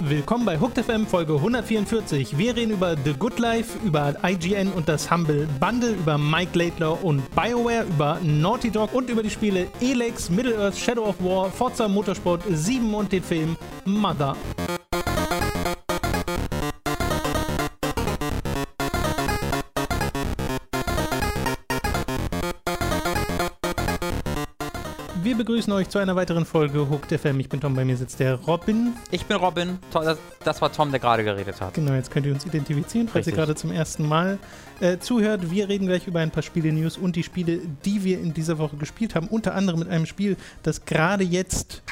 Willkommen bei Hooked FM Folge 144. Wir reden über The Good Life, über IGN und das Humble Bundle, über Mike Laidlaw und BioWare, über Naughty Dog und über die Spiele Elex, Middle-earth, Shadow of War, Forza Motorsport 7 und den Film Mother. Begrüßen euch zu einer weiteren Folge Hooked FM. Ich bin Tom, bei mir sitzt der Robin. Ich bin Robin. Das, das war Tom, der gerade geredet hat. Genau, jetzt könnt ihr uns identifizieren, falls ihr Richtig. gerade zum ersten Mal äh, zuhört. Wir reden gleich über ein paar Spiele-News und die Spiele, die wir in dieser Woche gespielt haben. Unter anderem mit einem Spiel, das gerade jetzt,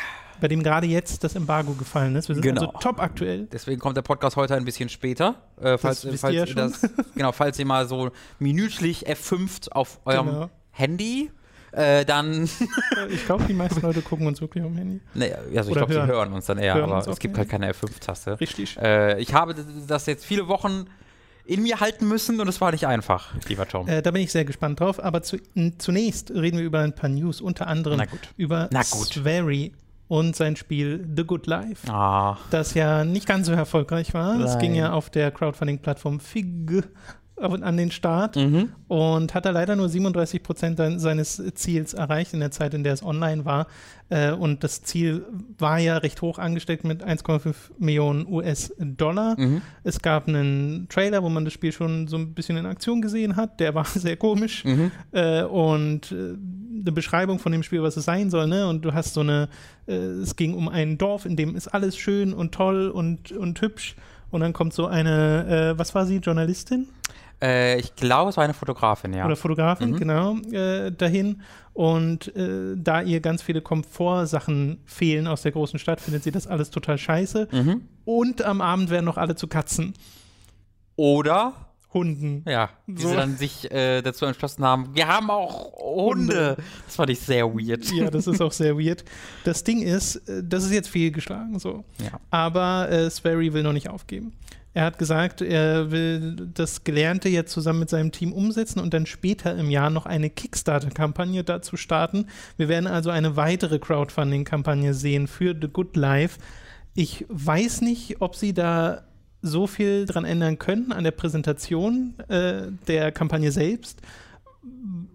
bei dem gerade jetzt das Embargo gefallen ist. Wir sind Genau. also top aktuell. Deswegen kommt der Podcast heute ein bisschen später. Äh, falls, wisst falls ihr ja ihr das, genau, falls ihr mal so minütlich F5 auf eurem Genau. Handy, äh, dann. Ich glaube, die meisten Leute gucken uns wirklich am Handy. ne, also ich glaube, sie hören. uns dann eher, Hören aber es gibt halt keine F5-Taste. Richtig. Äh, ich habe das jetzt viele Wochen in mir halten müssen und es war nicht einfach, lieber Tom. Äh, da bin ich sehr gespannt drauf. Aber zu, zunächst reden wir über ein paar News, unter anderem über Na. Swery und sein Spiel The Good Life. ah, das ja nicht ganz so erfolgreich war. Es ging ja auf der Crowdfunding-Plattform Fig an den Start mhm. und hat da leider nur 37 Prozent seines Ziels erreicht in der Zeit, in der es online war. Äh, Und das Ziel war ja recht hoch angesteckt mit 1,5 Millionen US-Dollar. Mhm. Es gab einen Trailer, wo man das Spiel schon so ein bisschen in Aktion gesehen hat. Der war sehr komisch. Mhm. Äh, und äh, eine Beschreibung von dem Spiel, was es sein soll, ne? Und du hast so eine, äh, es ging um ein Dorf, in dem ist alles schön und toll und, und hübsch. Und dann kommt so eine, äh, was war sie, Journalistin Äh, ich glaube, es war eine Fotografin, ja. oder Fotografin, Mhm. genau, äh, dahin. Und äh, da ihr ganz viele Komfortsachen fehlen aus der großen Stadt, findet sie das alles total scheiße. Mhm. Und am Abend werden noch alle zu Katzen, Oder Hunden. Ja, die So. sie dann sich äh, dazu entschlossen haben, wir haben auch Hunde. Das fand ich sehr weird. Ja, das ist auch sehr weird. Das Ding ist, äh, das ist jetzt fehlgeschlagen so. Ja. Aber äh, Swery will noch nicht aufgeben. Er hat gesagt, er will das Gelernte jetzt zusammen mit seinem Team umsetzen und dann später im Jahr noch eine Kickstarter-Kampagne dazu starten. Wir werden also eine weitere Crowdfunding-Kampagne sehen für The Good Life. Ich weiß nicht, ob sie da so viel dran ändern können an der Präsentation äh, der Kampagne selbst,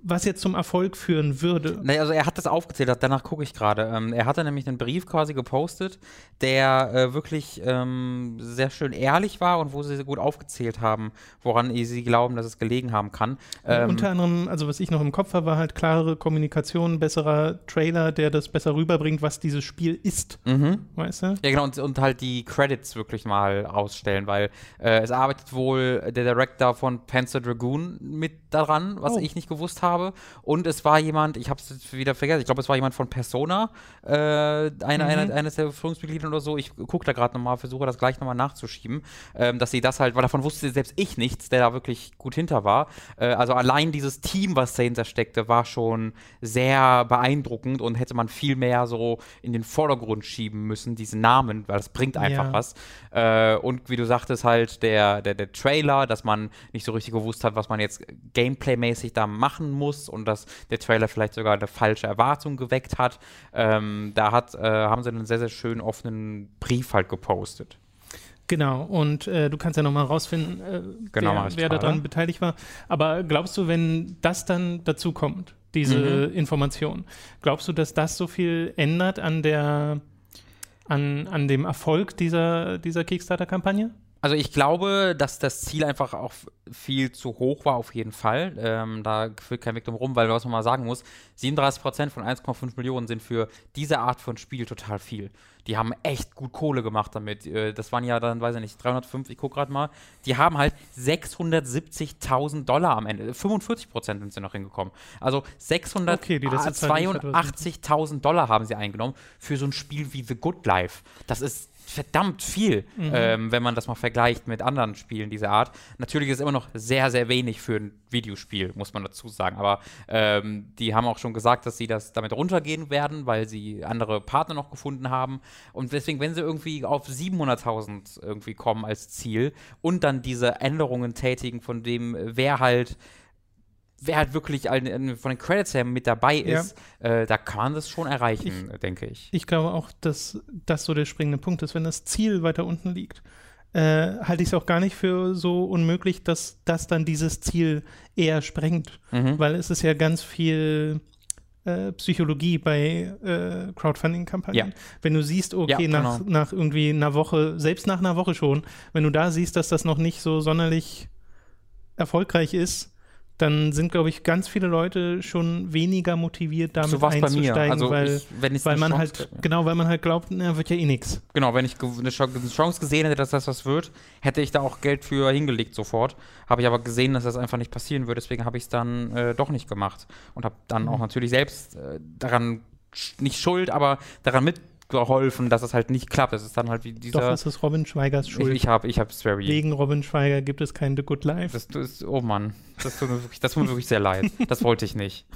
was jetzt zum Erfolg führen würde. Naja, also er hat das aufgezählt, danach gucke ich gerade. Ähm, er hatte nämlich einen Brief quasi gepostet, der äh, wirklich ähm, sehr schön ehrlich war und wo sie gut aufgezählt haben, woran sie glauben, dass es gelegen haben kann. Ähm, Unter anderem, also was ich noch im Kopf habe, war halt klarere Kommunikation, besserer Trailer, der das besser rüberbringt, was dieses Spiel ist, mhm. weißt du? Ja, genau, und, und halt die Credits wirklich mal ausstellen, weil äh, es arbeitet wohl der Director von Panzer Dragoon mit daran, was Oh. ich nicht gewusst habe. Und es war jemand, ich habe es wieder vergessen, ich glaube, es war jemand von Persona, äh, eine, Mhm. eine, eines der Führungsmitglieder oder so. Ich gucke da gerade nochmal, versuche das gleich nochmal nachzuschieben, ähm, dass sie das halt, weil davon wusste selbst ich nichts, der da wirklich gut hinter war. Äh, also allein dieses Team, was dahinter steckte, war schon sehr beeindruckend und hätte man viel mehr so in den Vordergrund schieben müssen, diese Namen, weil das bringt einfach Ja. was. Äh, und wie du sagtest, halt der, der, der Trailer, dass man nicht so richtig gewusst hat, was man jetzt gameplay-mäßig da machen muss und dass der Trailer vielleicht sogar eine falsche Erwartung geweckt hat. Ähm, da hat, äh, haben sie einen sehr, sehr schönen offenen Brief halt gepostet. Genau, und äh, du kannst ja nochmal rausfinden, äh, Genau, wer, wer daran beteiligt war. Aber glaubst du, wenn das dann dazu kommt, diese Mhm. Information, glaubst du, dass das so viel ändert an der an, an dem Erfolg dieser, dieser Kickstarter-Kampagne? Also ich glaube, dass das Ziel einfach auch viel zu hoch war, auf jeden Fall. Ähm, da führt kein Weg drum rum, weil was man mal sagen muss, 37% von 1,5 Millionen sind für diese Art von Spiel total viel. Die haben echt gut Kohle gemacht damit. Äh, Das waren ja dann, weiß ich nicht, 305, ich gucke gerade mal. Die haben halt 670.000 Dollar am Ende. 45% sind sie noch hingekommen. Also Okay, die letzte Zahl, die ich hatte, war 682.000 Dollar haben sie eingenommen für so ein Spiel wie The Good Life. Das ist verdammt viel, ähm, wenn man das mal vergleicht mit anderen Spielen dieser Art. Natürlich ist es immer noch sehr, sehr wenig für ein Videospiel, muss man dazu sagen. Aber ähm, die haben auch schon gesagt, dass sie das damit runtergehen werden, weil sie andere Partner noch gefunden haben. Und deswegen, wenn sie irgendwie auf 700.000 irgendwie kommen als Ziel und dann diese Änderungen tätigen, von dem wer halt wer halt wirklich von den Credits her mit dabei ist, ja. äh, da kann man das schon erreichen, ich, denke ich. Ich glaube auch, dass das so der springende Punkt ist, wenn das Ziel weiter unten liegt. Äh, halte ich es auch gar nicht für so unmöglich, dass das dann dieses Ziel eher sprengt. Mhm. Weil es ist ja ganz viel äh, Psychologie bei äh, Crowdfunding-Kampagnen. Ja. Wenn du siehst, okay, ja, nach, genau. nach irgendwie einer Woche, selbst nach einer Woche schon, wenn du da siehst, dass das noch nicht so sonderlich erfolgreich ist, dann sind, glaube ich, ganz viele Leute schon weniger motiviert, damit so einzusteigen, also weil, ich, weil man Chance halt, genau, weil man halt glaubt, na, wird ja eh nichts. Genau, wenn ich eine Chance gesehen hätte, dass das was wird, hätte ich da auch Geld für hingelegt sofort. Habe ich aber gesehen, dass das einfach nicht passieren würde, deswegen habe ich es dann äh, doch nicht gemacht und habe dann mhm. auch natürlich selbst äh, daran nicht schuld, aber daran mit geholfen, dass es halt nicht klappt. Es ist dann halt wie dieser. Doch, es ist Robin Schweigers Schuld. Ich, ich habe ich hab very. Wegen Robin Schweiger gibt es kein The Good Life. Das, das, oh Mann, das tut, mir wirklich, das tut mir wirklich sehr leid. Das wollte ich nicht.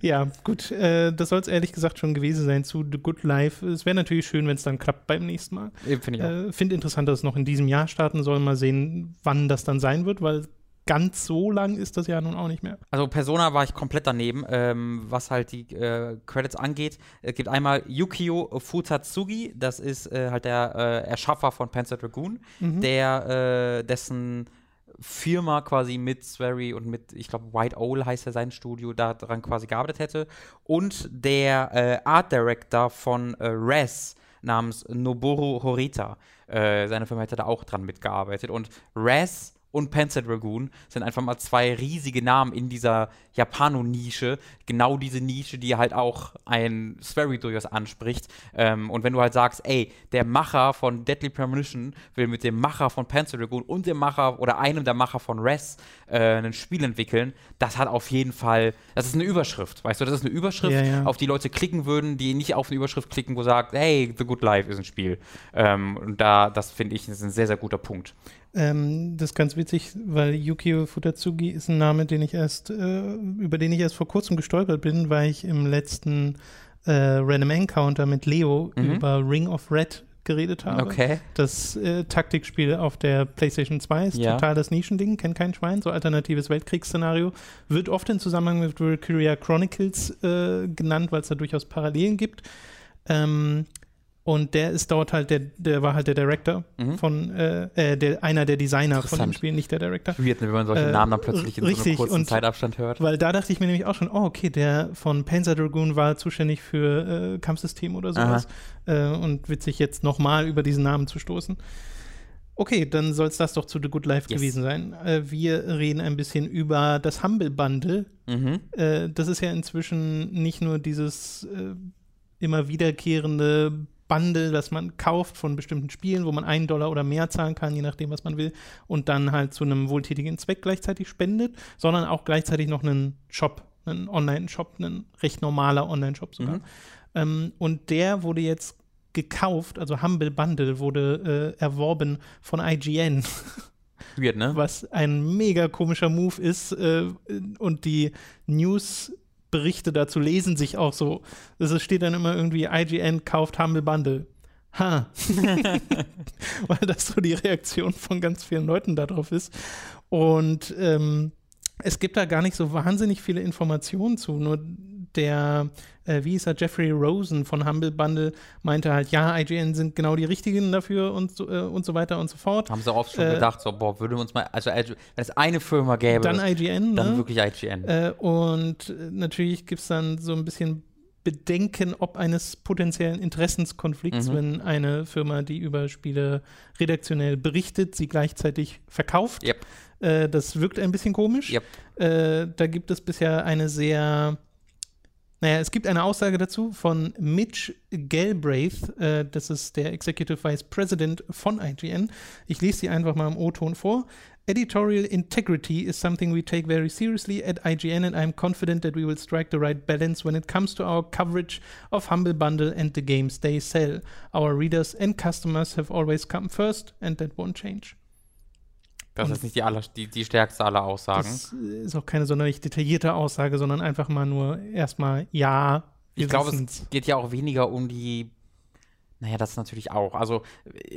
Ja, gut. Äh, das soll es ehrlich gesagt schon gewesen sein zu The Good Life. Es wäre natürlich schön, wenn es dann klappt beim nächsten Mal. Finde ich auch. Äh, Finde interessant, dass es noch in diesem Jahr starten soll. Mal sehen, wann das dann sein wird, weil ganz so lang ist das ja nun auch nicht mehr. Also Persona war ich komplett daneben, ähm, was halt die äh, Credits angeht. Es gibt einmal Yukio Futatsugi, das ist äh, halt der äh, Erschaffer von Panzer Dragoon, mhm. der äh, dessen Firma quasi mit Swery und mit, ich glaube, White Owl heißt ja sein Studio, daran quasi gearbeitet hätte. Und der äh, Art Director von äh, Res namens Noboru Horita. seine Firma hätte da auch dran mitgearbeitet. Und Res und Panzer Dragoon sind einfach mal zwei riesige Namen in dieser Japano-Nische. Genau diese Nische, die halt auch ein Sperry durchaus anspricht. Ähm, und wenn du halt sagst, ey, der Macher von Deadly Premonition will mit dem Macher von Panzer Dragoon und dem Macher oder einem der Macher von Res äh, ein Spiel entwickeln, das hat auf jeden Fall, das ist eine Überschrift, weißt du, das ist eine Überschrift, ja, ja. auf die Leute klicken würden, die nicht auf eine Überschrift klicken, wo sagt, hey, The Good Life ist ein Spiel. Ähm, und da, das finde ich, ist ein sehr, sehr guter Punkt. Ähm, das ist ganz witzig, weil Yukio Futatsugi ist ein Name, den ich erst, äh, über den ich erst vor kurzem gestolpert bin, weil ich im letzten äh, Random Encounter mit Leo mhm. über Ring of Red geredet habe. Okay. Das äh, Taktikspiel auf der PlayStation 2 ist ja. total das Nischending, kennt kein Schwein, so alternatives Weltkriegsszenario. Wird oft in Zusammenhang mit Valkyria Chronicles äh, genannt, weil es da durchaus Parallelen gibt. Ähm, und der ist dort halt, der, der war halt der Director mhm. von, äh, äh, der, einer der Designer von dem Spiel, nicht der Director. Weird, wenn man solche äh, Namen dann plötzlich in richtig, so einem kurzen und, Zeitabstand hört. Weil da dachte ich mir nämlich auch schon, oh, okay, der von Panzer Dragoon war zuständig für äh, Kampfsystem oder sowas. Äh, und witzig jetzt nochmal über diesen Namen zu stoßen. Okay, dann soll es das doch zu The Good Life yes. gewesen sein. Wir reden ein bisschen über das Humble Bundle. Mhm. Das ist ja inzwischen nicht nur dieses immer wiederkehrende Bundle, das man kauft von bestimmten Spielen, wo man einen Dollar oder mehr zahlen kann, je nachdem, was man will, und dann halt zu einem wohltätigen Zweck gleichzeitig spendet, sondern auch gleichzeitig noch einen Shop, einen Online-Shop, einen recht normaler Online-Shop sogar. Mhm. Ähm, und der wurde jetzt gekauft, also Humble Bundle wurde äh, erworben von IGN. Weird, ne? Was ein mega komischer Move ist äh, und die News Berichte dazu lesen sich auch so. Es steht dann immer irgendwie, IGN kauft Humble Bundle. Ha. Weil das so die Reaktion von ganz vielen Leuten darauf ist. Und ähm, es gibt da gar nicht so wahnsinnig viele Informationen zu. Nur der, äh, wie ist er, Jeffrey Rosen von Humble Bundle meinte halt, ja, IGN sind genau die richtigen dafür und so, äh, und so weiter und so fort. Haben sie oft schon äh, gedacht, so, boah, würde uns mal, also wenn es eine Firma gäbe, dann IGN, dann ne? wirklich IGN. Äh, und natürlich gibt es dann so ein bisschen Bedenken, ob eines potenziellen Interessenskonflikts, mhm. wenn eine Firma, die über Spiele redaktionell berichtet, sie gleichzeitig verkauft. Yep. Äh, das wirkt ein bisschen komisch. Yep. Äh, da gibt es bisher eine sehr naja, es gibt eine Aussage dazu von Mitch Galbraith, äh, das ist der Executive Vice President von IGN. Ich lese sie einfach mal im O-Ton vor. Editorial integrity is something we take very seriously at IGN, and I'm confident that we will strike the right balance when it comes to our coverage of Humble Bundle and the games they sell. Our readers and customers have always come first, and that won't change. Das und ist nicht die, aller, die, die stärkste aller Aussagen. Das ist auch keine sonderlich detaillierte Aussage, sondern einfach mal nur erstmal ja. Ich glaube, es geht ja auch weniger um die Naja, das ist natürlich auch. Also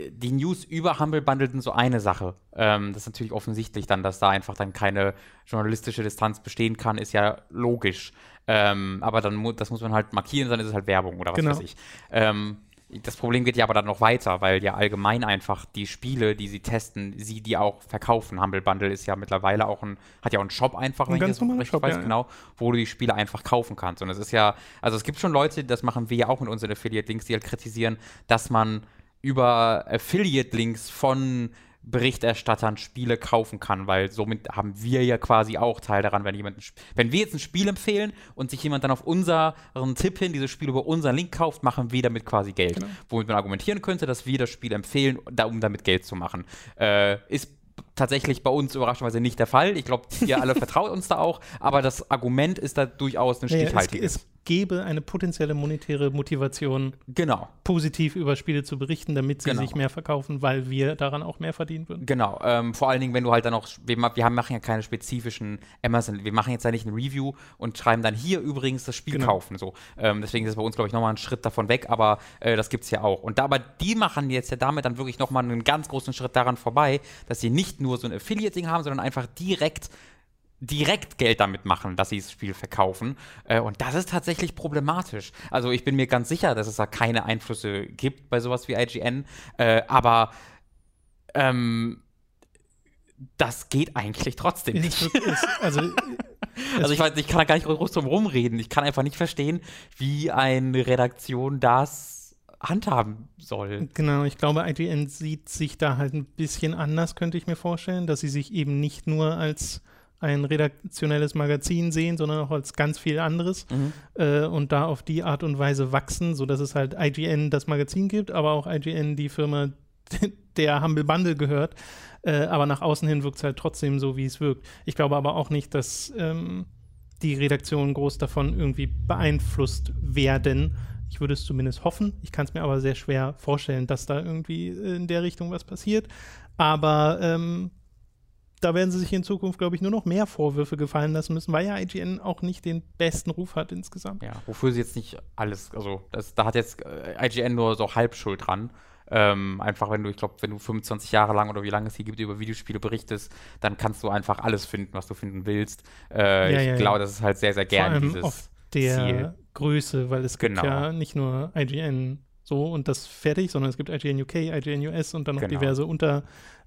die News über Humble Bundle sind so eine Sache. Ähm, das ist natürlich offensichtlich dann, dass da einfach dann keine journalistische Distanz bestehen kann, ist ja logisch. Ähm, aber dann mu das muss man halt markieren, dann ist es halt Werbung oder was Genau. weiß ich. Ähm, das Problem geht ja aber dann noch weiter, weil ja allgemein einfach die Spiele, die sie testen, sie die auch verkaufen. Humble Bundle ist ja mittlerweile auch ein, hat ja auch einen Shop einfach, Ein wenn ganz ich das richtig Shop, weiß, ja. genau, wo du die Spiele einfach kaufen kannst. Und es ist ja, also es gibt schon Leute, das machen wir ja auch mit unseren Affiliate-Links, die halt kritisieren, dass man über Affiliate-Links von Berichterstattern Spiele kaufen kann, weil somit haben wir ja quasi auch Teil daran, wenn jemand, wenn wir jetzt ein Spiel empfehlen und sich jemand dann auf unseren Tipp hin dieses Spiel über unseren Link kauft, machen wir damit quasi Geld. Genau. Womit man argumentieren könnte, dass wir das Spiel empfehlen, da, um damit Geld zu machen. Äh, ist tatsächlich bei uns überraschenderweise nicht der Fall. Ich glaube, ihr alle vertraut uns da auch, aber das Argument ist da durchaus ein es, stichhaltiges. es gäbe eine potenzielle monetäre Motivation, genau. positiv über Spiele zu berichten, damit sie Genau. sich mehr verkaufen, weil wir daran auch mehr verdienen würden. Genau, ähm, vor allen Dingen, wenn du halt dann auch, wir, wir machen ja keine spezifischen Amazon, wir machen jetzt ja nicht ein Review und schreiben dann hier übrigens das Spiel Genau. kaufen. So. Ähm, deswegen ist es bei uns, glaube ich, nochmal ein Schritt davon weg, aber äh, das gibt es ja auch. Und da, aber die machen jetzt ja damit dann wirklich nochmal einen ganz großen Schritt daran vorbei, dass sie nicht nur so ein Affiliate-Ding haben, sondern einfach direkt direkt Geld damit machen, dass sie das Spiel verkaufen. Äh, und das ist tatsächlich problematisch. Also ich bin mir ganz sicher, dass es da keine Einflüsse gibt bei sowas wie IGN. Äh, aber ähm, das geht eigentlich trotzdem nicht. also, Also ich weiß, ich kann da gar nicht groß drum rumreden. Ich kann einfach nicht verstehen, wie eine Redaktion das handhaben soll. genau, ich glaube, IGN sieht sich da halt ein bisschen anders, könnte ich mir vorstellen, dass sie sich eben nicht nur als ein redaktionelles Magazin sehen, sondern auch als ganz viel anderes Mhm. äh, und da auf die Art und Weise wachsen, sodass es halt IGN das Magazin gibt, aber auch IGN die Firma, der Humble Bundle gehört. Äh, aber nach außen hin wirkt es halt trotzdem so, wie es wirkt. Ich glaube aber auch nicht, dass ähm, die Redaktionen groß davon irgendwie beeinflusst werden. Ich würde es zumindest hoffen. Ich kann es mir aber sehr schwer vorstellen, dass da irgendwie in der Richtung was passiert. Aber ähm, da werden sie sich in Zukunft, glaube ich, nur noch mehr Vorwürfe gefallen lassen müssen, weil ja IGN auch nicht den besten Ruf hat insgesamt. Ja, wofür sie jetzt nicht alles, also das, da hat jetzt äh, IGN nur so Halbschuld dran. Ähm, einfach wenn du, ich glaube, wenn du 25 Jahre lang oder wie lange es hier gibt, über Videospiele berichtest, dann kannst du einfach alles finden, was du finden willst. Äh, Ja, ich ja, glaube, ja. das ist halt sehr, sehr Vor gern allem dieses auf der Ziel. Größe, weil es gibt Genau. ja nicht nur IGN so und das fertig, sondern es gibt IGN UK, IGN US und dann noch Genau. diverse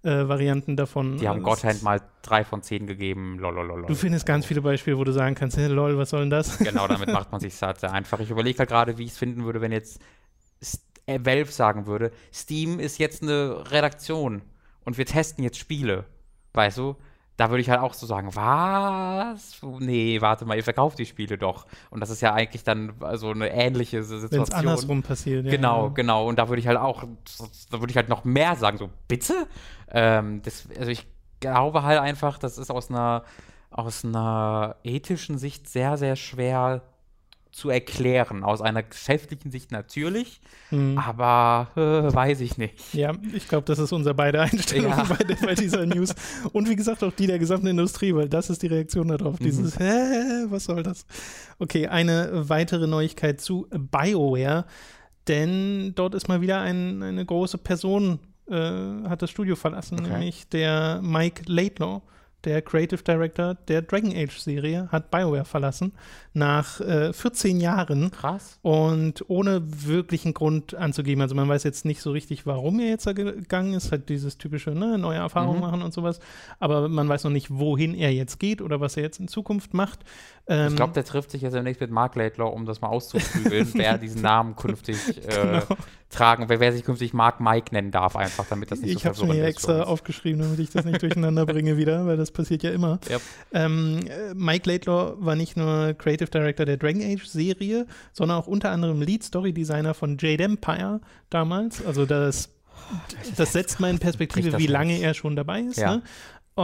Untervarianten davon. Die haben es- Gotthand mal drei von zehn gegeben. Lolololol. Du findest ganz viele Beispiele, wo du sagen kannst, hey, lol, was soll denn das? Genau, damit macht man sich halt sehr einfach. Ich überlege halt gerade, wie ich es finden würde, wenn jetzt äh, Valve sagen würde, Steam ist jetzt eine Redaktion und wir testen jetzt Spiele. Weißt du? Da würde ich halt auch so sagen, was? Nee, warte mal, ihr verkauft die Spiele doch. Und das ist ja eigentlich dann so eine ähnliche Situation. Wenn es andersrum passiert. Ja, Genau, ja. genau. Und da würde ich halt auch, da würde ich halt noch mehr sagen, so, bitte? Ähm, das, also ich glaube halt einfach, das ist aus einer, aus einer ethischen Sicht sehr, sehr schwer zu erklären. Aus einer geschäftlichen Sicht natürlich, Hm. aber äh, weiß ich nicht. Ja, ich glaube, das ist unser beide Einstellung Ja. bei, bei dieser News. Und wie gesagt, auch die der gesamten Industrie, weil das ist die Reaktion darauf. Mhm. Dieses, hä, was soll das? Okay, eine weitere Neuigkeit zu BioWare, denn dort ist mal wieder ein, eine große Person, äh, hat das Studio verlassen, Okay. nämlich der Mike Laidlaw. Der Creative Director der Dragon Age Serie hat BioWare verlassen nach äh, 14 Jahren Krass. und ohne wirklichen Grund anzugeben. Also man weiß jetzt nicht so richtig, warum er jetzt da gegangen ist, halt dieses typische, ne, neue Erfahrungen Mhm. machen und sowas. Aber man weiß noch nicht, wohin er jetzt geht oder was er jetzt in Zukunft macht. Ähm, Ich glaube, der trifft sich jetzt demnächst mit Mark Laidlaw, um das mal auszuprügeln, wer diesen Namen künftig äh, Genau. tragen, wer, wer sich künftig Mark Mike nennen darf, einfach, damit das nicht ich so habe es mir hier verwirrend ist für extra aufgeschrieben, damit ich das nicht durcheinander bringe wieder, weil das passiert ja immer. Yep. Ähm, äh, Mike Laidlaw war nicht nur Creative Director der Dragon Age Serie, sondern auch unter anderem Lead Story Designer von Jade Empire damals. Also das, das setzt mal in Perspektive, wie lange er schon dabei ist. Ja. Ne?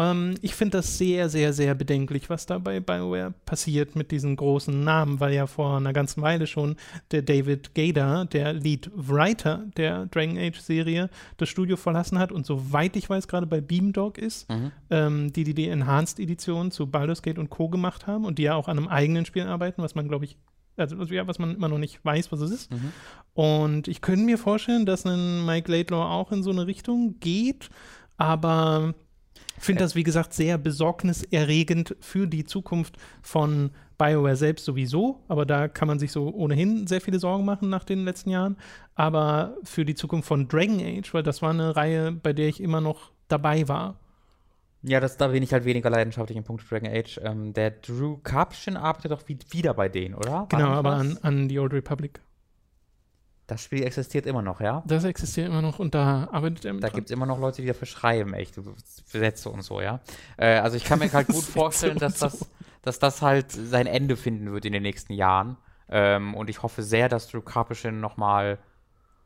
Ähm, ich finde das sehr, sehr, sehr bedenklich, was da bei BioWare passiert mit diesen großen Namen, weil ja vor einer ganzen Weile schon der David Gader, der Lead Writer der Dragon Age Serie, das Studio verlassen hat und soweit ich weiß, gerade bei Beamdog ist Mhm. ähm, die, die die Enhanced Edition zu Baldur's Gate und Co. gemacht haben und die ja auch an einem eigenen Spiel arbeiten, was man, glaube ich, also, ja, was man immer noch nicht weiß, was es ist. Mhm. Und ich könnte mir vorstellen, dass ein Mike Laidlaw auch in so eine Richtung geht, aber finde das, wie gesagt, sehr besorgniserregend für die Zukunft von BioWare selbst sowieso, aber da kann man sich so ohnehin sehr viele Sorgen machen nach den letzten Jahren. Aber für die Zukunft von Dragon Age, weil das war eine Reihe, bei der ich immer noch dabei war. Ja, das, da bin ich halt weniger leidenschaftlich im Punkt Dragon Age. Ähm, der Drew Karpchen arbeitet doch wie, wieder bei denen, oder? War Genau, aber an, an die Old Republic. Das Spiel existiert immer noch, ja? Das existiert immer noch und da arbeitet er mit Da gibt es immer noch Leute, die dafür schreiben, echt, Sätze und so, ja. Äh, also ich kann mir halt gut vorstellen, dass das, dass das halt sein Ende finden wird in den nächsten Jahren. Ähm, und ich hoffe sehr, dass Drew Karpyshyn noch mal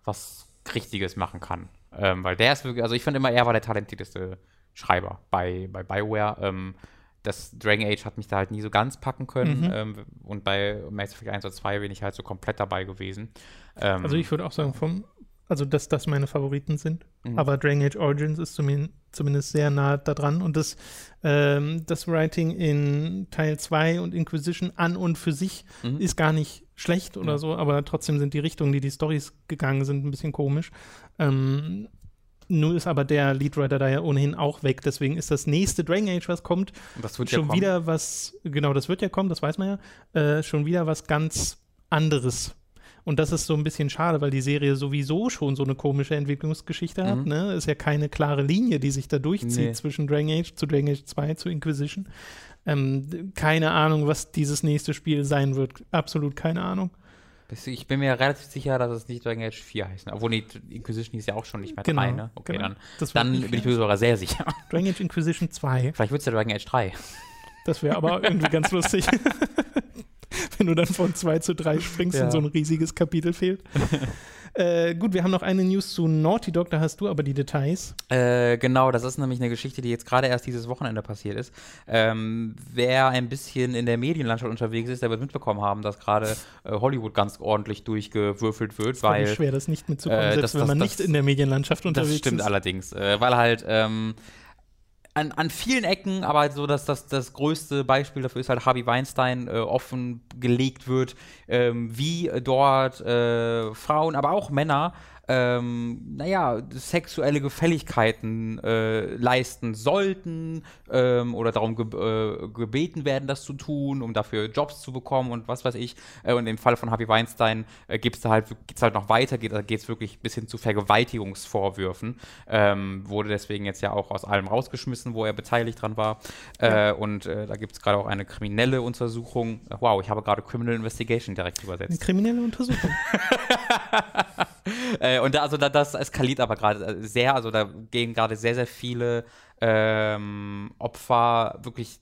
was Richtiges machen kann. Ähm, weil der ist wirklich, also ich finde immer, er war der talentierteste Schreiber bei, bei BioWare. Ähm, das Dragon Age hat mich da halt nie so ganz packen können. Mhm. Ähm, und bei Mass Effect 1 oder 2 bin ich halt so komplett dabei gewesen. Ähm, Also ich würde auch sagen, vom, also dass das meine Favoriten sind. Mhm. Aber Dragon Age Origins ist zumindest, zumindest sehr nah da dran. Und das, ähm, das Writing in Teil 2 und Inquisition an und für sich Mhm. ist gar nicht schlecht oder so, aber trotzdem sind die Richtungen, die die Stories gegangen sind, ein bisschen komisch. Ähm, nun ist aber der Leadwriter da ja ohnehin auch weg, deswegen ist das nächste Dragon Age, was kommt, das wird ja schon kommen. wieder was, genau, das wird ja kommen, das weiß man ja, äh, schon wieder was ganz anderes. Und das ist so ein bisschen schade, weil die Serie sowieso schon so eine komische Entwicklungsgeschichte hat. Mhm. Ne? Ist ja keine klare Linie, die sich da durchzieht Nee. zwischen Dragon Age zu Dragon Age 2 zu Inquisition. Ähm, keine Ahnung, was dieses nächste Spiel sein wird. Absolut keine Ahnung. Ich bin mir relativ sicher, dass es nicht Dragon Age 4 heißt. ne? Obwohl, nee, Inquisition hieß ja auch schon nicht mehr Genau, 3, ne? Okay, genau. dann, dann bin ich mir sogar sehr sicher. Dragon Age Inquisition 2. Vielleicht wird es ja Dragon Age 3. Das wäre aber irgendwie ganz lustig. Wenn du dann von 2 zu 3 springst Ja. und so ein riesiges Kapitel fehlt. äh, gut, wir haben noch eine News zu Naughty Dog, da hast du aber die Details. Äh, genau, das ist nämlich eine Geschichte, die jetzt gerade erst dieses Wochenende passiert ist. Ähm, wer ein bisschen in der Medienlandschaft unterwegs ist, der wird mitbekommen haben, dass gerade äh, Hollywood ganz ordentlich durchgewürfelt wird, Ist weil, weil schwer, das nicht mitzukommen, äh, selbst das- wenn man nicht in der Medienlandschaft unterwegs Das stimmt ist. allerdings, äh, weil halt ähm, an, an vielen Ecken, aber so dass das, das größte Beispiel dafür ist halt Harvey Weinstein äh, offengelegt wird, ähm, wie dort äh, Frauen, aber auch Männer ähm, naja, sexuelle Gefälligkeiten äh, leisten sollten ähm, oder darum ge äh, gebeten werden, das zu tun, um dafür Jobs zu bekommen und was weiß ich. Äh, und im Fall von Harvey Weinstein äh, gibt es da halt, geht's halt noch weiter, geht es wirklich bis hin zu Vergewaltigungsvorwürfen. Ähm, wurde deswegen jetzt ja auch aus allem rausgeschmissen, wo er beteiligt dran war. Äh, und äh, da gibt es gerade auch eine kriminelle Untersuchung. Wow, ich habe gerade Criminal Investigation direkt Eine übersetzt. kriminelle Untersuchung. Äh, und da, also da, das eskaliert aber gerade äh, sehr. Also da gehen gerade sehr, sehr viele ähm, Opfer wirklich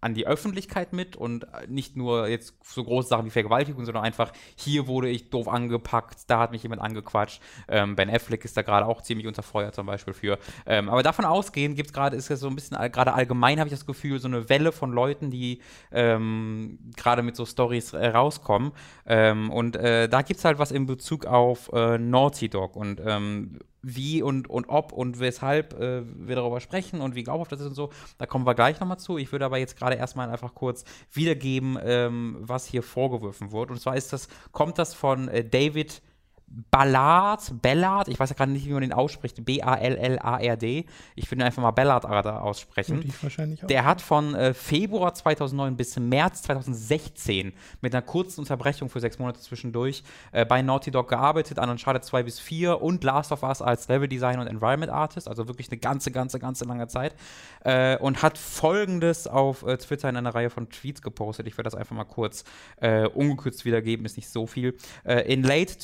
an die Öffentlichkeit mit und äh, nicht nur jetzt so große Sachen wie Vergewaltigung, sondern einfach, hier wurde ich doof angepackt, da hat mich jemand angequatscht. Ähm, ben Affleck ist da gerade auch ziemlich unter Feuer zum Beispiel für. Ähm, aber davon ausgehend gibt es gerade, ist es so ein bisschen, gerade allgemein habe ich das Gefühl, so eine Welle von Leuten, die ähm, gerade mit so Stories äh, rauskommen. Ähm, und äh, da gibt es halt was in Bezug auf äh, Naughty Dog und ähm, wie und, und ob und weshalb äh, wir darüber sprechen und wie glaubhaft das ist und so, da kommen wir gleich nochmal zu. Ich würde aber jetzt gerade erstmal einfach kurz wiedergeben, ähm, was hier vorgeworfen wird. Und zwar ist das, kommt das von äh, David Ballard, Ballard, ich weiß ja gerade nicht, wie man den ausspricht, B-A-L-L-A-R-D. Ich würde ihn einfach mal Ballard aussprechen. Und ich wahrscheinlich auch. Der hat von äh, Februar 2009 bis März 2016 mit einer kurzen Unterbrechung für sechs Monate zwischendurch äh, bei Naughty Dog gearbeitet, an Uncharted 2 bis 4 und Last of Us als Level Designer und Environment Artist, also wirklich eine ganze, ganze, ganze lange Zeit. Äh, und hat folgendes auf äh, Twitter in einer Reihe von Tweets gepostet. Ich werde das einfach mal kurz äh, ungekürzt wiedergeben, ist nicht so viel. Äh, in late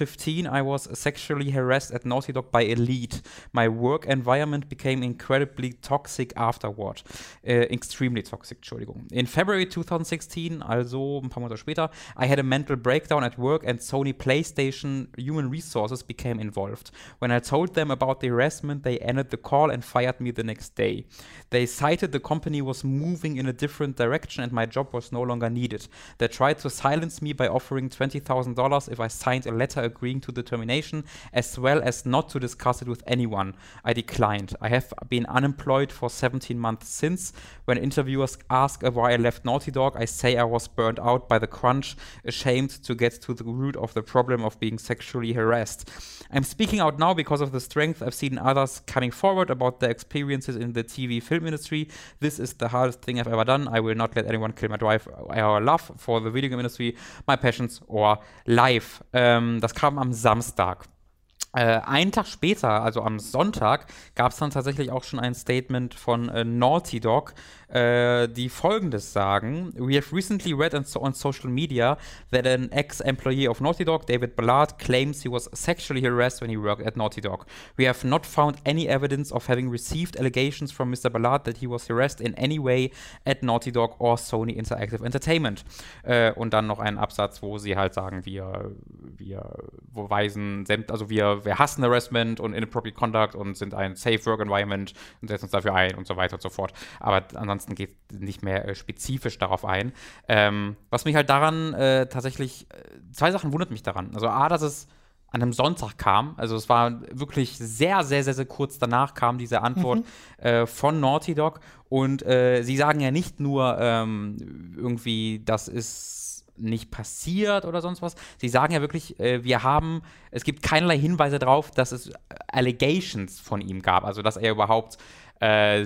2015, I was sexually harassed at Naughty Dog by Elite. My work environment became incredibly toxic afterward. Äh, extremely toxic, Entschuldigung. In February 2016, also ein paar Monate später, I had a mental breakdown at work and Sony PlayStation Human Resources became involved. When I told them about the harassment, they ended the call and fired me the next day. They cited the company was moving in a different direction and my job was no longer needed. They tried to silence me by offering $20,000 if I signed a letter agreeing to the termination, as well as not to discuss it with anyone. I declined. I have been unemployed for 17 months since. When interviewers ask why I left Naughty Dog, I say I was burned out by the crunch, ashamed to get to the root of the problem of being sexually harassed. I'm speaking out now because of the strength I've seen others coming forward about their experiences in the TV film industry. This is the hardest thing I've ever done. I will not let anyone kill my drive or love for the video game industry, my passions or life. Ähm, das kam am Samstag. Äh, einen Tag später, also am Sonntag, gab es dann tatsächlich auch schon ein Statement von äh, Naughty Dog, äh, die folgendes sagen: We have recently read on, on social media that an ex-employee of Naughty Dog, David Ballard, claims he was sexually harassed when he worked at Naughty Dog. We have not found any evidence of having received allegations from Mr. Ballard that he was harassed in any way at Naughty Dog or Sony Interactive Entertainment. Äh, und dann noch einen Absatz, wo sie halt sagen, wir, wir weisen, also wir, wir hassen Harassment und Inappropriate Conduct und sind ein Safe Work Environment und setzen uns dafür ein und so weiter und so fort. Aber ansonsten geht nicht mehr äh, spezifisch darauf ein. Ähm, was mich halt daran äh, tatsächlich, äh, zwei Sachen wundert mich daran. Also A, dass es an einem Sonntag kam. Also es war wirklich sehr, sehr, sehr, sehr kurz danach kam diese Antwort mhm. äh, von Naughty Dog. Und äh, sie sagen ja nicht nur ähm, irgendwie, das ist nicht passiert oder sonst was. Sie sagen ja wirklich, äh, wir haben, es gibt keinerlei Hinweise darauf, dass es Allegations von ihm gab. Also dass er überhaupt äh,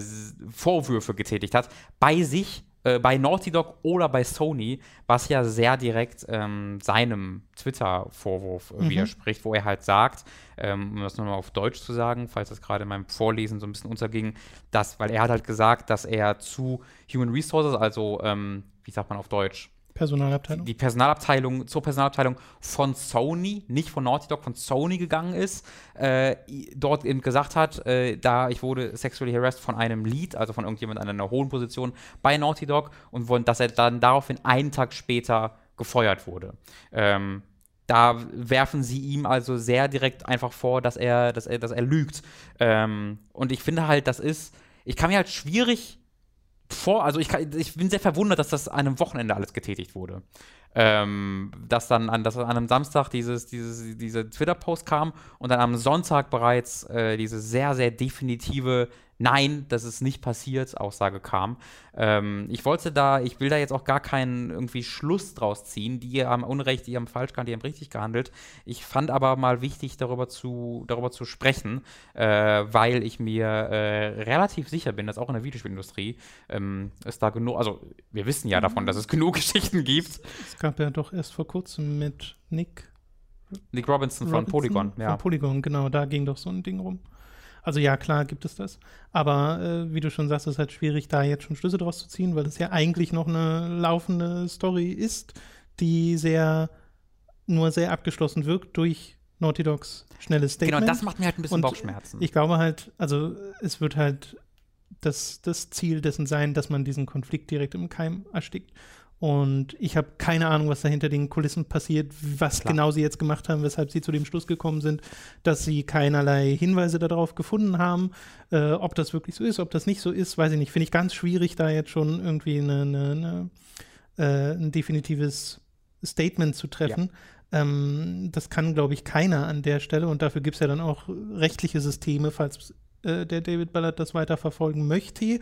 Vorwürfe getätigt hat, bei sich, äh, bei Naughty Dog oder bei Sony, was ja sehr direkt ähm, seinem Twitter-Vorwurf äh, mhm. widerspricht, wo er halt sagt, ähm, um das nochmal auf Deutsch zu sagen, falls das gerade in meinem Vorlesen so ein bisschen unterging, dass, weil er hat halt gesagt, dass er zu Human Resources, also ähm, wie sagt man auf Deutsch, Personalabteilung? Die Personalabteilung, zur Personalabteilung von Sony, nicht von Naughty Dog, von Sony gegangen ist, äh, dort eben gesagt hat, äh, da ich wurde sexually harassed von einem Lead, also von irgendjemand an einer hohen Position bei Naughty Dog und dass er dann daraufhin einen Tag später gefeuert wurde. Ähm, da werfen sie ihm also sehr direkt einfach vor, dass er, dass er, dass er lügt. Ähm, und ich finde halt, das ist, ich kann mir halt schwierig vor, also ich, kann, ich bin sehr verwundert, dass das an einem Wochenende alles getätigt wurde. Ähm, dass dann an, dass an einem Samstag dieses, dieses, diese Twitter-Post kam und dann am Sonntag bereits äh, diese sehr, sehr definitive Nein, das ist nicht passiert, Aussage kam. Ähm, ich wollte da, ich will da jetzt auch gar keinen irgendwie Schluss draus ziehen. Die haben Unrecht, die haben falsch gehandelt, die haben richtig gehandelt. Ich fand aber mal wichtig, darüber zu, darüber zu sprechen, äh, weil ich mir äh, relativ sicher bin, dass auch in der Videospielindustrie ähm, es da genug, also wir wissen ja davon, dass es genug Geschichten gibt. Es gab ja doch erst vor kurzem mit Nick Nick Robinson, Robinson von Polygon, ja. Von Polygon, genau, da ging doch so ein Ding rum. Also ja, klar gibt es das. Aber äh, wie du schon sagst, ist halt schwierig, da jetzt schon Schlüsse draus zu ziehen, weil es ja eigentlich noch eine laufende Story ist, die sehr, nur sehr abgeschlossen wirkt durch Naughty Dogs schnelles Statement. Genau, das macht mir halt ein bisschen Und Bauchschmerzen. Ich glaube halt, also es wird halt das, das Ziel dessen sein, dass man diesen Konflikt direkt im Keim erstickt. Und ich habe keine Ahnung, was da hinter den Kulissen passiert, was Klar. genau sie jetzt gemacht haben, weshalb sie zu dem Schluss gekommen sind, dass sie keinerlei Hinweise darauf gefunden haben. Äh, ob das wirklich so ist, ob das nicht so ist, weiß ich nicht. Finde ich ganz schwierig, da jetzt schon irgendwie eine, eine, eine, äh, ein definitives Statement zu treffen. Ja. Ähm, das kann, glaube ich, keiner an der Stelle. Und dafür gibt es ja dann auch rechtliche Systeme, falls äh, der David Ballard das weiterverfolgen möchte.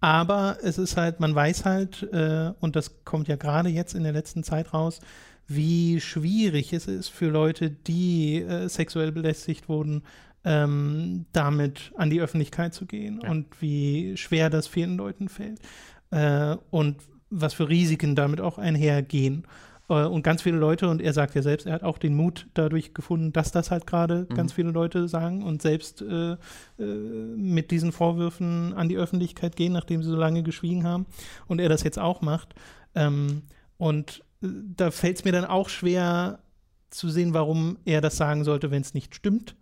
Aber es ist halt, man weiß halt, äh, und das kommt ja gerade jetzt in der letzten Zeit raus, wie schwierig es ist für Leute, die äh, sexuell belästigt wurden, ähm, damit an die Öffentlichkeit zu gehen ja. und wie schwer das vielen Leuten fällt äh, und was für Risiken damit auch einhergehen. Äh, und ganz viele Leute, und er sagt ja selbst, er hat auch den Mut dadurch gefunden, dass das halt gerade mhm. ganz viele Leute sagen und selbst äh, äh, mit diesen Vorwürfen an die Öffentlichkeit gehen, nachdem sie so lange geschwiegen haben. Und er das jetzt auch macht. Ähm, und äh, da fällt es mir dann auch schwer zu sehen, warum er das sagen sollte, wenn es nicht stimmt.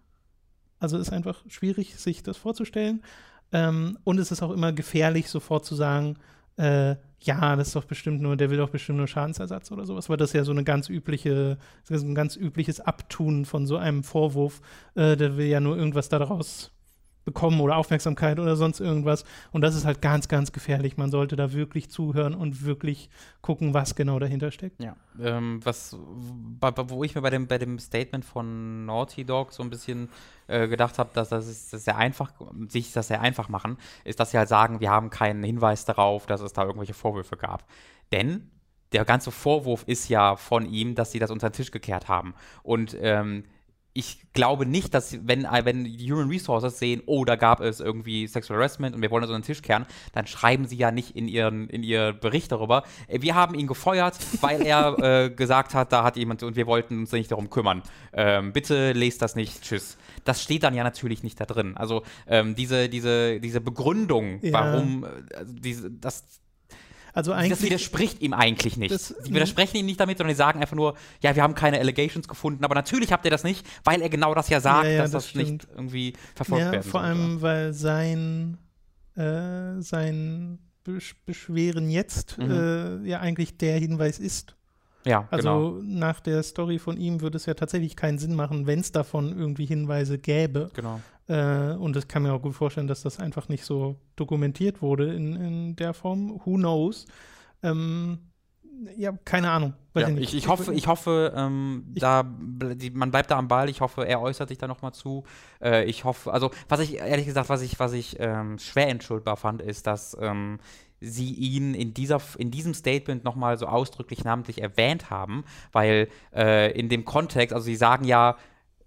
Also ist einfach schwierig, sich das vorzustellen. Ähm, und es ist auch immer gefährlich, sofort zu sagen, äh, ja, das ist doch bestimmt nur, der will doch bestimmt nur Schadensersatz oder sowas, weil das ja so eine ganz übliche, ein ganz übliches Abtun von so einem Vorwurf. Äh, der will ja nur irgendwas daraus bekommen oder Aufmerksamkeit oder sonst irgendwas. Und das ist halt ganz, ganz gefährlich. Man sollte da wirklich zuhören und wirklich gucken, was genau dahinter steckt. Ja, ähm, was, wo ich mir bei dem, bei dem Statement von Naughty Dog so ein bisschen äh, gedacht habe, dass das ist das sehr einfach, sich das sehr einfach machen, ist, dass sie halt sagen, wir haben keinen Hinweis darauf, dass es da irgendwelche Vorwürfe gab. Denn der ganze Vorwurf ist ja von ihm, dass sie das unter den Tisch gekehrt haben. Und ähm, ich glaube nicht, dass wenn, äh, wenn die Human Resources sehen, oh, da gab es irgendwie Sexual Harassment und wir wollen das unter den Tisch kehren, dann schreiben sie ja nicht in ihren in ihr Bericht darüber, äh, wir haben ihn gefeuert, weil er äh, gesagt hat, da hat jemand und wir wollten uns nicht darum kümmern. Ähm, bitte lest das nicht, tschüss. Das steht dann ja natürlich nicht da drin. Also ähm, diese, diese, diese Begründung, ja. warum, also diese, das also eigentlich, das widerspricht ihm eigentlich nicht. Das, sie widersprechen ihm nicht damit, sondern sie sagen einfach nur, ja, wir haben keine Allegations gefunden, aber natürlich habt ihr das nicht, weil er genau das ja sagt, ja, ja, dass das, das nicht irgendwie verfolgt ja, werden Vor sollte. allem, weil sein, äh, sein Beschweren jetzt mhm. äh, ja eigentlich der Hinweis ist. Ja, also genau. nach der Story von ihm würde es ja tatsächlich keinen Sinn machen, wenn es davon irgendwie Hinweise gäbe. Genau. Äh, und ich kann mir auch gut vorstellen, dass das einfach nicht so dokumentiert wurde in, in der Form. Who knows? Ähm, ja, keine Ahnung. Ja, ich, ich, hoffe, ich hoffe, ähm, ich, da, die, man bleibt da am Ball. Ich hoffe, er äußert sich da nochmal zu. Äh, ich hoffe, also was ich ehrlich gesagt, was ich, was ich ähm, schwer entschuldbar fand, ist, dass ähm, sie ihn in, dieser, in diesem Statement nochmal so ausdrücklich namentlich erwähnt haben, weil äh, in dem Kontext, also sie sagen ja,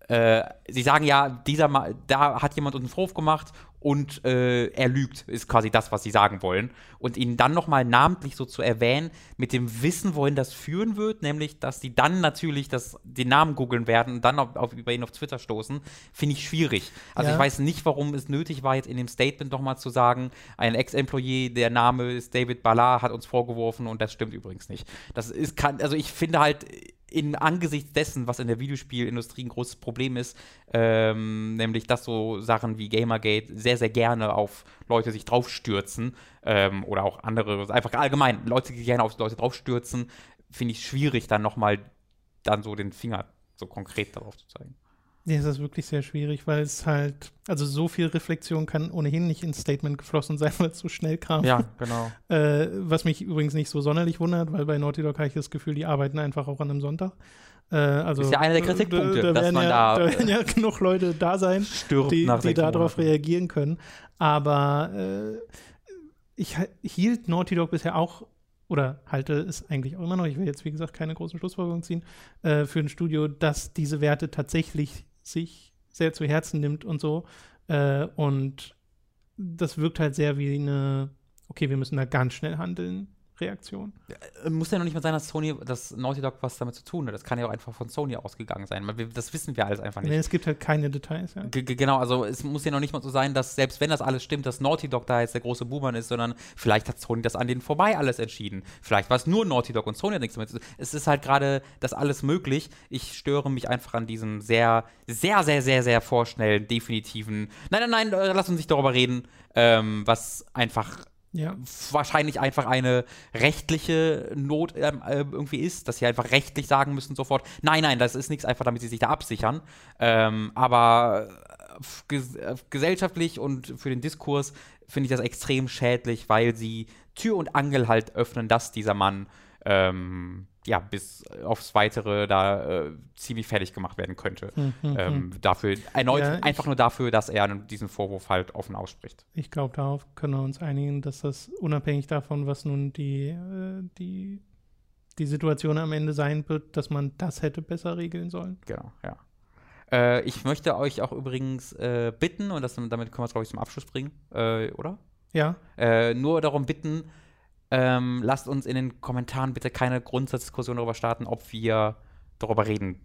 äh, sie sagen ja, dieser Ma da hat jemand uns einen Vorwurf gemacht und äh, er lügt, ist quasi das, was sie sagen wollen. Und ihn dann nochmal namentlich so zu erwähnen, mit dem Wissen, wohin das führen wird, nämlich, dass die dann natürlich das, den Namen googeln werden und dann auf, auf, über ihn auf Twitter stoßen, finde ich schwierig. Also ja. ich weiß nicht, warum es nötig war, jetzt in dem Statement nochmal zu sagen, ein Ex-Employee, der Name ist David Ballard, hat uns vorgeworfen und das stimmt übrigens nicht. Das ist, kann, also ich finde halt, in angesichts dessen, was in der Videospielindustrie ein großes Problem ist, ähm, nämlich dass so Sachen wie Gamergate sehr, sehr gerne auf Leute sich draufstürzen ähm, oder auch andere, einfach allgemein Leute, die gerne auf Leute draufstürzen, finde ich schwierig, dann nochmal dann so den Finger so konkret darauf zu zeigen. Ja, es ist wirklich sehr schwierig, weil es halt, also so viel Reflexion kann ohnehin nicht ins Statement geflossen sein, weil es so schnell kam. Ja, genau. Äh, was mich übrigens nicht so sonderlich wundert, weil bei Naughty Dog habe ich das Gefühl, die arbeiten einfach auch an einem Sonntag. Äh, also, ist ja einer der Kritikpunkte, da, da dass man ja, da. Da werden ja genug Leute da sein, die, die darauf reagieren können. Aber äh, ich hielt Naughty Dog bisher auch oder halte es eigentlich auch immer noch, ich will jetzt wie gesagt keine großen Schlussfolgerungen ziehen, äh, für ein Studio, dass diese Werte tatsächlich sich sehr zu Herzen nimmt und so. Äh, und das wirkt halt sehr wie eine, okay, wir müssen da ganz schnell handeln. Reaktion. Äh, muss ja noch nicht mal sein, dass Sony, dass Naughty Dog was damit zu tun hat. Das kann ja auch einfach von Sony ausgegangen sein. Das wissen wir alles einfach nicht. Nee, es gibt halt keine Details. Ja. Genau, also es muss ja noch nicht mal so sein, dass selbst wenn das alles stimmt, dass Naughty Dog da jetzt der große Buhmann ist, sondern vielleicht hat Sony das an denen vorbei alles entschieden. Vielleicht war es nur Naughty Dog und Sony hat nichts damit. Es ist halt gerade das alles möglich. Ich störe mich einfach an diesem sehr, sehr, sehr, sehr, sehr vorschnellen, definitiven. Nein, nein, nein, äh, lass uns nicht darüber reden, ähm, was einfach ja. wahrscheinlich einfach eine rechtliche Not ähm, äh, irgendwie ist, dass sie einfach rechtlich sagen müssen sofort, nein, nein, das ist nichts, einfach damit sie sich da absichern. Ähm, aber ges äh, gesellschaftlich und für den Diskurs finde ich das extrem schädlich, weil sie Tür und Angel halt öffnen, dass dieser Mann ähm, ja, bis aufs Weitere da äh, ziemlich fertig gemacht werden könnte. Mhm, ähm, hm. dafür, erneut, ja, einfach nur dafür, dass er diesen Vorwurf halt offen ausspricht. Ich glaube, darauf können wir uns einigen, dass das unabhängig davon, was nun die, äh, die, die Situation am Ende sein wird, dass man das hätte besser regeln sollen. Genau, ja. Äh, ich möchte euch auch übrigens äh, bitten, und das, damit können wir es, glaube ich, zum Abschluss bringen, äh, oder? Ja. Nur darum bitten, ähm, lasst uns in den Kommentaren bitte keine Grundsatzdiskussion darüber starten, ob wir darüber reden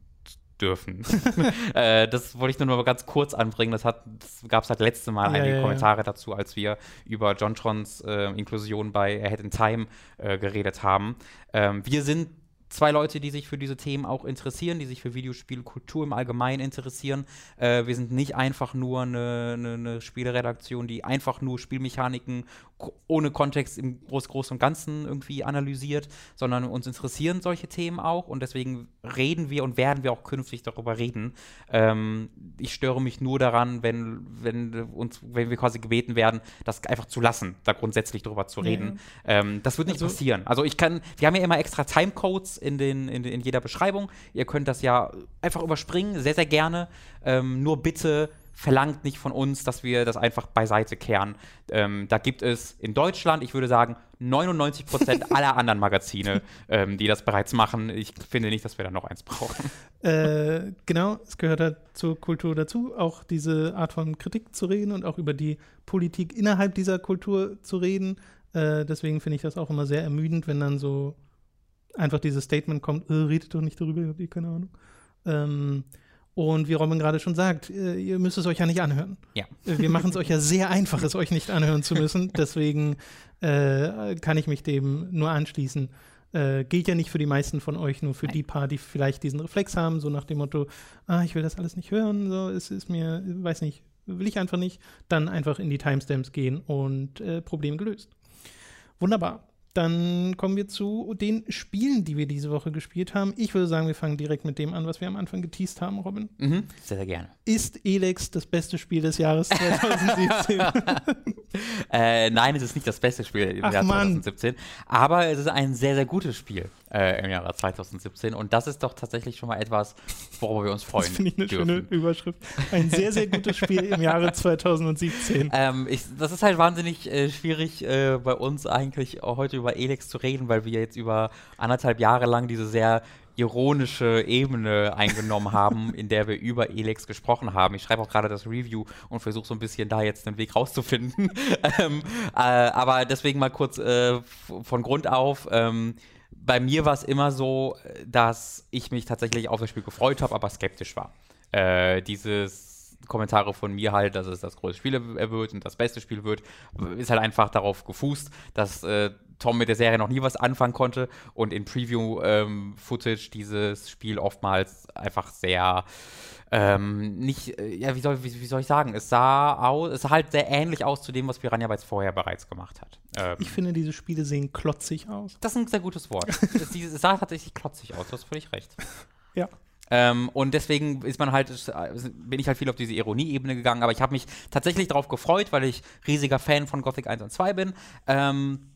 dürfen. äh, das wollte ich nur mal ganz kurz anbringen. Das, das gab es halt letzte Mal ja, einige ja, Kommentare ja. dazu, als wir über Jontrons äh, Inklusion bei Ahead in Time äh, geredet haben. Ähm, wir sind zwei Leute, die sich für diese Themen auch interessieren, die sich für Videospielkultur im Allgemeinen interessieren. Äh, wir sind nicht einfach nur eine, eine, eine Spieleredaktion, die einfach nur Spielmechaniken ohne Kontext im Groß, Großen und Ganzen irgendwie analysiert, sondern uns interessieren solche Themen auch und deswegen reden wir und werden wir auch künftig darüber reden. Ähm, ich störe mich nur daran, wenn, wenn, uns, wenn wir quasi gebeten werden, das einfach zu lassen, da grundsätzlich drüber zu reden. Ja. Ähm, das wird nicht also, passieren. Also ich kann, wir haben ja immer extra Timecodes in, den, in, in jeder Beschreibung. Ihr könnt das ja einfach überspringen, sehr, sehr gerne. Ähm, nur bitte verlangt nicht von uns, dass wir das einfach beiseite kehren. Ähm, da gibt es in Deutschland, ich würde sagen, 99 Prozent aller anderen Magazine, ähm, die das bereits machen. Ich finde nicht, dass wir da noch eins brauchen. Äh, genau, es gehört halt zur Kultur dazu, auch diese Art von Kritik zu reden und auch über die Politik innerhalb dieser Kultur zu reden. Äh, deswegen finde ich das auch immer sehr ermüdend, wenn dann so einfach dieses Statement kommt, äh, redet doch nicht darüber, habt ihr keine Ahnung. Ähm, und wie Robin gerade schon sagt, äh, ihr müsst es euch ja nicht anhören. Ja. Äh, wir machen es euch ja sehr einfach, es euch nicht anhören zu müssen. Deswegen äh, kann ich mich dem nur anschließen. Äh, gilt ja nicht für die meisten von euch, nur für Nein. die paar, die vielleicht diesen Reflex haben, so nach dem Motto, ah, ich will das alles nicht hören, so, es ist mir, weiß nicht, will ich einfach nicht. Dann einfach in die Timestamps gehen und äh, Problem gelöst. Wunderbar. Dann kommen wir zu den Spielen, die wir diese Woche gespielt haben. Ich würde sagen, wir fangen direkt mit dem an, was wir am Anfang geteased haben, Robin. Mhm, sehr, sehr gerne. Ist Elex das beste Spiel des Jahres 2017? äh, nein, es ist nicht das beste Spiel im Ach, Jahr Mann. 2017. Aber es ist ein sehr, sehr gutes Spiel äh, im Jahre 2017. Und das ist doch tatsächlich schon mal etwas, worüber wir uns freuen. Das finde ich eine dürfen. schöne Überschrift. Ein sehr, sehr gutes Spiel im Jahre 2017. Ähm, ich, das ist halt wahnsinnig äh, schwierig äh, bei uns eigentlich heute über Elex zu reden, weil wir jetzt über anderthalb Jahre lang diese sehr ironische Ebene eingenommen haben, in der wir über Elex gesprochen haben. Ich schreibe auch gerade das Review und versuche so ein bisschen da jetzt den Weg rauszufinden. ähm, äh, aber deswegen mal kurz äh, von Grund auf. Ähm, bei mir war es immer so, dass ich mich tatsächlich auf das Spiel gefreut habe, aber skeptisch war. Äh, dieses Kommentare von mir halt, dass es das größte Spiel wird und das beste Spiel wird, ist halt einfach darauf gefußt, dass äh, Tom mit der Serie noch nie was anfangen konnte und in Preview-Footage ähm, dieses Spiel oftmals einfach sehr ähm, nicht, äh, ja, wie soll, wie, wie, soll ich sagen? Es sah aus, es sah halt sehr ähnlich aus zu dem, was Piranha Bytes vorher bereits gemacht hat. Ähm, ich finde, diese Spiele sehen klotzig aus. Das ist ein sehr gutes Wort. es, es sah tatsächlich klotzig aus, du hast völlig recht. ja. Ähm, und deswegen ist man halt, bin ich halt viel auf diese Ironie-Ebene gegangen, aber ich habe mich tatsächlich darauf gefreut, weil ich riesiger Fan von Gothic 1 und 2 bin. Ähm,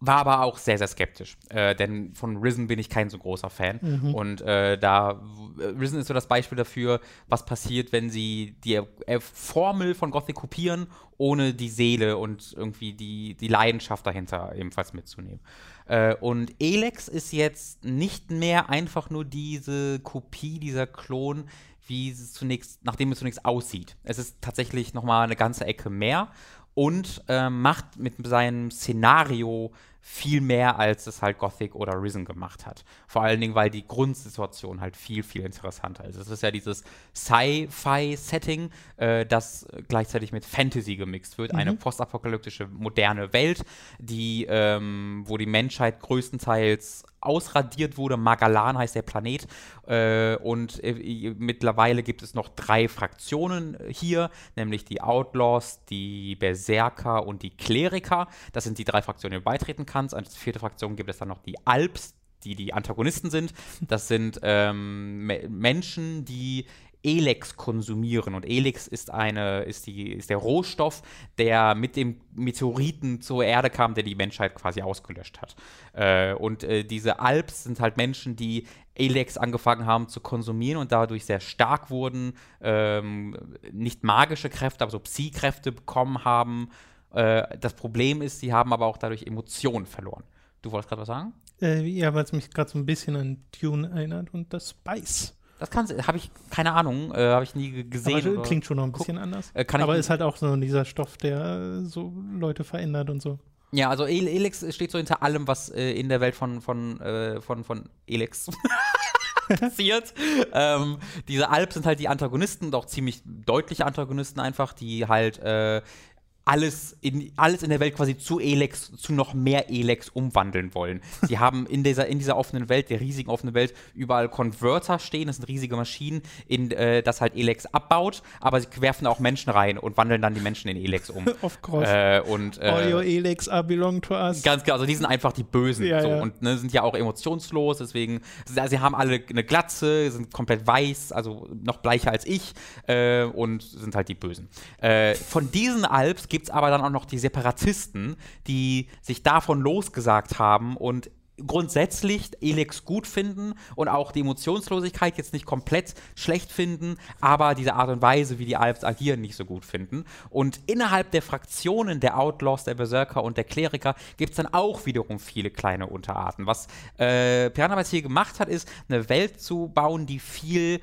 war aber auch sehr, sehr skeptisch. Äh, denn von Risen bin ich kein so großer Fan. Mhm. Und äh, da, Risen ist so das Beispiel dafür, was passiert, wenn sie die äh, Formel von Gothic kopieren, ohne die Seele und irgendwie die, die Leidenschaft dahinter ebenfalls mitzunehmen. Äh, und Elex ist jetzt nicht mehr einfach nur diese Kopie, dieser Klon, wie es zunächst, nachdem es zunächst aussieht. Es ist tatsächlich nochmal eine ganze Ecke mehr und äh, macht mit seinem Szenario viel mehr, als es halt Gothic oder Risen gemacht hat. Vor allen Dingen, weil die Grundsituation halt viel, viel interessanter ist. Es ist ja dieses Sci-Fi-Setting, äh, das gleichzeitig mit Fantasy gemixt wird. Mhm. Eine postapokalyptische moderne Welt, die, ähm, wo die Menschheit größtenteils ausradiert wurde. Magalan heißt der Planet. Äh, und äh, mittlerweile gibt es noch drei Fraktionen hier, nämlich die Outlaws, die Berserker und die Kleriker. Das sind die drei Fraktionen, die du beitreten kannst. Als vierte Fraktion gibt es dann noch die Alps, die die Antagonisten sind. Das sind ähm, Menschen, die Elex konsumieren. Und Elex ist, eine, ist, die, ist der Rohstoff, der mit dem Meteoriten zur Erde kam, der die Menschheit quasi ausgelöscht hat. Äh, und äh, diese Alps sind halt Menschen, die Elex angefangen haben zu konsumieren und dadurch sehr stark wurden, ähm, nicht magische Kräfte, aber so Psi-Kräfte bekommen haben. Äh, das Problem ist, sie haben aber auch dadurch Emotionen verloren. Du wolltest gerade was sagen? Äh, ja, weil es mich gerade so ein bisschen an Dune erinnert und das Spice. Das kann habe ich keine Ahnung, äh, habe ich nie gesehen. Aber klingt schon noch ein bisschen anders. Äh, aber ist halt auch so dieser Stoff, der so Leute verändert und so. Ja, also Elix steht so hinter allem, was äh, in der Welt von, von, äh, von, von Elix passiert. ähm, diese Alp sind halt die Antagonisten, doch ziemlich deutliche Antagonisten einfach, die halt äh, alles in, alles in der Welt quasi zu Elex, zu noch mehr Elex umwandeln wollen. Sie haben in dieser, in dieser offenen Welt, der riesigen offenen Welt, überall Converter stehen. Das sind riesige Maschinen, in äh, das halt Elex abbaut, aber sie werfen auch Menschen rein und wandeln dann die Menschen in Elex um. of course. Äh, und, äh, All your Elex are belong to us. Ganz genau, also die sind einfach die Bösen Ja, so, ja. und ne, sind ja auch emotionslos, deswegen, sie sie haben alle eine Glatze, sind komplett weiß, also noch bleicher als ich äh, und sind halt die Bösen. Äh, von diesen Alps gibt es aber dann auch noch die Separatisten, die sich davon losgesagt haben und grundsätzlich Elex gut finden und auch die Emotionslosigkeit jetzt nicht komplett schlecht finden, aber diese Art und Weise, wie die Alps agieren, nicht so gut finden. Und innerhalb der Fraktionen der Outlaws, der Berserker und der Kleriker gibt es dann auch wiederum viele kleine Unterarten. Was äh, Piranha hier gemacht hat, ist, eine Welt zu bauen, die viel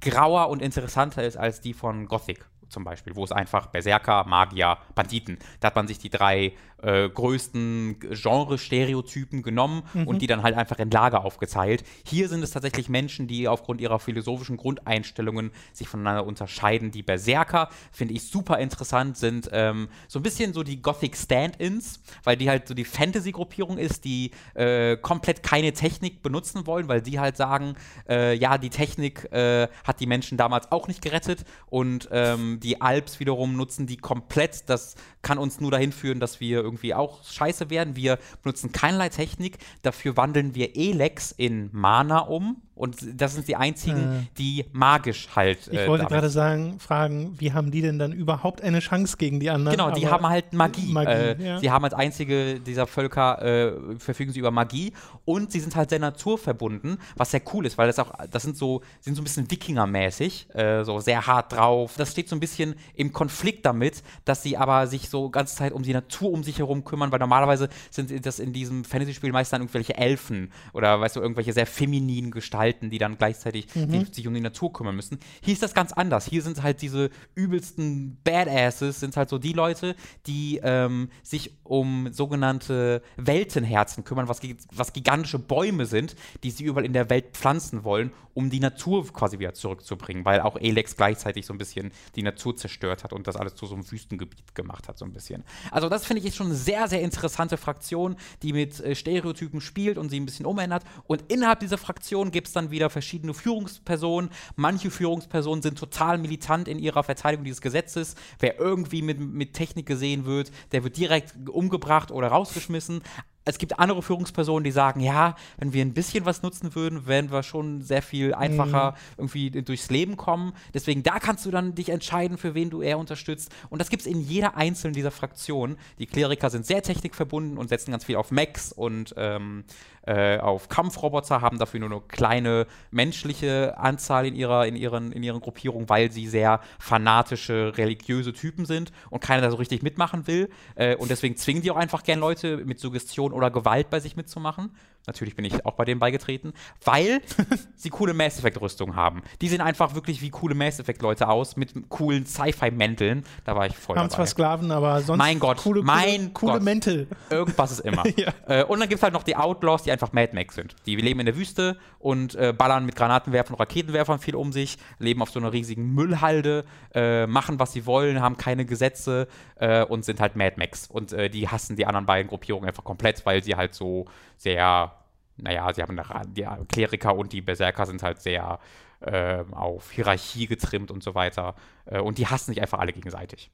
grauer und interessanter ist als die von Gothic zum Beispiel, wo es einfach Berserker, Magier, Banditen, da hat man sich die drei äh, größten Genre-Stereotypen genommen und die dann halt einfach in Lager aufgeteilt. Hier sind es tatsächlich Menschen, die aufgrund ihrer philosophischen Grundeinstellungen sich voneinander unterscheiden. Die Berserker, finde ich super interessant, sind ähm, so ein bisschen so die Gothic Stand-Ins, weil die halt so die Fantasy-Gruppierung ist, die äh, komplett keine Technik benutzen wollen, weil sie halt sagen, äh, ja, die Technik äh, hat die Menschen damals auch nicht gerettet und ähm, die Alps wiederum nutzen die komplett. Das kann uns nur dahin führen, dass wir irgendwie auch scheiße werden. Wir benutzen keinerlei Technik, dafür wandeln wir Elex in Mana um und das sind die einzigen, die magisch halt. Ich äh, wollte damit- gerade sagen, fragen, wie haben die denn dann überhaupt eine Chance gegen die anderen? Genau, die Aber- haben halt Magie. Magie, äh, ja. Sie haben als einzige dieser Völker äh, verfügen sie über Magie und sie sind halt sehr naturverbunden, was sehr cool ist, weil das auch, das sind so, sind so ein bisschen Wikinger-mäßig, äh, so sehr hart drauf. Das steht so ein bisschen im Konflikt damit, dass sie aber sich so ganze Zeit um die Natur um sich herum kümmern, weil normalerweise sind das in diesem Fantasy-Spiel meist dann irgendwelche Elfen oder weißt du, irgendwelche sehr femininen Gestalten, die dann gleichzeitig Mhm. die, sich um die Natur kümmern müssen. Hier ist das ganz anders. Hier sind halt diese übelsten Badasses, sind halt so die Leute, die ähm, sich um sogenannte Weltenherzen kümmern, was, was gigantische Bäume sind, die sie überall in der Welt pflanzen wollen, um die Natur quasi wieder zurückzubringen, weil auch Elex gleichzeitig so ein bisschen die Natur zerstört hat und das alles zu so einem Wüstengebiet gemacht hat, so ein bisschen. Also das finde ich ist schon eine sehr, sehr interessante Fraktion, die mit äh, Stereotypen spielt und sie ein bisschen umändert. Und innerhalb dieser Fraktion gibt es dann wieder verschiedene Führungspersonen. Manche Führungspersonen sind total militant in ihrer Verteidigung dieses Gesetzes. Wer irgendwie mit, mit Technik gesehen wird, der wird direkt umgebracht oder rausgeschmissen. Es gibt andere Führungspersonen, die sagen, ja, wenn wir ein bisschen was nutzen würden, wären wir schon sehr viel einfacher irgendwie durchs Leben kommen. Deswegen, da kannst du dann dich entscheiden, für wen du eher unterstützt. Und das gibt es in jeder einzelnen dieser Fraktionen. Die Kleriker sind sehr technikverbunden und setzen ganz viel auf Mechs und ähm, äh, auf Kampfroboter, haben dafür nur eine kleine menschliche Anzahl in ihrer, in, ihren, in ihren Gruppierungen, weil sie sehr fanatische, religiöse Typen sind und keiner da so richtig mitmachen will. Äh, und deswegen zwingen die auch einfach gern Leute mit Suggestion oder Gewalt bei sich mitzumachen. Natürlich bin ich auch bei denen beigetreten, weil sie coole Mass Effect-Rüstungen haben. Die sehen einfach wirklich wie coole Mass Effect-Leute aus mit coolen Sci-Fi-Mänteln. Da war ich voll haben dabei. zwar Sklaven, aber sonst Mein Gott, coole, mein coole, coole. Mäntel. Irgendwas ist immer. Ja. äh, und dann gibt es halt noch die Outlaws, die einfach Mad Max sind. Die leben in der Wüste und äh, ballern mit Granatenwerfern und Raketenwerfern viel um sich, leben auf so einer riesigen Müllhalde, äh, machen, was sie wollen, haben keine Gesetze äh, und sind halt Mad Max. Und äh, die hassen die anderen beiden Gruppierungen einfach komplett, weil sie halt so sehr, naja, sie haben eine, die Kleriker und die Berserker sind halt sehr ähm, auf Hierarchie getrimmt und so weiter. Äh, und die hassen sich einfach alle gegenseitig.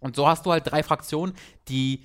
Und so hast du halt drei Fraktionen, die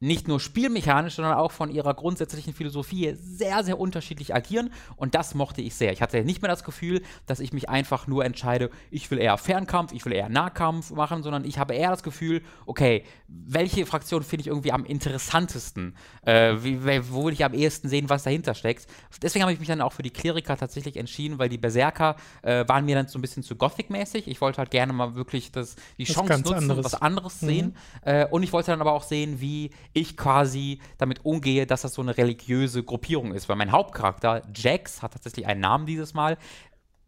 nicht nur spielmechanisch, sondern auch von ihrer grundsätzlichen Philosophie sehr, sehr unterschiedlich agieren. Und das mochte ich sehr. Ich hatte nicht mehr das Gefühl, dass ich mich einfach nur entscheide, ich will eher Fernkampf, ich will eher Nahkampf machen, sondern ich habe eher das Gefühl, okay, welche Fraktion finde ich irgendwie am interessantesten? Äh, wie, wo will ich am ehesten sehen, was dahinter steckt? Deswegen habe ich mich dann auch für die Kleriker tatsächlich entschieden, weil die Berserker äh, waren mir dann so ein bisschen zu Gothic-mäßig. Ich wollte halt gerne mal wirklich das, die Was Chance nutzen, anderes. was anderes sehen. Äh, und ich wollte dann aber auch sehen, wie ich quasi damit umgehe, dass das so eine religiöse Gruppierung ist. Weil mein Hauptcharakter, Jax, hat tatsächlich einen Namen dieses Mal,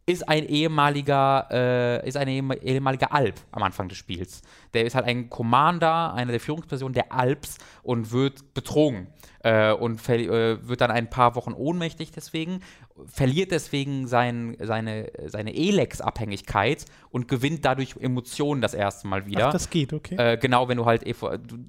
ist ein ehemaliger, äh, ist ein ehem- ehemaliger Alp am Anfang des Spiels. Der ist halt ein Commander, eine der Führungspersonen der Alps und wird betrogen äh, und äh, wird dann ein paar Wochen ohnmächtig deswegen verliert deswegen sein, seine, seine Elex-Abhängigkeit und gewinnt dadurch Emotionen das erste Mal wieder. Ach, das geht, okay. Äh, genau, wenn du halt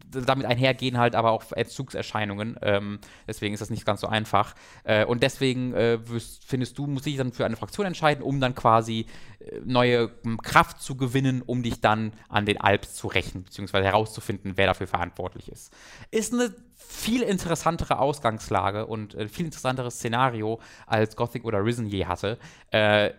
damit einhergehen halt aber auch Entzugserscheinungen. Ähm, deswegen ist das nicht ganz so einfach. Äh, und deswegen äh, wirst, findest du, muss ich dann für eine Fraktion entscheiden, um dann quasi äh, neue Kraft zu gewinnen, um dich dann an den Alps zu rächen, beziehungsweise herauszufinden, wer dafür verantwortlich ist. Ist eine viel interessantere Ausgangslage und äh, viel interessanteres Szenario als Gothic oder Risen je hatte. Äh,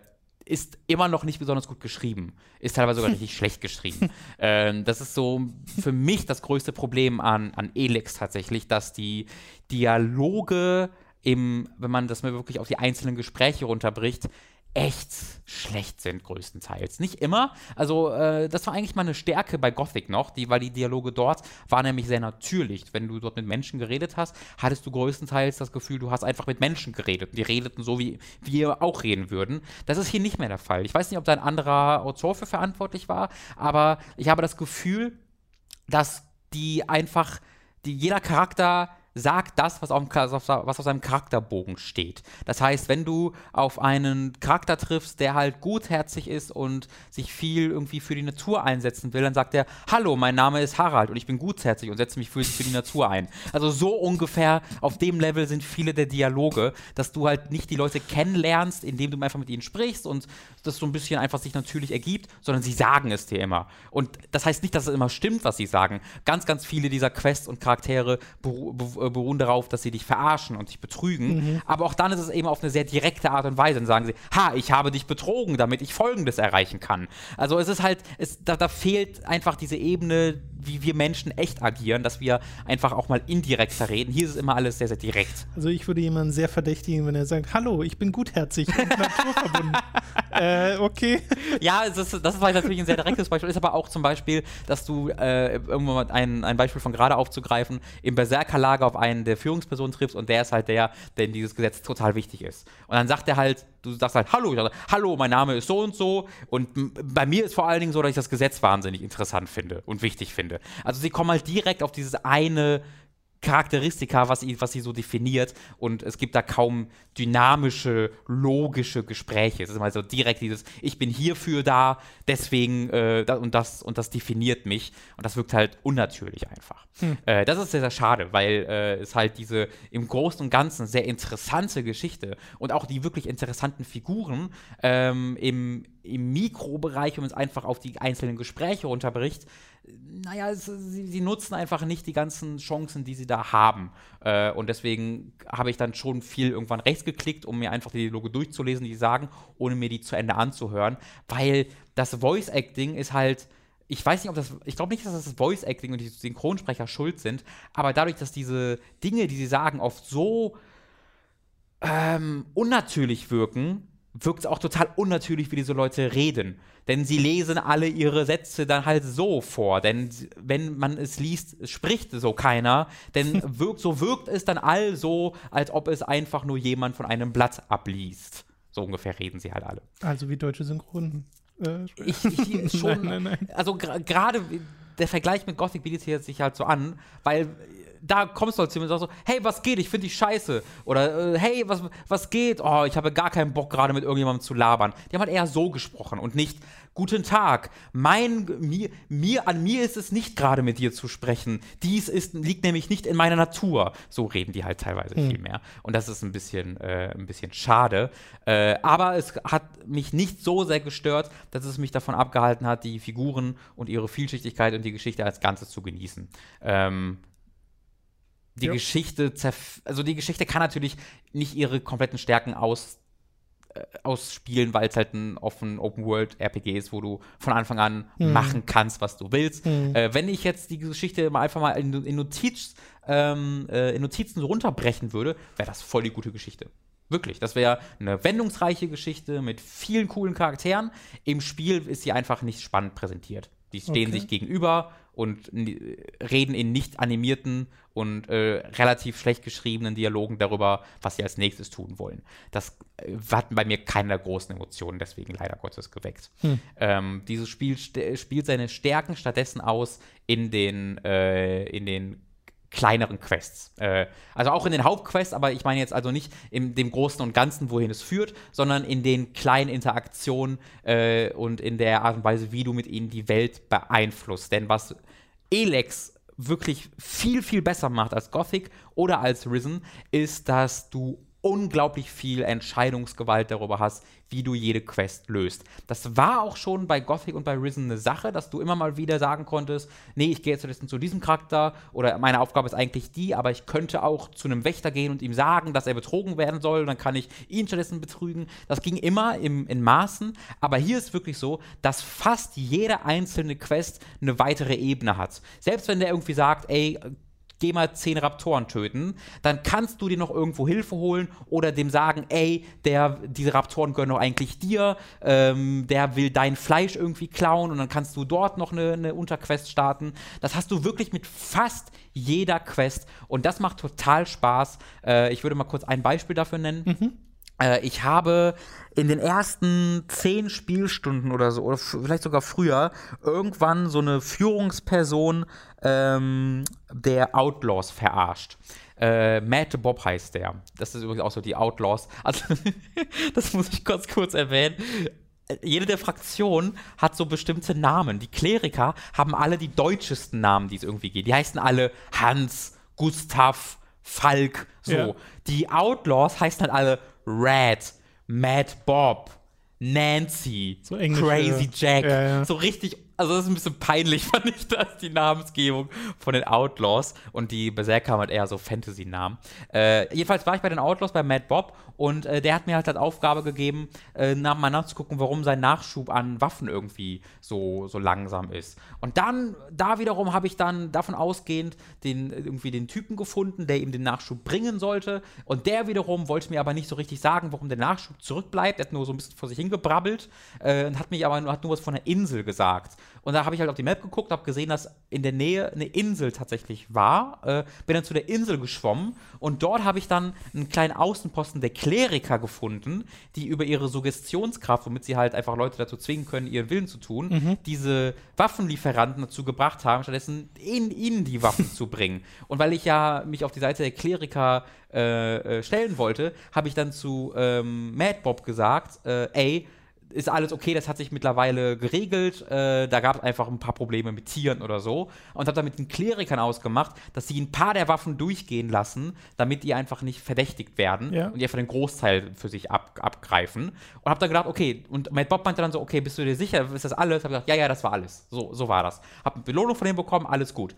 ist immer noch nicht besonders gut geschrieben. Ist teilweise sogar richtig schlecht geschrieben. Ähm, das ist so für mich das größte Problem an, an Elix tatsächlich, dass die Dialoge im, wenn man das mal wirklich auf die einzelnen Gespräche runterbricht, echt schlecht sind, größtenteils. Nicht immer. Also, äh, das war eigentlich mal eine Stärke bei Gothic noch, die, weil die Dialoge dort waren nämlich sehr natürlich. Wenn du dort mit Menschen geredet hast, hattest du größtenteils das Gefühl, du hast einfach mit Menschen geredet. Die redeten so, wie wir auch reden würden. Das ist hier nicht mehr der Fall. Ich weiß nicht, ob da ein anderer Autor für verantwortlich war, aber ich habe das Gefühl, dass die einfach, die, jeder Charakter sagt das, was auf, was auf, seinem Charakterbogen steht. Das heißt, wenn du auf einen Charakter triffst, der halt gutherzig ist und sich viel irgendwie für die Natur einsetzen will, dann sagt er, hallo, mein Name ist Harald und ich bin gutherzig und setze mich für, für die Natur ein. Also so ungefähr auf dem Level sind viele der Dialoge, dass du halt nicht die Leute kennenlernst, indem du einfach mit ihnen sprichst und das so ein bisschen einfach sich natürlich ergibt, sondern sie sagen es dir immer. Und das heißt nicht, dass es immer stimmt, was sie sagen. Ganz, ganz viele dieser Quests und Charaktere beruhen äh, beruhen darauf, dass sie dich verarschen und dich betrügen. Mhm. Aber auch dann ist es eben auf eine sehr direkte Art und Weise. Dann sagen sie, ha, ich habe dich betrogen, damit ich Folgendes erreichen kann. Also es ist halt, es, da, da fehlt einfach diese Ebene, wie wir Menschen echt agieren, dass wir einfach auch mal indirekter reden. Hier ist es immer alles sehr, sehr direkt. Also ich würde jemanden sehr verdächtigen, wenn er sagt, hallo, ich bin gutherzig und naturverbunden. äh, okay. Ja, das, ist, das war natürlich ein sehr direktes Beispiel. Ist aber auch zum Beispiel, dass du äh, irgendwann mal ein, ein Beispiel von gerade aufzugreifen, im Berserkerlager auf einen der Führungspersonen triffst und der ist halt der, in dieses Gesetz total wichtig ist. Und dann sagt er halt, du sagst halt, hallo, sage, hallo, mein Name ist so und so. Und bei mir ist vor allen Dingen so, dass ich das Gesetz wahnsinnig interessant finde und wichtig finde. Also sie kommen halt direkt auf dieses eine Charakteristika, was, was sie so definiert. Und es gibt da kaum dynamische, logische Gespräche. Es ist immer so direkt dieses, ich bin hierfür da, deswegen äh, und, das, und das definiert mich. Und das wirkt halt unnatürlich einfach. Hm. Äh, das ist sehr, sehr schade, weil äh, es halt diese im Großen und Ganzen sehr interessante Geschichte und auch die wirklich interessanten Figuren ähm, im, im Mikrobereich, wenn man es einfach auf die einzelnen Gespräche runterbricht, naja, es, sie, sie, nutzen einfach nicht die ganzen Chancen, die sie da haben. Äh, und deswegen habe ich dann schon viel irgendwann rechts geklickt, um mir einfach die Dialoge durchzulesen, die sie sagen, ohne mir die zu Ende anzuhören. Weil das Voice-Acting ist halt. Ich weiß nicht, ob das. Ich glaube nicht, dass das Voice Acting und die Synchronsprecher schuld sind, aber dadurch, dass diese Dinge, die sie sagen, oft so ähm, unnatürlich wirken, wirkt es auch total unnatürlich, wie diese Leute reden. Denn sie lesen alle ihre Sätze dann halt so vor. Denn wenn man es liest, spricht so keiner. Denn wirkt, so wirkt es dann all so, als ob es einfach nur jemand von einem Blatt abliest. So ungefähr reden sie halt alle. Also wie deutsche Synchronen. Äh, ich, ich schon. nein, nein, nein. Also gerade der Vergleich mit Gothic bietet sich halt so an, weil da kommst du halt zu mir und sagst so, hey, was geht? Ich finde dich scheiße. Oder äh, hey, was, was geht? Oh, ich habe gar keinen Bock, gerade mit irgendjemandem zu labern. Die haben halt eher so gesprochen und nicht, guten Tag, mein, mir, mir, an mir ist es nicht gerade mit dir zu sprechen. Dies ist, liegt nämlich nicht in meiner Natur. So reden die halt teilweise mhm. viel mehr. Und das ist ein bisschen, äh, ein bisschen schade. Äh, aber es hat mich nicht so sehr gestört, dass es mich davon abgehalten hat, die Figuren und ihre Vielschichtigkeit und die Geschichte als Ganzes zu genießen. Ähm, die ja. Geschichte, also die Geschichte kann natürlich nicht ihre kompletten Stärken aus, äh, ausspielen, weil es halt ein offen Open-World-RPG ist, wo du von Anfang an mhm. machen kannst, was du willst. Mhm. Äh, wenn ich jetzt die Geschichte mal einfach mal in, in, Notiz, ähm, äh, in Notizen runterbrechen würde, wäre das voll die gute Geschichte. Wirklich, das wäre eine wendungsreiche Geschichte mit vielen coolen Charakteren. Im Spiel ist sie einfach nicht spannend präsentiert. Die stehen okay. sich gegenüber und reden in nicht animierten und äh, relativ schlecht geschriebenen Dialogen darüber, was sie als nächstes tun wollen. Das äh, hat bei mir keine großen Emotionen deswegen leider Gottes geweckt. Hm. Ähm, dieses Spiel st spielt seine Stärken stattdessen aus in den, äh, in den kleineren Quests. Äh, also auch in den Hauptquests, aber ich meine jetzt also nicht in dem Großen und Ganzen, wohin es führt, sondern in den kleinen Interaktionen äh, und in der Art und Weise, wie du mit ihnen die Welt beeinflusst. Denn was Elex wirklich viel, viel besser macht als Gothic oder als Risen, ist, dass du unglaublich viel Entscheidungsgewalt darüber hast, wie du jede Quest löst. Das war auch schon bei Gothic und bei Risen eine Sache, dass du immer mal wieder sagen konntest, nee, ich gehe jetzt zu diesem Charakter oder meine Aufgabe ist eigentlich die, aber ich könnte auch zu einem Wächter gehen und ihm sagen, dass er betrogen werden soll und dann kann ich ihn stattdessen betrügen. Das ging immer im, in Maßen, aber hier ist wirklich so, dass fast jede einzelne Quest eine weitere Ebene hat. Selbst wenn der irgendwie sagt, ey, geh mal zehn Raptoren töten, dann kannst du dir noch irgendwo Hilfe holen oder dem sagen, ey, der, diese Raptoren gehören doch eigentlich dir, ähm, der will dein Fleisch irgendwie klauen und dann kannst du dort noch eine, eine Unterquest starten. Das hast du wirklich mit fast jeder Quest und das macht total Spaß. Äh, ich würde mal kurz ein Beispiel dafür nennen. Mhm. Äh, ich habe in den ersten zehn Spielstunden oder so, oder vielleicht sogar früher, irgendwann so eine Führungsperson ähm, der Outlaws verarscht. Äh, Matt Bob heißt der. Das ist übrigens auch so die Outlaws. Also, das muss ich kurz kurz erwähnen. Jede der Fraktionen hat so bestimmte Namen. Die Kleriker haben alle die deutschesten Namen, die es irgendwie geht. Die heißen alle Hans, Gustav, Falk, so. Ja. Die Outlaws heißen halt alle Red, Mad Bob, Nancy, so Crazy Jack. Ja, ja. So richtig also das ist ein bisschen peinlich, fand ich das, die Namensgebung von den Outlaws. Und die Berserker haben halt eher so Fantasy-Namen. Äh, jedenfalls war ich bei den Outlaws bei Mad Bob und äh, der hat mir halt als Aufgabe gegeben, äh, mal nachzugucken, warum sein Nachschub an Waffen irgendwie so, so langsam ist. Und dann, da wiederum habe ich dann davon ausgehend den, irgendwie den Typen gefunden, der ihm den Nachschub bringen sollte. Und der wiederum wollte mir aber nicht so richtig sagen, warum der Nachschub zurückbleibt. Er hat nur so ein bisschen vor sich hingebrabbelt äh, und hat mich aber hat nur was von der Insel gesagt. Und da habe ich halt auf die Map geguckt, habe gesehen, dass in der Nähe eine Insel tatsächlich war. Äh, bin dann zu der Insel geschwommen und dort habe ich dann einen kleinen Außenposten der Kleriker gefunden, die über ihre Suggestionskraft, womit sie halt einfach Leute dazu zwingen können, ihren Willen zu tun, mhm. diese Waffenlieferanten dazu gebracht haben, stattdessen in, ihnen die Waffen zu bringen. Und weil ich ja mich auf die Seite der Kleriker äh, äh, stellen wollte, habe ich dann zu ähm, Mad Bob gesagt, äh, ey, ist alles okay, das hat sich mittlerweile geregelt. Äh, da gab es einfach ein paar Probleme mit Tieren oder so. Und habe dann mit den Klerikern ausgemacht, dass sie ein paar der Waffen durchgehen lassen, damit die einfach nicht verdächtigt werden ja. und die einfach den Großteil für sich ab, abgreifen. Und habe dann gedacht, okay, und Matt Bob meinte dann so, okay, bist du dir sicher, ist das alles? Habe gesagt, ja, ja, das war alles. So, so war das. Habe eine Belohnung von dem bekommen, alles gut.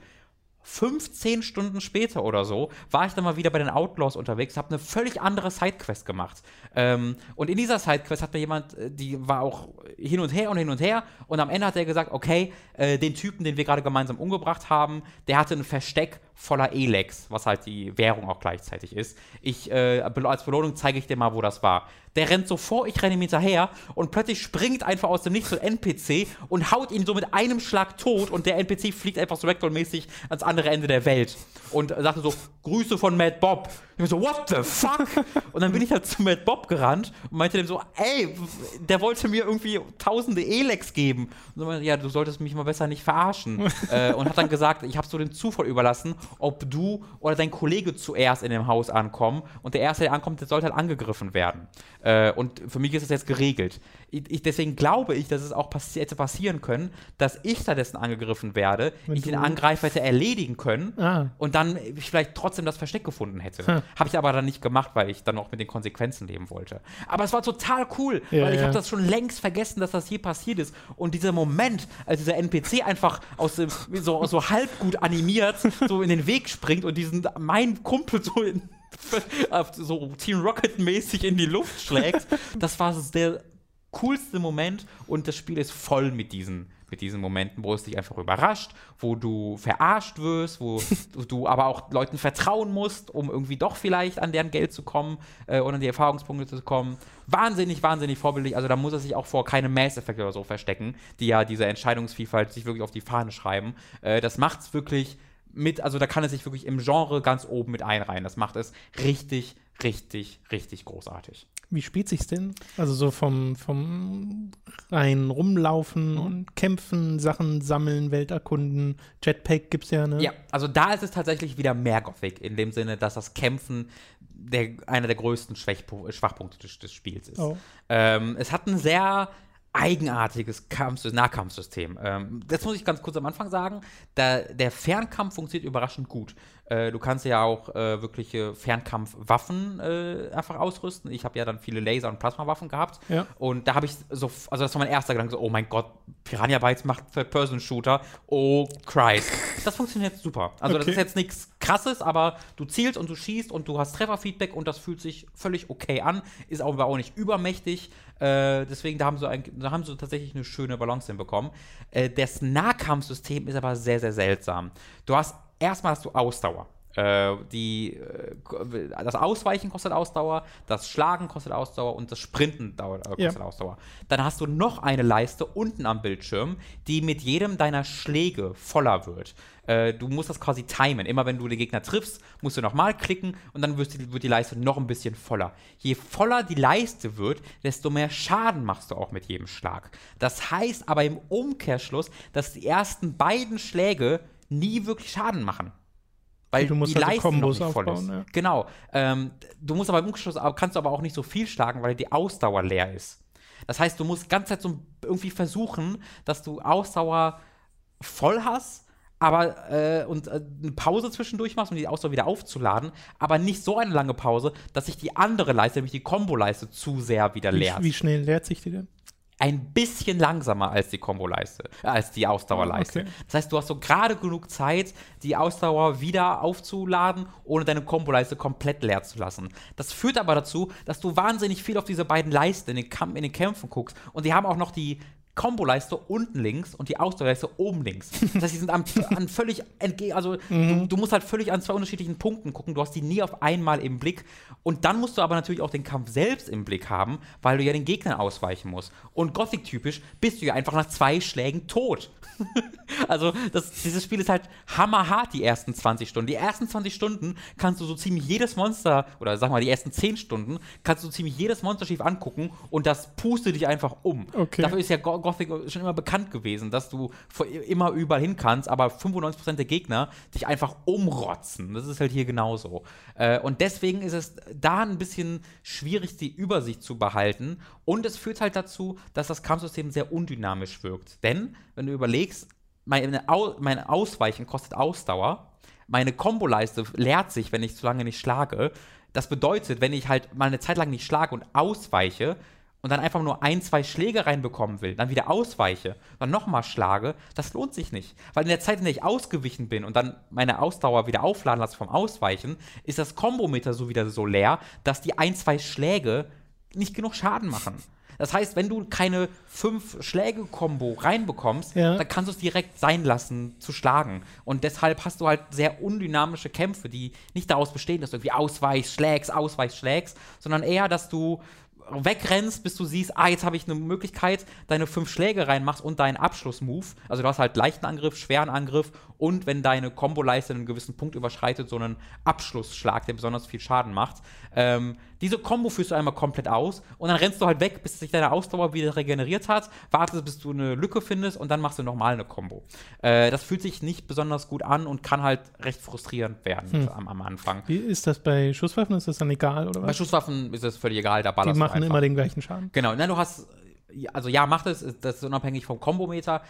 15 Stunden später oder so war ich dann mal wieder bei den Outlaws unterwegs, habe eine völlig andere Sidequest gemacht. Ähm, und in dieser Sidequest hat mir jemand, äh, die war auch hin und her und hin und her. Und am Ende hat er gesagt, okay, äh, den Typen, den wir gerade gemeinsam umgebracht haben, der hatte ein Versteck voller Elex, was halt die Währung auch gleichzeitig ist. Ich, äh, als Belohnung zeige ich dir mal, wo das war. Der rennt so vor, ich renne ihm hinterher und plötzlich springt einfach aus dem Nichts so ein NPC und haut ihn so mit einem Schlag tot und der NPC fliegt einfach so Ragdoll-mäßig ans andere Ende der Welt und sagte so, Grüße von Mad Bob. Ich bin so, what the fuck? und dann bin ich halt zu Mad Bob gerannt und meinte dem so, ey, der wollte mir irgendwie tausende Elex geben. Und so, ja, du solltest mich mal besser nicht verarschen. äh, und hat dann gesagt, ich habe so den Zufall überlassen, ob du oder dein Kollege zuerst in dem Haus ankommen und der Erste, der ankommt, der sollte halt angegriffen werden. Äh, und für mich ist das jetzt geregelt. Ich, ich, deswegen glaube ich, dass es auch passi hätte passieren können, dass ich stattdessen angegriffen werde, Wenn ich den Angreifer hätte erledigen können ah. und dann ich vielleicht trotzdem das Versteck gefunden hätte. Hm. Habe ich aber dann nicht gemacht, weil ich dann auch mit den Konsequenzen leben wollte. Aber es war total cool, ja, weil ich ja. habe das schon längst vergessen, dass das hier passiert ist. Und dieser Moment, als dieser NPC einfach aus dem, so, so halb gut animiert so in den Weg springt und diesen mein Kumpel so in so Team Rocket mäßig in die Luft schlägt. Das war der coolste Moment und das Spiel ist voll mit diesen mit diesen Momenten, wo es dich einfach überrascht, wo du verarscht wirst, wo du aber auch Leuten vertrauen musst, um irgendwie doch vielleicht an deren Geld zu kommen äh, und an die Erfahrungspunkte zu kommen. Wahnsinnig, wahnsinnig vorbildlich. Also da muss er sich auch vor keine Mass Effect oder so verstecken, die ja diese Entscheidungsvielfalt sich wirklich auf die Fahne schreiben. Äh, das es wirklich mit, also da kann es sich wirklich im Genre ganz oben mit einreihen. Das macht es richtig, richtig, richtig großartig. Wie spielt sich's denn? Also so vom, vom rein rumlaufen Mhm. und kämpfen, Sachen sammeln, Welt erkunden. Jetpack gibt's ja, ne? Ja, also da ist es tatsächlich wieder mehr Gothic, in dem Sinne, dass das Kämpfen der, einer der größten Schwachpunkte des, des Spiels ist. Oh. Ähm, es hat ein sehr eigenartiges Kampf Nahkampfsystem. Ähm, das muss ich ganz kurz am Anfang sagen. Da, der Fernkampf funktioniert überraschend gut. Äh, du kannst ja auch äh, wirkliche Fernkampfwaffen äh, einfach ausrüsten. Ich habe ja dann viele Laser- und Plasmawaffen gehabt. Ja. Und da habe ich so, also das war mein erster Gedanke, so, oh mein Gott, Piranha Bytes macht Third-Person-Shooter. Oh Christ. Das funktioniert super. Also das Okay. ist jetzt nichts krasses, aber du zielst und du schießt und du hast Trefferfeedback und das fühlt sich völlig okay an, ist aber auch nicht übermächtig. Äh, deswegen, da haben, sie ein, da haben sie tatsächlich eine schöne Balance hinbekommen. Äh, das Nahkampfsystem ist aber sehr, sehr seltsam. Du hast erstmal hast du Ausdauer. Äh, die, äh, das Ausweichen kostet Ausdauer, das Schlagen kostet Ausdauer und das Sprinten dauert, äh, kostet Ja. Ausdauer. Dann hast du noch eine Leiste unten am Bildschirm, die mit jedem deiner Schläge voller wird. Äh, du musst das quasi timen. Immer wenn du den Gegner triffst, musst du nochmal klicken und dann wirst die, wird die Leiste noch ein bisschen voller. Je voller die Leiste wird, desto mehr Schaden machst du auch mit jedem Schlag. Das heißt aber im Umkehrschluss, dass die ersten beiden Schläge nie wirklich Schaden machen. Weil Du musst die also Leiste Kombos noch nicht voll aufbauen, ist. ja. Genau. Ähm, du musst aber im Umkehrschluss aber- kannst du aber auch nicht so viel schlagen, weil die Ausdauer leer ist. Das heißt, du musst die ganze Zeit so irgendwie versuchen, dass du Ausdauer voll hast, aber äh, und äh, eine Pause zwischendurch machst, um die Ausdauer wieder aufzuladen, aber nicht so eine lange Pause, dass sich die andere Leiste, nämlich die Kombo-Leiste, zu sehr wieder Wie, leert. wie schnell leert sich die denn? Ein bisschen langsamer als die Kombo-Leiste, äh, als die Ausdauerleiste. Ah, okay. Das heißt, du hast so gerade genug Zeit, die Ausdauer wieder aufzuladen, ohne deine Kombo-Leiste komplett leer zu lassen. Das führt aber dazu, dass du wahnsinnig viel auf diese beiden Leisten in den, Kamp in den Kämpfen guckst und die haben auch noch die Kombo-Leiste unten links und die Ausdauerleiste oben links. Das heißt, die sind am, an völlig entgegen, also du, du musst halt völlig an zwei unterschiedlichen Punkten gucken. Du hast die nie auf einmal im Blick. Und dann musst du aber natürlich auch den Kampf selbst im Blick haben, weil du ja den Gegnern ausweichen musst. Und Gothic-typisch bist du ja einfach nach zwei Schlägen tot. also, das, dieses Spiel ist halt hammerhart, die ersten 20 Stunden. Die ersten 20 Stunden kannst du so ziemlich jedes Monster, oder sag mal, die ersten 10 Stunden, kannst du ziemlich jedes Monster schief angucken und das pustet dich einfach um. Okay. Dafür ist ja Go- Gothic schon immer bekannt gewesen, dass du immer überall hin kannst, aber 95% der Gegner dich einfach umrotzen. Das ist halt hier genauso. Äh, und deswegen ist es da ein bisschen schwierig, die Übersicht zu behalten. Und es führt halt dazu, dass das Kampfsystem sehr undynamisch wirkt. Denn, wenn du überlegst, meine Au mein Ausweichen kostet Ausdauer, meine Komboleiste leert sich, wenn ich zu lange nicht schlage. Das bedeutet, wenn ich halt mal eine Zeit lang nicht schlage und ausweiche und dann einfach nur ein, zwei Schläge reinbekommen will, dann wieder ausweiche, dann nochmal schlage, das lohnt sich nicht. Weil in der Zeit, in der ich ausgewichen bin und dann meine Ausdauer wieder aufladen lasse vom Ausweichen, ist das Kombometer so wieder so leer, dass die ein, zwei Schläge nicht genug Schaden machen. Das heißt, wenn du keine fünf Schläge-Kombo reinbekommst, Ja. dann kannst du es direkt sein lassen zu schlagen. Und deshalb hast du halt sehr undynamische Kämpfe, die nicht daraus bestehen, dass du irgendwie ausweichst, schlägst, ausweichst, schlägst, sondern eher, dass du wegrennst, bis du siehst, ah, jetzt habe ich eine Möglichkeit, deine fünf Schläge reinmachst und deinen Abschlussmove. Also du hast halt leichten Angriff, schweren Angriff und wenn deine Komboleiste einen gewissen Punkt überschreitet, so einen Abschlussschlag, der besonders viel Schaden macht. Ähm, diese Kombo führst du einmal komplett aus und dann rennst du halt weg, bis sich deine Ausdauer wieder regeneriert hat, wartest, bis du eine Lücke findest und dann machst du nochmal eine Kombo. Äh, das fühlt sich nicht besonders gut an und kann halt recht frustrierend werden am, am Anfang. Wie ist das bei Schusswaffen? Ist das dann egal oder Bei was? Schusswaffen ist es völlig egal, da Die ballerst du machen immer den gleichen Schaden. Genau, ne, du hast, also ja, macht es, das ist unabhängig vom Kombometer,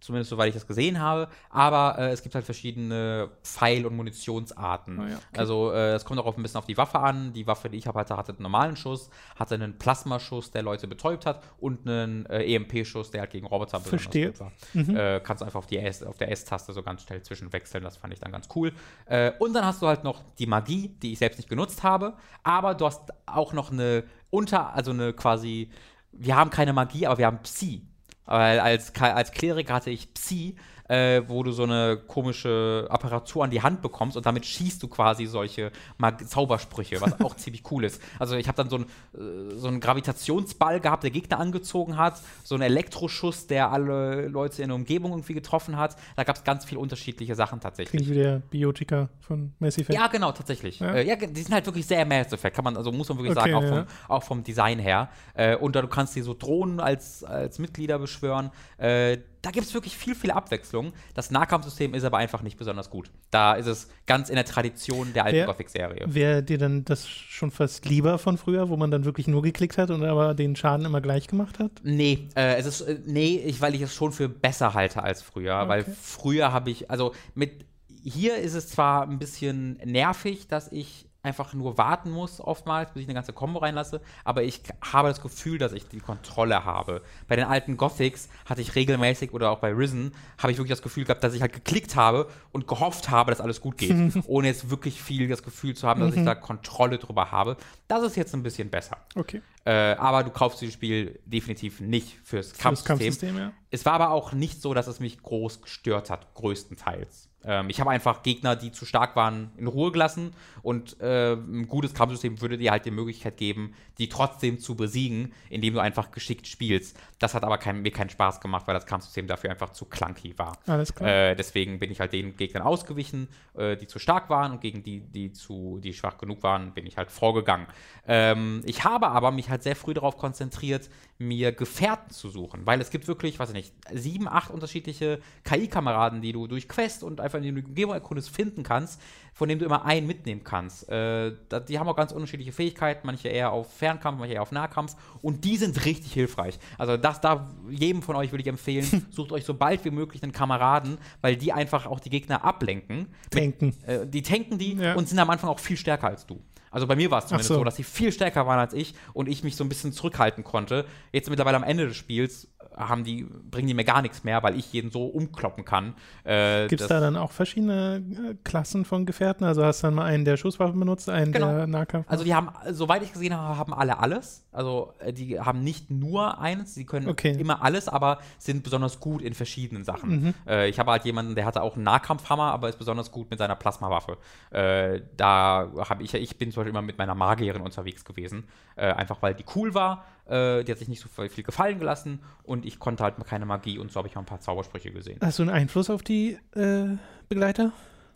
zumindest soweit ich das gesehen habe, aber äh, es gibt halt verschiedene Pfeil- und Munitionsarten. Ah ja, okay. Also äh, es kommt auch ein bisschen auf die Waffe an. Die Waffe, die ich habe, hatte, hatte einen normalen Schuss, hatte einen Plasmaschuss, der Leute betäubt hat und einen äh, EMP-Schuss, der halt gegen Roboter Verstehe. gut war. Äh, kannst du einfach auf, die S, auf der S-Taste so ganz schnell zwischenwechseln, das fand ich dann ganz cool. Äh, und dann hast du halt noch die Magie, die ich selbst nicht genutzt habe, aber du hast auch noch eine unter, also eine quasi, wir haben keine Magie, aber wir haben Psi. Weil als, als Kleriker hatte ich Psi, äh, wo du so eine komische Apparatur an die Hand bekommst und damit schießt du quasi solche Mag Zaubersprüche, was auch ziemlich cool ist. Also ich habe dann so, ein, äh, so einen Gravitationsball gehabt, der Gegner angezogen hat, so einen Elektroschuss, der alle Leute in der Umgebung irgendwie getroffen hat. Da gab es ganz viele unterschiedliche Sachen tatsächlich. Klingt wie der Biotika von Mass Effect. Ja, genau, tatsächlich. Ja? Äh, ja, die sind halt wirklich sehr Mass Effect, kann man, also muss man wirklich Okay, sagen, auch, ja. vom, auch vom Design her. Äh, und da du kannst dir so Drohnen als, als Mitglieder beschwören. Äh, da gibt es wirklich viel, viel Abwechslung. Das Nahkampfsystem ist aber einfach nicht besonders gut. Da ist es ganz in der Tradition der alten Gothic-Serie. Wäre dir dann das schon fast lieber von früher, wo man dann wirklich nur geklickt hat und aber den Schaden immer gleich gemacht hat? Nee, äh, es ist, äh, nee, ich, weil ich es schon für besser halte als früher. Weil Okay. früher habe ich, also mit, hier ist es zwar ein bisschen nervig, dass ich einfach nur warten muss oftmals, bis ich eine ganze Combo reinlasse, aber ich habe das Gefühl, dass ich die Kontrolle habe. Bei den alten Gothics hatte ich regelmäßig oder auch bei Risen habe ich wirklich das Gefühl gehabt, dass ich halt geklickt habe und gehofft habe, dass alles gut geht, ohne jetzt wirklich viel das Gefühl zu haben, dass ich da Kontrolle drüber habe. Das ist jetzt ein bisschen besser. Okay. Äh, aber du kaufst dieses Spiel definitiv nicht fürs Kampfsystem. Kampfsystem, ja. Es war aber auch nicht so, dass es mich groß gestört hat, größtenteils. Ähm, ich habe einfach Gegner, die zu stark waren, in Ruhe gelassen und äh, ein gutes Kampfsystem würde dir halt die Möglichkeit geben, die trotzdem zu besiegen, indem du einfach geschickt spielst. Das hat aber kein, mir keinen Spaß gemacht, weil das Kampfsystem dafür einfach zu clunky war. Alles klar. Äh, deswegen bin ich halt den Gegnern ausgewichen, äh, die zu stark waren und gegen die, die zu, die schwach genug waren, bin ich halt vorgegangen. Ähm, ich habe aber mich halt sehr früh darauf konzentriert, mir Gefährten zu suchen, weil es gibt wirklich, weiß ich nicht, sieben, acht unterschiedliche KI-Kameraden, die du durch Quest und einfach in die Umgebung erkundest finden kannst, von denen du immer einen mitnehmen kannst. Äh, die haben auch ganz unterschiedliche Fähigkeiten, manche eher auf Fernkampf, manche eher auf Nahkampf und die sind richtig hilfreich. Also das da jedem von euch würde ich empfehlen, sucht euch so bald wie möglich einen Kameraden, weil die einfach auch die Gegner ablenken. Tanken. Äh, die tanken die Ja. und sind am Anfang auch viel stärker als du. Also bei mir war es zumindest so. so. dass sie viel stärker waren als ich und ich mich so ein bisschen zurückhalten konnte. Jetzt mittlerweile am Ende des Spiels haben die, bringen die mir gar nichts mehr, weil ich jeden so umkloppen kann. Äh, Gibt es da dann auch verschiedene äh, Klassen von Gefährten? Also hast du dann mal einen, der Schusswaffen benutzt, einen, Genau. der Nahkampf Also die haben, soweit ich gesehen habe, haben alle alles. Also äh, die haben nicht nur eins, sie können Okay. immer alles, aber sind besonders gut in verschiedenen Sachen. Mhm. Äh, ich habe halt jemanden, der hatte auch einen Nahkampfhammer, aber ist besonders gut mit seiner Plasmawaffe. Äh, da habe ich, ich bin zum Beispiel immer mit meiner Magierin unterwegs gewesen, äh, einfach weil die cool war. Äh, die hat sich nicht so viel gefallen gelassen und ich konnte halt keine Magie und so habe ich mal ein paar Zaubersprüche gesehen. Hast du einen Einfluss auf die äh, Begleiter?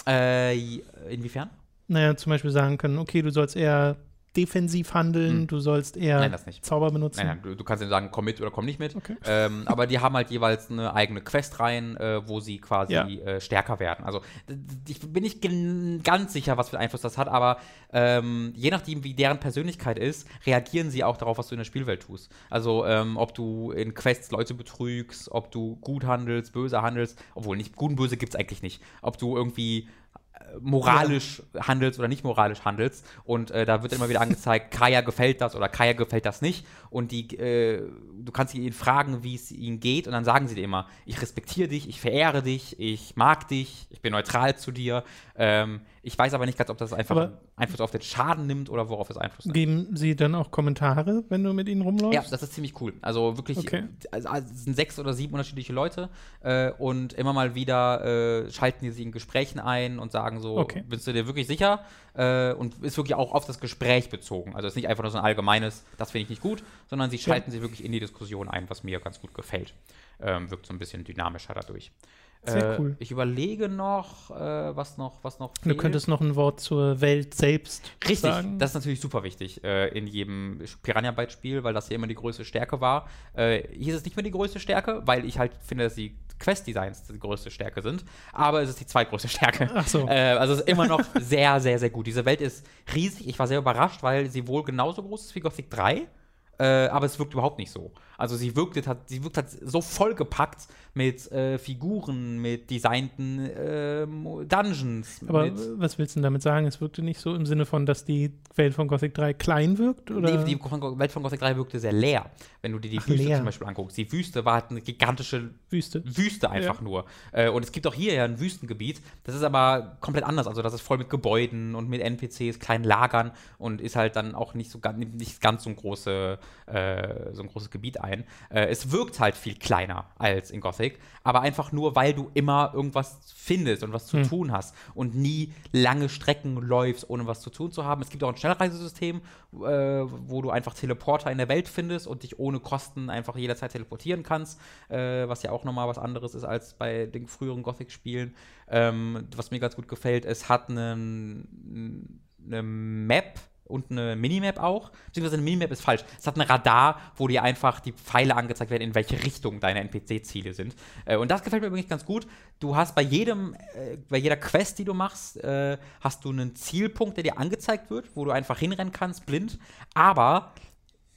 Äh, inwiefern? Naja, zum Beispiel sagen können, okay, du sollst eher defensiv handeln, Hm. du sollst eher Nein, das nicht. Zauber benutzen. Nein, nein, du, du kannst ihnen sagen, komm mit oder komm nicht mit. Okay. Ähm, aber die haben halt jeweils eine eigene Quest rein, äh, wo sie quasi Ja. äh, stärker werden. Also ich bin nicht ganz sicher, was für Einfluss das hat, aber ähm, je nachdem, wie deren Persönlichkeit ist, reagieren sie auch darauf, was du in der Spielwelt tust. Also ähm, ob du in Quests Leute betrügst, ob du gut handelst, böse handelst, obwohl nicht gut und böse gibt es eigentlich nicht. Ob du irgendwie moralisch handelst oder nicht moralisch handelst. Und äh, da wird immer wieder angezeigt, Kaya gefällt das oder Kaya gefällt das nicht. Und die, äh, du kannst ihn fragen, wie es ihnen geht. Und dann sagen sie dir immer, ich respektiere dich, ich verehre dich, ich mag dich, ich bin neutral zu dir. Ähm, ich weiß aber nicht ganz, ob das einfach Aber- Einfluss auf den Schaden nimmt oder worauf es Einfluss nimmt. Geben sie dann auch Kommentare, wenn du mit ihnen rumläufst? Ja, das ist ziemlich cool. Also wirklich, Okay. also, also es sind sechs oder sieben unterschiedliche Leute äh, und immer mal wieder äh, schalten die sich in Gesprächen ein und sagen so, Okay. bist du dir wirklich sicher? Äh, und ist wirklich auch auf das Gespräch bezogen. Also es ist nicht einfach nur so ein allgemeines, das finde ich nicht gut, sondern sie schalten sich wirklich in die Diskussion ein, was mir ganz gut gefällt. Ähm, wirkt so ein bisschen dynamischer dadurch. Sehr äh, cool. Ich überlege noch, äh, was noch, was noch Du könntest noch ein Wort zur Welt selbst Richtig, sagen. das ist natürlich super wichtig äh, in jedem Piranha Bytes Spiel, weil das hier immer die größte Stärke war. Äh, hier ist es nicht mehr die größte Stärke, weil ich halt finde, dass die Quest-Designs die größte Stärke sind, aber es ist die zweitgrößte Stärke. Ach so. Äh, also es ist immer noch sehr, sehr, sehr gut. Diese Welt ist riesig. Ich war sehr überrascht, weil sie wohl genauso groß ist wie Gothic 3. Äh, aber es wirkt überhaupt nicht so. Also sie wirkt, hat, sie wirkt halt so vollgepackt mit äh, Figuren, mit designten ähm, Dungeons. Aber was willst du denn damit sagen? Es wirkte nicht so im Sinne von, dass die Welt von Gothic 3 klein wirkt? Oder? Nee, die Welt von Gothic 3 wirkte sehr leer, wenn du dir die Ach, Wüste leer. zum Beispiel anguckst. Die Wüste war halt eine gigantische Wüste. Wüste einfach nur. Äh, und es gibt auch hier ja ein Wüstengebiet. Das ist aber komplett anders. Also das ist voll mit Gebäuden und mit NPCs, kleinen Lagern und ist halt dann auch nicht so ganz, nicht ganz so ein, große, äh, so ein großes Gebiet ein. Äh, es wirkt halt viel kleiner als in Gothic, aber einfach nur, weil du immer irgendwas findest und was zu Hm. tun hast und nie lange Strecken läufst, ohne was zu tun zu haben. Es gibt auch ein Schnellreisesystem, äh, wo du einfach Teleporter in der Welt findest und dich ohne Kosten einfach jederzeit teleportieren kannst, äh, was ja auch nochmal was anderes ist als bei den früheren Gothic-Spielen. Ähm, was mir ganz gut gefällt, es hat einen, eine Map und eine Minimap auch. Beziehungsweise eine Minimap ist falsch. Es hat ein Radar, wo dir einfach die Pfeile angezeigt werden, in welche Richtung deine NPC-Ziele sind. Äh, und das gefällt mir übrigens ganz gut. Du hast bei jedem, äh, bei jeder Quest, die du machst, äh, hast du einen Zielpunkt, der dir angezeigt wird, wo du einfach hinrennen kannst, blind. Aber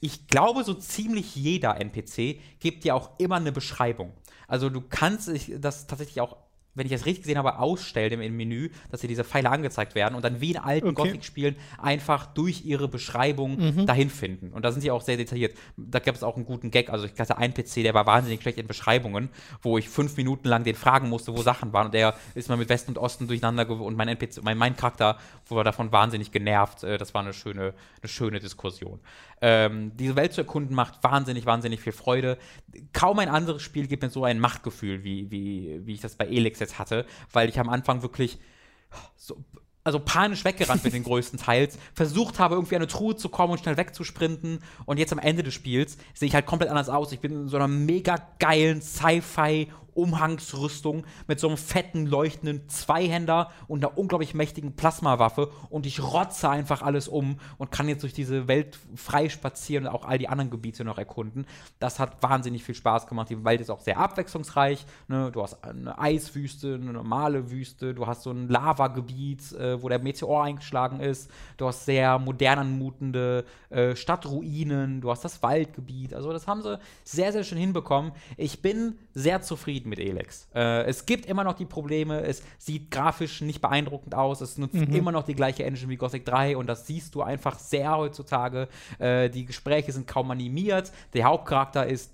ich glaube, so ziemlich jeder NPC gibt dir auch immer eine Beschreibung. Also du kannst das tatsächlich auch, wenn ich das richtig gesehen habe, ausstellen im, Menü, dass dir diese Pfeile angezeigt werden und dann wie in alten Okay. Gothic-Spielen einfach durch ihre Beschreibung dahin finden. Und da sind sie auch sehr detailliert. Da gab es auch einen guten Gag. Also ich hatte einen PC, der war wahnsinnig schlecht in Beschreibungen, wo ich fünf Minuten lang den fragen musste, wo Sachen waren. Und der ist mal mit Westen und Osten durcheinander und mein NPC, mein, mein Charakter war davon wahnsinnig genervt. Äh, Das war eine schöne, eine schöne Diskussion. Ähm, diese Welt zu erkunden macht wahnsinnig, wahnsinnig viel Freude. Kaum ein anderes Spiel gibt mir so ein Machtgefühl, wie, wie, wie ich das bei Elix jetzt hatte, weil ich am Anfang wirklich so, also panisch weggerannt bin den größten Teils, versucht habe, irgendwie eine Truhe zu kommen und schnell wegzusprinten. Und jetzt am Ende des Spiels sehe ich halt komplett anders aus. Ich bin in so einer mega geilen Sci-Fi Umhangsrüstung mit so einem fetten, leuchtenden Zweihänder und einer unglaublich mächtigen Plasmawaffe und ich rotze einfach alles um und kann jetzt durch diese Welt frei spazieren und auch all die anderen Gebiete noch erkunden. Das hat wahnsinnig viel Spaß gemacht. Die Welt ist auch sehr abwechslungsreich. Ne? Du hast eine Eiswüste, eine normale Wüste, du hast so ein Lavagebiet, äh, wo der Meteor eingeschlagen ist. Du hast sehr modern anmutende äh, Stadtruinen, du hast das Waldgebiet. Also das haben sie sehr, sehr schön hinbekommen. Ich bin sehr zufrieden mit Elex. Äh, es gibt immer noch die Probleme, es sieht grafisch nicht beeindruckend aus, es nutzt immer noch die gleiche Engine wie Gothic 3 und das siehst du einfach sehr heutzutage. Äh, die Gespräche sind kaum animiert, der Hauptcharakter ist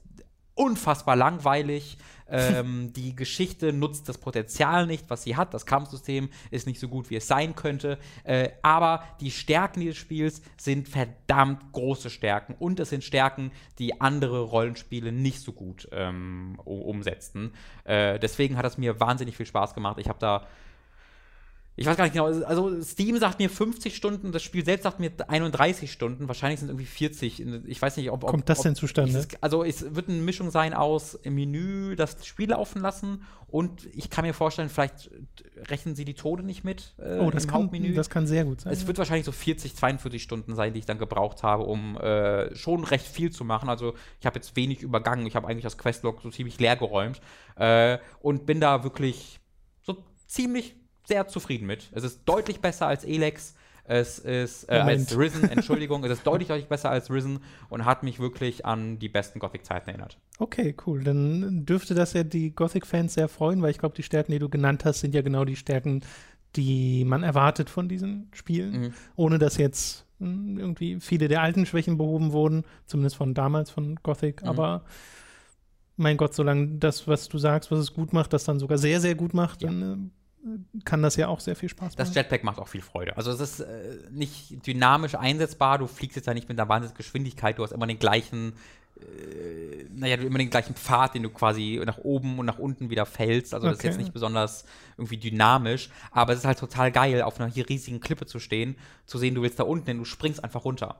unfassbar langweilig. Ähm, die Geschichte nutzt das Potenzial nicht, was sie hat. Das Kampfsystem ist nicht so gut, wie es sein könnte. Äh, aber die Stärken dieses Spiels sind verdammt große Stärken. Und es sind Stärken, die andere Rollenspiele nicht so gut ähm, umsetzten. Äh, deswegen hat es mir wahnsinnig viel Spaß gemacht. Ich habe da ich weiß gar nicht genau, also Steam sagt mir 50 Stunden, das Spiel selbst sagt mir 31 Stunden, wahrscheinlich sind es irgendwie 40. Ich weiß nicht, ob. ob Kommt das ob denn zustande? dieses- also es wird eine Mischung sein aus im Menü das Spiel laufen lassen und ich kann mir vorstellen, vielleicht rechnen sie die Tode nicht mit äh, Oh, das im kann, Hauptmenü. das kann sehr gut sein. Es wird wahrscheinlich so 40, 42 Stunden sein, die ich dann gebraucht habe, um äh, schon recht viel zu machen. Also ich habe jetzt wenig übergangen. Ich habe eigentlich das Questlog so ziemlich leer geräumt äh, und bin da wirklich so ziemlich sehr zufrieden mit. Es ist deutlich besser als Elex. Es ist äh, als Risen, Entschuldigung, es ist deutlich, deutlich besser als Risen und hat mich wirklich an die besten Gothic-Zeiten erinnert. Okay, cool. Dann dürfte das ja die Gothic-Fans sehr freuen, weil ich glaube, die Stärken, die du genannt hast, sind ja genau die Stärken, die man erwartet von diesen Spielen, Mhm. ohne dass jetzt mh, irgendwie viele der alten Schwächen behoben wurden, zumindest von damals von Gothic. Mhm. Aber mein Gott, solange das, was du sagst, was es gut macht, das dann sogar sehr, sehr gut macht, Ja. dann äh, kann das ja auch sehr viel Spaß Das machen. Jetpack macht auch viel Freude. Also es ist äh, nicht dynamisch einsetzbar, du fliegst jetzt da nicht mit einer wahnsinnigen Geschwindigkeit, du hast immer den gleichen, äh, naja, du immer den gleichen Pfad, den du quasi nach oben und nach unten wieder fällst. Also das ist jetzt nicht besonders irgendwie dynamisch, aber es ist halt total geil, auf einer hier riesigen Klippe zu stehen, zu sehen, du willst da unten hin, du springst einfach runter.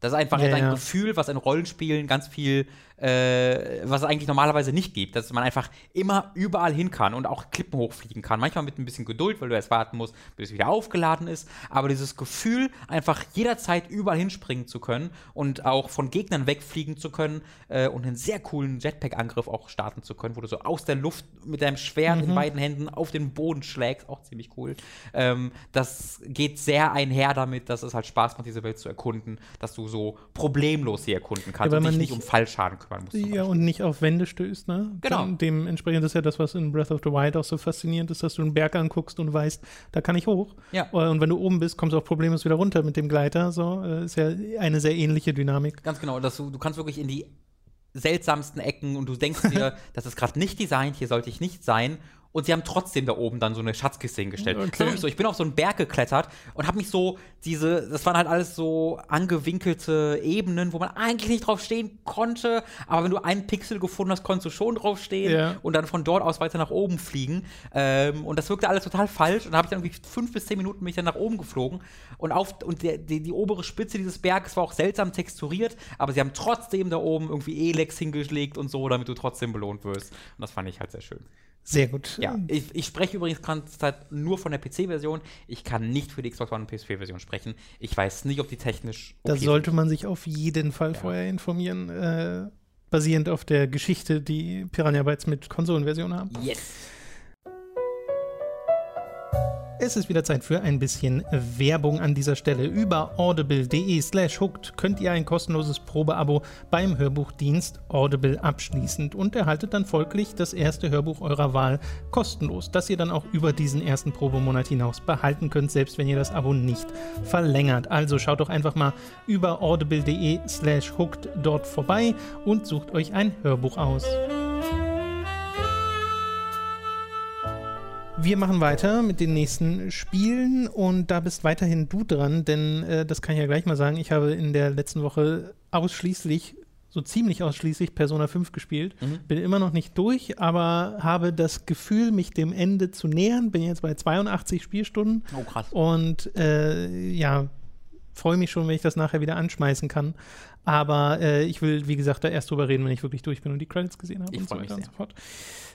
Das ist einfach Ja, ein ja. Gefühl, was in Rollenspielen ganz viel, äh, was es eigentlich normalerweise nicht gibt, dass man einfach immer überall hin kann und auch Klippen hochfliegen kann. Manchmal mit ein bisschen Geduld, weil du erst warten musst, bis es wieder aufgeladen ist. Aber dieses Gefühl, einfach jederzeit überall hinspringen zu können und auch von Gegnern wegfliegen zu können äh, und einen sehr coolen Jetpack-Angriff auch starten zu können, wo du so aus der Luft mit deinem Schwert in beiden Händen auf den Boden schlägst, auch ziemlich cool. Ähm, das geht sehr einher damit, dass es halt Spaß macht, diese Welt zu erkunden, dass du so problemlos sie erkunden kannst weil und dich nicht nicht- um Fallschaden kümmern musst. Ja, und nicht auf Wände stößt, ne? Genau. Dann dementsprechend ist ja das, was in Breath of the Wild auch so faszinierend ist, dass du einen Berg anguckst und weißt, da kann ich hoch. Ja. Und wenn du oben bist, kommst du auch problemlos wieder runter mit dem Gleiter. So, äh, ist ja eine sehr ähnliche Dynamik. Ganz genau, dass du, du kannst wirklich in die seltsamsten Ecken und du denkst dir, das ist gerade nicht designt, hier sollte ich nicht sein. Und sie haben trotzdem da oben dann so eine Schatzkiste hingestellt. Okay. So. Ich bin auf so einen Berg geklettert und habe mich so diese, das waren halt alles so angewinkelte Ebenen, wo man eigentlich nicht drauf stehen konnte, aber wenn du einen Pixel gefunden hast, konntest du schon drauf stehen Ja. und dann von dort aus weiter nach oben fliegen. Ähm, und das wirkte alles total falsch. Und da habe ich dann irgendwie fünf bis zehn Minuten mich dann nach oben geflogen. Und, auf, und der, die, die obere Spitze dieses Berges war auch seltsam texturiert, aber sie haben trotzdem da oben irgendwie Elex hingelegt und so, damit du trotzdem belohnt wirst. Und das fand ich halt sehr schön. Sehr gut. Ja, ich, ich spreche übrigens Zeit nur von der PC-Version. Ich kann nicht für die Xbox One und PS4-Version sprechen. Ich weiß nicht, ob die technisch. Da okay sollte man sich auf jeden Fall Ja. vorher informieren, äh, basierend auf der Geschichte, die Piranha Bytes mit Konsolenversion haben. sind. Yes. Es ist wieder Zeit für ein bisschen Werbung an dieser Stelle. Über audible.de slash hooked könnt ihr ein kostenloses Probeabo beim Hörbuchdienst Audible abschließen und erhaltet dann folglich das erste Hörbuch eurer Wahl kostenlos, das ihr dann auch über diesen ersten Probemonat hinaus behalten könnt, selbst wenn ihr das Abo nicht verlängert. Also schaut doch einfach mal über audible.de slash hooked dort vorbei und sucht euch ein Hörbuch aus. Wir machen weiter mit den nächsten Spielen und da bist weiterhin du dran, denn äh, das kann ich ja gleich mal sagen. Ich habe in der letzten Woche ausschließlich, so ziemlich ausschließlich Persona 5 gespielt. Mhm. Bin immer noch nicht durch, aber habe das Gefühl, mich dem Ende zu nähern. Bin jetzt bei 82 Spielstunden Oh, krass. und äh, ja, freue mich schon, wenn ich das nachher wieder anschmeißen kann. Aber äh, ich will, wie gesagt, da erst drüber reden, wenn ich wirklich durch bin und die Credits gesehen habe Ich und so mich sehr.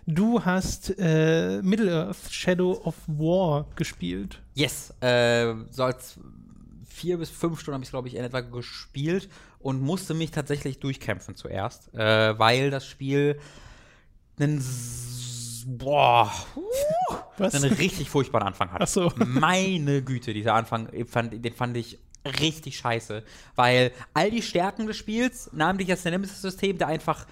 Du hast äh, Middle-earth Shadow of War gespielt. Yes. Äh, so als vier bis fünf Stunden habe ich, glaube ich, in etwa gespielt und musste mich tatsächlich durchkämpfen zuerst, äh, weil das Spiel einen, boah, Was? einen richtig furchtbaren Anfang hat. Ach so. Meine Güte, dieser Anfang, fand, den fand ich richtig scheiße, weil all die Stärken des Spiels, namentlich das Nemesis-System, der einfach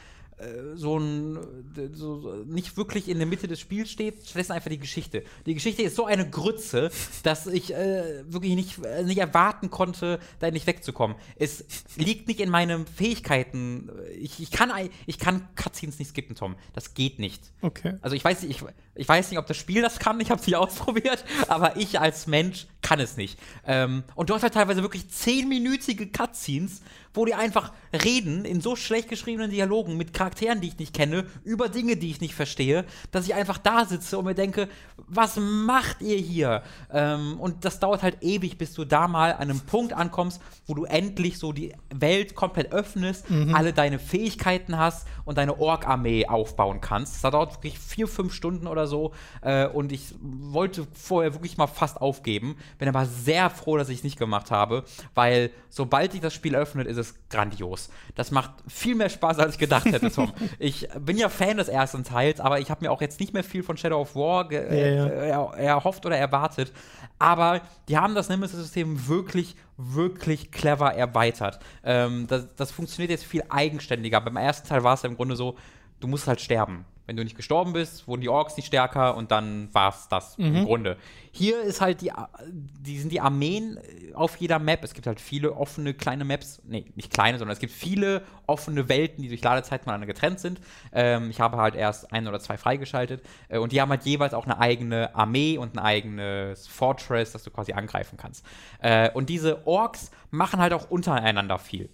so ein äh, so, nicht wirklich in der Mitte des Spiels steht, stattdessen einfach die Geschichte. Die Geschichte ist so eine Grütze, dass ich äh, wirklich nicht, äh, nicht erwarten konnte, da nicht wegzukommen. Es liegt nicht in meinen Fähigkeiten. Ich, ich, kann, ich kann Cutscenes nicht skippen, Tom. Das geht nicht. Okay. Also ich weiß nicht, ich, ich weiß nicht, ob das Spiel das kann, ich habe es nicht ausprobiert, aber ich als Mensch kann es nicht. Ähm, und du hast halt teilweise wirklich zehnminütige Cutscenes, wo die einfach reden in so schlecht geschriebenen Dialogen mit Charakteren, die ich nicht kenne, über Dinge, die ich nicht verstehe, dass ich einfach da sitze und mir denke, was macht ihr hier? Ähm, und das dauert halt ewig, bis du da mal an einem Punkt ankommst, wo du endlich so die Welt komplett öffnest, alle deine Fähigkeiten hast und deine Ork-Armee aufbauen kannst. Das dauert wirklich vier, fünf Stunden oder so. Äh, und ich wollte vorher wirklich mal fast aufgeben. Bin aber sehr froh, dass ich es nicht gemacht habe, weil sobald sich das Spiel öffnet, ist es grandios. Das macht viel mehr Spaß, als ich gedacht hätte, Tom. ich bin ja Fan des ersten Teils, aber ich habe mir auch jetzt nicht mehr viel von Shadow of War Ja, ja. äh, er, erhofft oder erwartet. Aber die haben das Nemesis-System wirklich, wirklich clever erweitert. Ähm, das, das funktioniert jetzt viel eigenständiger. Beim ersten Teil war es ja im Grunde so, du musst halt sterben. Wenn du nicht gestorben bist, wurden die Orks nicht stärker und dann war es das im Grunde. Hier ist halt die, die sind die Armeen äh, auf jeder Map. Es gibt halt viele offene kleine Maps. Nee, nicht kleine, sondern es gibt viele offene Welten, die durch Ladezeit voneinander getrennt sind. Ähm, ich habe halt erst ein oder zwei freigeschaltet. Äh, und die haben halt jeweils auch eine eigene Armee und ein eigenes Fortress, das du quasi angreifen kannst. Äh, und diese Orks machen halt auch untereinander viel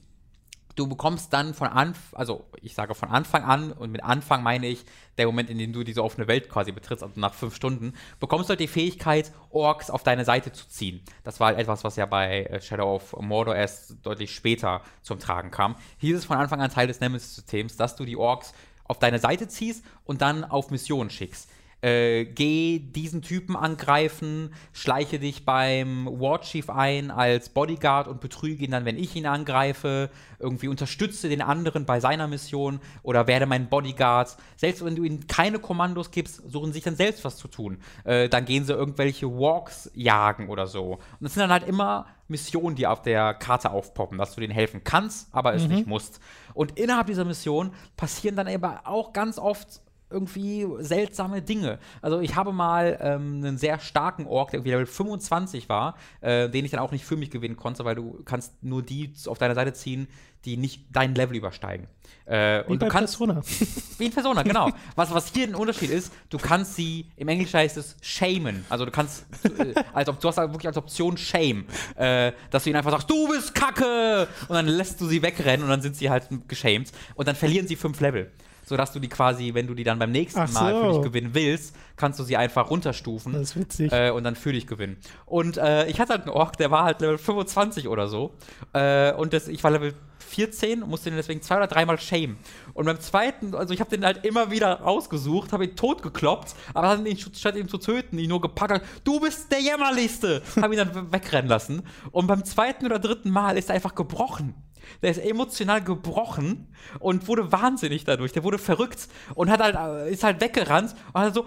du bekommst dann von Anfang, also ich sage von Anfang an, und mit Anfang meine ich der Moment, in dem du diese offene Welt quasi betrittst, also nach fünf Stunden, bekommst du halt die Fähigkeit, Orks auf deine Seite zu ziehen. Das war halt etwas, was ja bei äh, Shadow of Mordor erst deutlich später zum Tragen kam. Hier ist es von Anfang an Teil des Nemesis-Systems, dass du die Orks auf deine Seite ziehst und dann auf Missionen schickst äh, geh diesen Typen angreifen, schleiche dich beim War Chief ein als Bodyguard und betrüge ihn dann, wenn ich ihn angreife, irgendwie unterstütze den anderen bei seiner Mission oder werde mein Bodyguard. Selbst wenn du ihnen keine Kommandos gibst, suchen sie sich dann selbst was zu tun. Äh, dann gehen sie irgendwelche Walks jagen oder so. Und das sind dann halt immer Missionen, die auf der Karte aufpoppen, dass du denen helfen kannst, aber es nicht musst. Und innerhalb dieser Mission passieren dann aber auch ganz oft irgendwie seltsame Dinge. Also ich habe mal ähm, einen sehr starken Ork, der irgendwie Level 25 war, äh, den ich dann auch nicht für mich gewinnen konnte, weil du kannst nur die auf deine Seite ziehen, die nicht dein Level übersteigen. Äh, wie und du kannst, Persona. Wie in Persona, genau. was, was hier ein Unterschied ist, du kannst sie, im Englischen heißt es shamen. Also du kannst, äh, als ob, du hast wirklich als Option shame, äh, dass du ihnen einfach sagst, du bist kacke! Und dann lässt du sie wegrennen und dann sind sie halt geshamed. Und dann verlieren sie fünf Level sodass du die quasi, wenn du die dann beim nächsten so. Mal für dich gewinnen willst, kannst du sie einfach runterstufen. Das ist witzig. Äh, und dann für dich gewinnen. Und äh, ich hatte halt einen Ork, der war halt Level 25 oder so. Äh, und das, ich war Level 14 und musste den deswegen zwei oder dreimal shamen. Und beim zweiten, also ich habe den halt immer wieder rausgesucht, habe ihn totgekloppt, aber dann ihn, statt ihn zu töten, ihn nur gepackt, du bist der Jämmerlichste, habe ihn dann wegrennen lassen. Und beim zweiten oder dritten Mal ist er einfach gebrochen. Der ist emotional gebrochen und wurde wahnsinnig dadurch. Der wurde verrückt und hat halt, äh, ist halt weggerannt und hat so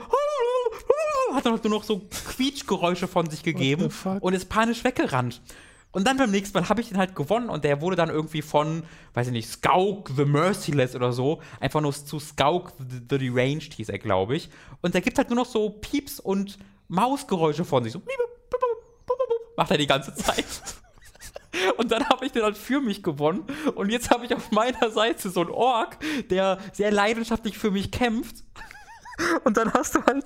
hat dann nur noch so Quietschgeräusche von sich gegeben und ist panisch weggerannt. Und dann beim nächsten Mal habe ich ihn halt gewonnen und der wurde dann irgendwie von, weiß ich nicht, Skauk the Merciless oder so, einfach nur zu Skauk the, the Deranged hieß er, glaube ich. Und der gibt halt nur noch so Pieps und Mausgeräusche von sich. So macht er die ganze Zeit. Und dann habe ich den halt für mich gewonnen. Und jetzt habe ich auf meiner Seite so einen Ork, der sehr leidenschaftlich für mich kämpft. Und dann hast du halt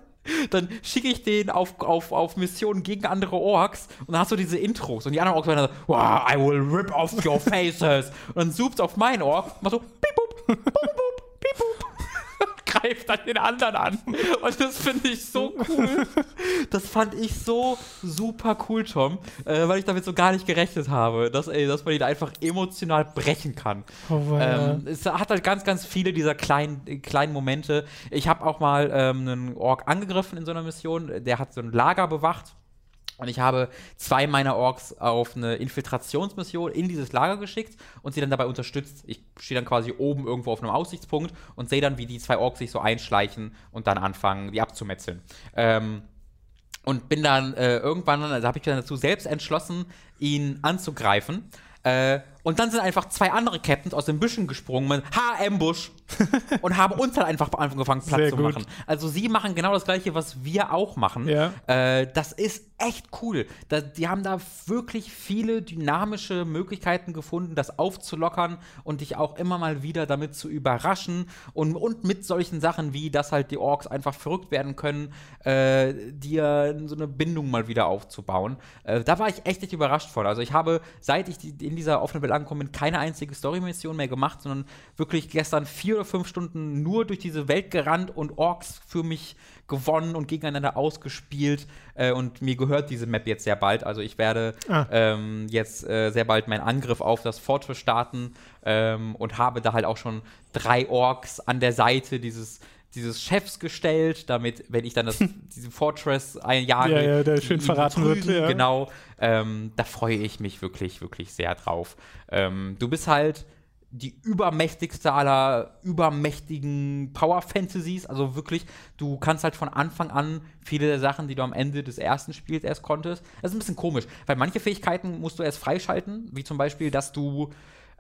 dann schicke ich den auf, auf, auf Missionen gegen andere Orks und dann hast du diese Intros und die anderen Orks werden dann so, wow, I will rip off your faces. Und dann zoomt auf meinen Ork, macht so, piep, boop, boop greift dann den anderen an. Und das finde ich so cool. Das fand ich so super cool, Tom, äh, weil ich damit so gar nicht gerechnet habe, dass, ey, dass man ihn einfach emotional brechen kann. Oh, ähm, es hat halt ganz, ganz viele dieser kleinen, kleinen Momente. Ich habe auch mal ähm, einen Ork angegriffen in so einer Mission, der hat so ein Lager bewacht und ich habe zwei meiner Orks auf eine Infiltrationsmission in dieses Lager geschickt und sie dann dabei unterstützt. Ich stehe dann quasi oben irgendwo auf einem Aussichtspunkt und sehe dann, wie die zwei Orks sich so einschleichen und dann anfangen, die abzumetzeln. Ähm, und bin dann äh, irgendwann, also habe ich dann dazu selbst entschlossen, ihn anzugreifen. Äh, und dann sind einfach zwei andere Captains aus den Büschen gesprungen mit Ha-Ambush und haben uns dann einfach angefangen, Platz Sehr zu machen. Also sie machen genau das gleiche, was wir auch machen. Ja. Äh, das ist echt cool. Da, die haben da wirklich viele dynamische Möglichkeiten gefunden, das aufzulockern und dich auch immer mal wieder damit zu überraschen. Und, und mit solchen Sachen wie, dass halt die Orks einfach verrückt werden können, äh, dir so eine Bindung mal wieder aufzubauen. Äh, da war ich echt, echt überrascht von. Also ich habe, seit ich die, in dieser offenen Welt angekommen bin, keine einzige Story-Mission mehr gemacht, sondern wirklich gestern vier oder fünf Stunden nur durch diese Welt gerannt und Orks für mich gewonnen und gegeneinander ausgespielt. Äh, und mir gehört diese Map jetzt sehr bald. Also ich werde ah. ähm, jetzt äh, sehr bald meinen Angriff auf das Fortress starten ähm, und habe da halt auch schon drei Orks an der Seite dieses dieses Chefs gestellt, damit, wenn ich dann das, diese Fortress einjage, ja, ja, der schön verraten betrügen, wird, ja. genau, ähm, da freue ich mich wirklich, wirklich sehr drauf. Ähm, du bist halt die übermächtigste aller übermächtigen Power Fantasies. Also wirklich, du kannst halt von Anfang an viele der Sachen, die du am Ende des ersten Spiels erst konntest. Das ist ein bisschen komisch, weil manche Fähigkeiten musst du erst freischalten, wie zum Beispiel, dass du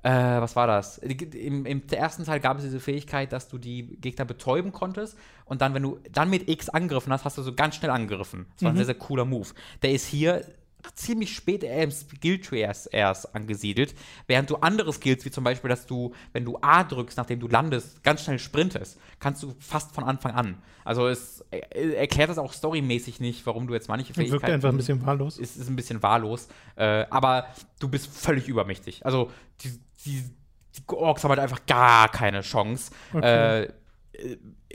äh, was war das? Im, Im, ersten Teil gab es diese Fähigkeit, dass du die Gegner betäuben konntest und dann, wenn du dann mit X angegriffen hast, hast du so ganz schnell angegriffen. Das war mhm. ein sehr, sehr cooler Move. Der ist hier ziemlich spät im Skill-Tree erst, erst, angesiedelt, während du andere Skills, wie zum Beispiel, dass du, wenn du A drückst, nachdem du landest, ganz schnell sprintest, kannst du fast von Anfang an. Also es äh, erklärt das auch storymäßig nicht, warum du jetzt manche Fähigkeiten... Wirkt einfach ein bisschen wahllos. Ist, ist ein bisschen wahllos, äh, aber du bist völlig übermächtig. Also die, die, die Orks haben halt einfach gar keine Chance. Okay. Äh,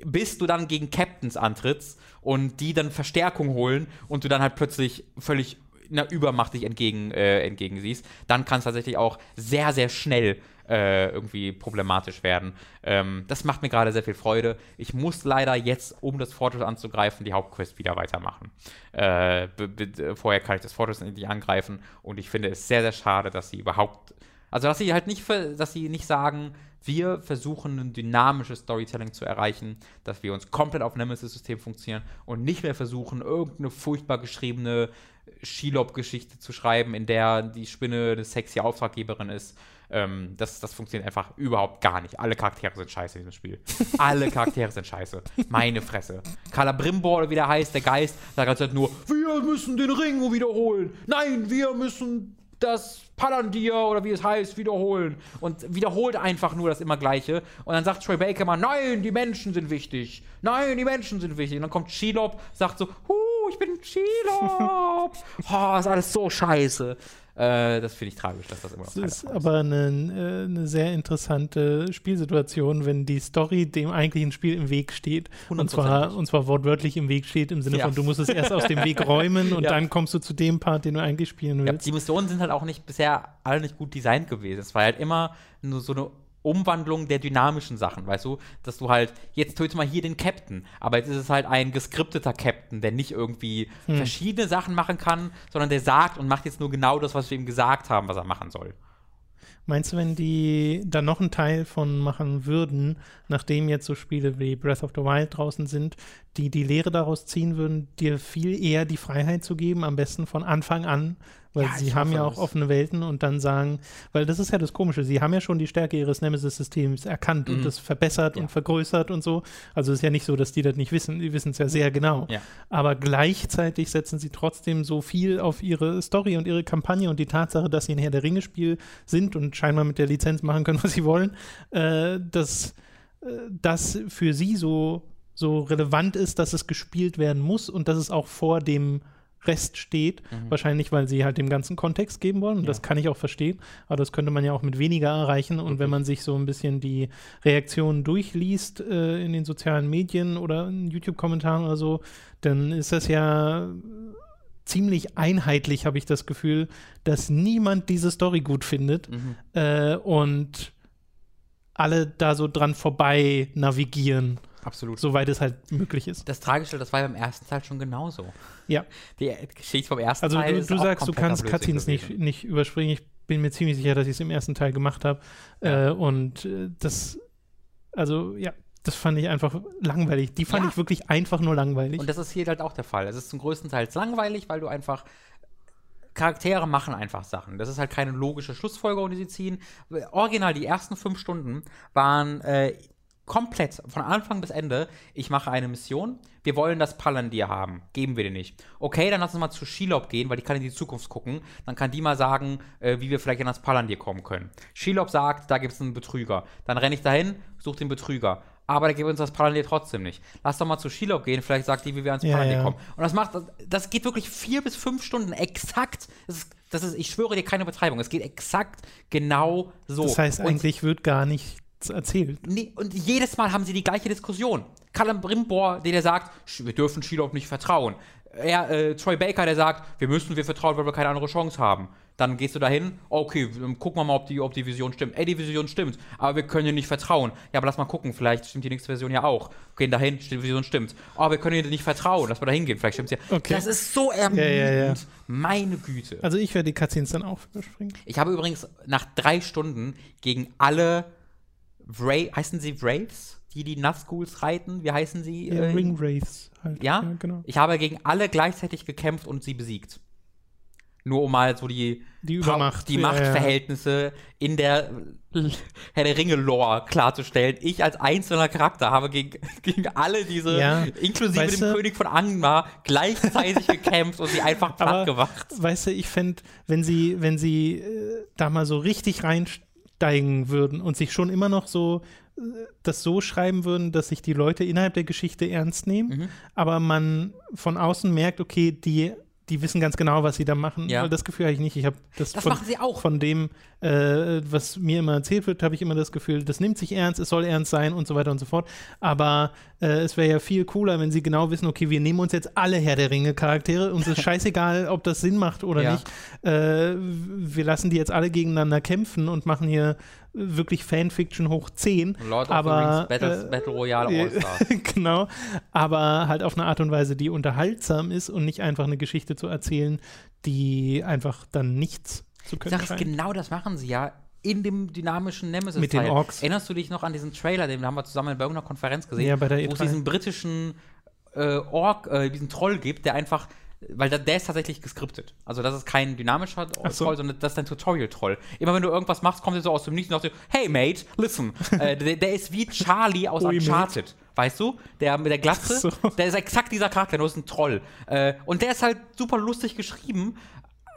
bis du dann gegen Captains antrittst und die dann Verstärkung holen und du dann halt plötzlich völlig einer Übermacht dich entgegen, äh, entgegen siehst, dann kann es tatsächlich auch sehr, sehr schnell äh, irgendwie problematisch werden. Ähm, das macht mir gerade sehr viel Freude. Ich muss leider jetzt, um das Fortress anzugreifen, die Hauptquest wieder weitermachen. Äh, vorher kann ich das Fortress nicht angreifen und ich finde es sehr, sehr schade, dass sie überhaupt also, dass sie halt nicht, dass sie nicht sagen, wir versuchen ein dynamisches Storytelling zu erreichen, dass wir uns komplett auf Nemesis-System funktionieren und nicht mehr versuchen, irgendeine furchtbar geschriebene Shelob-Geschichte zu schreiben, in der die Spinne eine sexy Auftraggeberin ist. Ähm, das, das funktioniert einfach überhaupt gar nicht. Alle Charaktere sind scheiße in diesem Spiel. Alle Charaktere sind scheiße. Meine Fresse. Calabrimbor, oder wie der heißt, der Geist, sagt halt nur, wir müssen den Ring wiederholen. Nein, wir müssen das Palantir oder wie es heißt, wiederholen. Und wiederholt einfach nur das immer Gleiche. Und dann sagt Troy Baker mal, nein, die Menschen sind wichtig. Nein, die Menschen sind wichtig. Und dann kommt Shelob, sagt so, huh, ich bin Shelob. oh, ist alles so scheiße. Äh, das finde ich tragisch, dass das immer noch Das ist aber eine, eine, sehr interessante Spielsituation, wenn die Story dem eigentlichen Spiel im Weg steht. Und zwar, und zwar wortwörtlich im Weg steht, im Sinne ja. von, du musst es erst aus dem Weg räumen und ja. dann kommst du zu dem Part, den du eigentlich spielen willst. Ja, die Missionen sind halt auch nicht bisher alle nicht gut designt gewesen. Es war halt immer nur so eine Umwandlung der dynamischen Sachen, weißt du? Dass du halt, jetzt tötest mal hier den Captain, aber jetzt ist es halt ein geskripteter Captain, der nicht irgendwie hm. verschiedene Sachen machen kann, sondern der sagt und macht jetzt nur genau das, was wir ihm gesagt haben, was er machen soll. Meinst du, wenn die da noch einen Teil von machen würden, nachdem jetzt so Spiele wie Breath of the Wild draußen sind, die die Lehre daraus ziehen würden, dir viel eher die Freiheit zu geben, am besten von Anfang an weil ja, sie haben ja auch offene Welten und dann sagen, weil das ist ja das Komische, sie haben ja schon die Stärke ihres Nemesis-Systems erkannt mhm. und das verbessert ja. und vergrößert und so. Also es ist ja nicht so, dass die das nicht wissen, die wissen es ja sehr genau. Ja. Aber gleichzeitig setzen sie trotzdem so viel auf ihre Story und ihre Kampagne und die Tatsache, dass sie ein Herr der Ringe-Spiel sind und scheinbar mit der Lizenz machen können, was sie wollen, äh, dass äh, das für sie so, so relevant ist, dass es gespielt werden muss und dass es auch vor dem Rest steht. Mhm. Wahrscheinlich, weil sie halt dem ganzen Kontext geben wollen. Und ja. das kann ich auch verstehen. Aber das könnte man ja auch mit weniger erreichen. Und okay. wenn man sich so ein bisschen die Reaktionen durchliest äh, in den sozialen Medien oder in YouTube-Kommentaren oder so, dann ist das ja ziemlich einheitlich, habe ich das Gefühl, dass niemand diese Story gut findet. Mhm. Äh, und alle da so dran vorbei navigieren. Absolut. Soweit es halt möglich ist. Das Tragische, das war ja beim ersten Teil schon genauso. Ja. Die Geschichte vom ersten also Teil. Also, du, du sagst, du kannst Cutscenes nicht, nicht überspringen. Ich bin mir ziemlich sicher, dass ich es im ersten Teil gemacht habe. Ja. Äh, und äh, das, also, ja, das fand ich einfach langweilig. Die fand ja. ich wirklich einfach nur langweilig. Und das ist hier halt auch der Fall. Es ist zum größten Teil langweilig, weil du einfach Charaktere machen einfach Sachen. Das ist halt keine logische Schlussfolgerung, die sie ziehen. Original, die ersten fünf Stunden waren äh, komplett von Anfang bis Ende, ich mache eine Mission, wir wollen das Palandir haben, geben wir dir nicht. Okay, dann lass uns mal zu Shelob gehen, weil die kann in die Zukunft gucken, dann kann die mal sagen, äh, wie wir vielleicht an das Palandir kommen können. Shelob sagt, da gibt es einen Betrüger. Dann renne ich dahin, suche den Betrüger. Aber der gibt uns das Palandir trotzdem nicht. Lass doch mal zu Shelob gehen, vielleicht sagt die, wie wir ans Palandir ja, ja. kommen. Und das macht, das geht wirklich vier bis fünf Stunden exakt. Das ist, das ist, ich schwöre dir keine Betreibung. Es geht exakt genau so. Das heißt, Und eigentlich wird gar nicht erzählt. Nee, und jedes Mal haben sie die gleiche Diskussion. Callum Brimbor, der sagt, wir dürfen Shiloh nicht vertrauen. Er, äh, Troy Baker, der sagt, wir müssen wir vertrauen, weil wir keine andere Chance haben. Dann gehst du dahin, okay, gucken wir mal, ob die, ob die Vision stimmt. Ey, die Vision stimmt, aber wir können ihr nicht vertrauen. Ja, aber lass mal gucken, vielleicht stimmt die nächste Version ja auch. Gehen dahin, die Vision stimmt. Oh, wir können ihr nicht vertrauen, lass mal dahin gehen, vielleicht stimmt sie ja. Okay. Das ist so ermüdend. Ja, ja, ja. Meine Güte. Also ich werde die Cutscenes dann auch überspringen. Ich habe übrigens nach drei Stunden gegen alle Wra heißen sie Wraiths, die die Nazguls reiten? Wie heißen sie? Ja, äh, Ring Wraiths halt. Ja? ja? genau. Ich habe gegen alle gleichzeitig gekämpft und sie besiegt. Nur um mal so die, die, Übermacht, die ja, Machtverhältnisse in der Herr der Ringe-Lore klarzustellen. Ich als einzelner Charakter habe gegen, gegen alle diese, inklusive weißt dem du, König von Angmar, gleichzeitig gekämpft und sie einfach platt gemacht. Weißt du, ich fände, wenn sie, wenn sie äh, da mal so richtig reinstellen, einsteigen würden und sich schon immer noch so äh, das so schreiben würden, dass sich die Leute innerhalb der Geschichte ernst nehmen, mhm. aber man von außen merkt, okay, die die wissen ganz genau, was sie da machen. Ja. Das Gefühl habe ich nicht. Ich habe das, das von, machen sie auch. von dem, äh, was mir immer erzählt wird, habe ich immer das Gefühl, das nimmt sich ernst, es soll ernst sein und so weiter und so fort. Aber äh, es wäre ja viel cooler, wenn sie genau wissen, okay, wir nehmen uns jetzt alle Herr der Ringe Charaktere. Uns ist scheißegal, ob das Sinn macht oder ja. nicht. Äh, wir lassen die jetzt alle gegeneinander kämpfen und machen hier wirklich Fanfiction hoch 10. Lord aber, of the Rings Battle, äh, Battle Royale All-Stars. genau, aber halt auf eine Art und Weise, die unterhaltsam ist und nicht einfach eine Geschichte zu erzählen, die einfach dann nichts zu können scheint. Genau das machen sie ja in dem dynamischen Nemesis Mit den Orks. Erinnerst du dich noch an diesen Trailer, den haben wir zusammen bei irgendeiner Konferenz gesehen, ja, bei der wo es diesen britischen äh, Ork, äh, diesen Troll gibt, der einfach weil da, der ist tatsächlich geskriptet. Also das ist kein dynamischer so. Troll, sondern das ist ein Tutorial-Troll. Immer wenn du irgendwas machst, kommt er so aus dem Nichts und sagt, so, hey Mate, listen. äh, der, der ist wie Charlie aus Ui, Mate. Uncharted. Weißt du? Der mit der Glatze, so. der ist exakt dieser Charakter, nur ist ein Troll. Äh, und der ist halt super lustig geschrieben.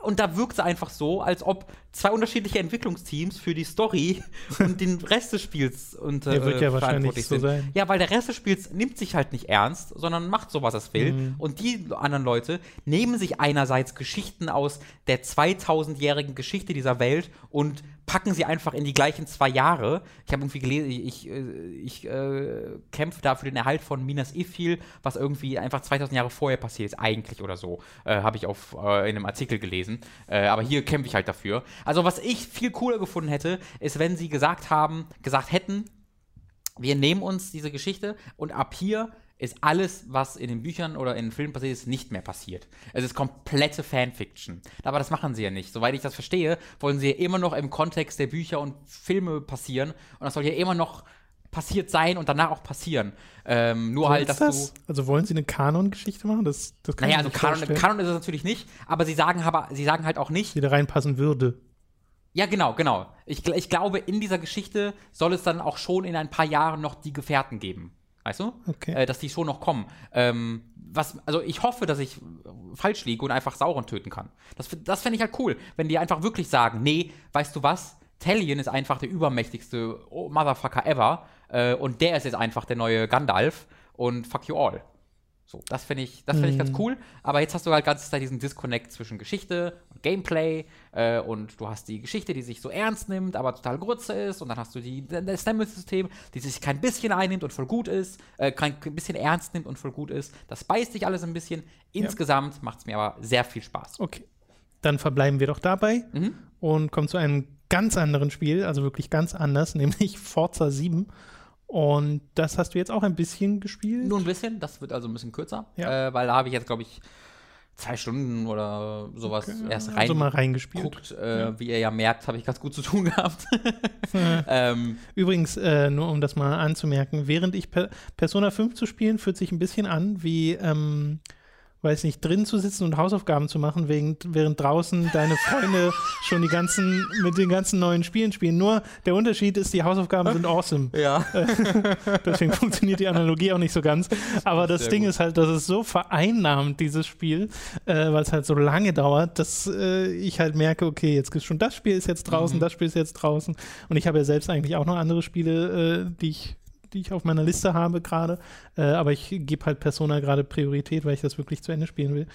Und da wirkt es einfach so, als ob zwei unterschiedliche Entwicklungsteams für die Story und den Rest des Spiels unter Der wird ja äh, wahrscheinlich verantwortlich so sind. sein. Ja, weil der Rest des Spiels nimmt sich halt nicht ernst, sondern macht so, was es will. Mhm. Und die anderen Leute nehmen sich einerseits Geschichten aus der 2000-jährigen Geschichte dieser Welt und packen sie einfach in die gleichen zwei Jahre. Ich habe irgendwie gelesen, ich, ich, äh, ich äh, kämpfe da für den Erhalt von Minas Ithil, was irgendwie einfach 2000 Jahre vorher passiert ist, eigentlich oder so. Äh, habe ich auf, äh, in einem Artikel gelesen. Äh, aber hier kämpfe ich halt dafür. Also, was ich viel cooler gefunden hätte, ist, wenn sie gesagt haben, gesagt hätten, wir nehmen uns diese Geschichte und ab hier ist alles, was in den Büchern oder in den Filmen passiert ist, nicht mehr passiert. Es ist komplette Fanfiction. Aber das machen sie ja nicht. Soweit ich das verstehe, wollen sie ja immer noch im Kontext der Bücher und Filme passieren. Und das soll ja immer noch passiert sein und danach auch passieren. Ähm, nur halt, dass das? du. Also wollen sie eine Kanon-Geschichte machen? Das, das kann Naja, ich also Kanon, Kanon ist es natürlich nicht, aber sie sagen, aber, sie sagen halt auch nicht, die da reinpassen würde. Ja, genau, genau. Ich, ich glaube, in dieser Geschichte soll es dann auch schon in ein paar Jahren noch die Gefährten geben. Weißt du? Okay. Äh, dass die schon noch kommen. Ähm, was, also ich hoffe, dass ich äh, falsch liege und einfach Sauron töten kann. Das, das fände ich halt cool, wenn die einfach wirklich sagen, nee, weißt du was? Talion ist einfach der übermächtigste oh, Motherfucker ever äh, und der ist jetzt einfach der neue Gandalf und fuck you all. So, das finde ich, das finde ich ganz cool. Aber jetzt hast du halt ganz Zeit diesen Disconnect zwischen Geschichte und Gameplay äh, und du hast die Geschichte, die sich so ernst nimmt, aber total Grütze ist und dann hast du die, das Stammet-System, die sich kein bisschen einnimmt und voll gut ist, äh, kein ein bisschen ernst nimmt und voll gut ist. Das beißt sich alles ein bisschen. Insgesamt macht es mir aber sehr viel Spaß. Okay. Dann verbleiben wir doch dabei Mhm. und kommen zu einem ganz anderen Spiel, also wirklich ganz anders, nämlich Forza 7. Und das hast du jetzt auch ein bisschen gespielt. Nur ein bisschen, das wird also ein bisschen kürzer, Ja. äh, weil da habe ich jetzt, glaube ich, zwei Stunden oder sowas erst rein also mal reingespielt. geguckt. Äh, Wie ihr ja merkt, habe ich ganz gut zu tun gehabt. ähm, Übrigens, äh, nur um das mal anzumerken, während ich per Persona 5 zu spielen, fühlt sich ein bisschen an wie, ähm, weiß nicht, drin zu sitzen und Hausaufgaben zu machen, während, draußen deine Freunde schon die ganzen, mit den ganzen neuen Spielen spielen. Nur der Unterschied ist, die Hausaufgaben sind awesome. ja. Deswegen funktioniert die Analogie auch nicht so ganz. Aber das Sehr Ding gut. ist halt, dass es so vereinnahmt, dieses Spiel, äh, weil es halt so lange dauert, dass äh, ich halt merke, okay, jetzt ist schon das Spiel ist jetzt draußen, Mhm. das Spiel ist jetzt draußen. Und ich habe ja selbst eigentlich auch noch andere Spiele, äh, die ich die ich auf meiner Liste habe gerade, äh, aber ich gebe halt Persona gerade Priorität, weil ich das wirklich zu Ende spielen will.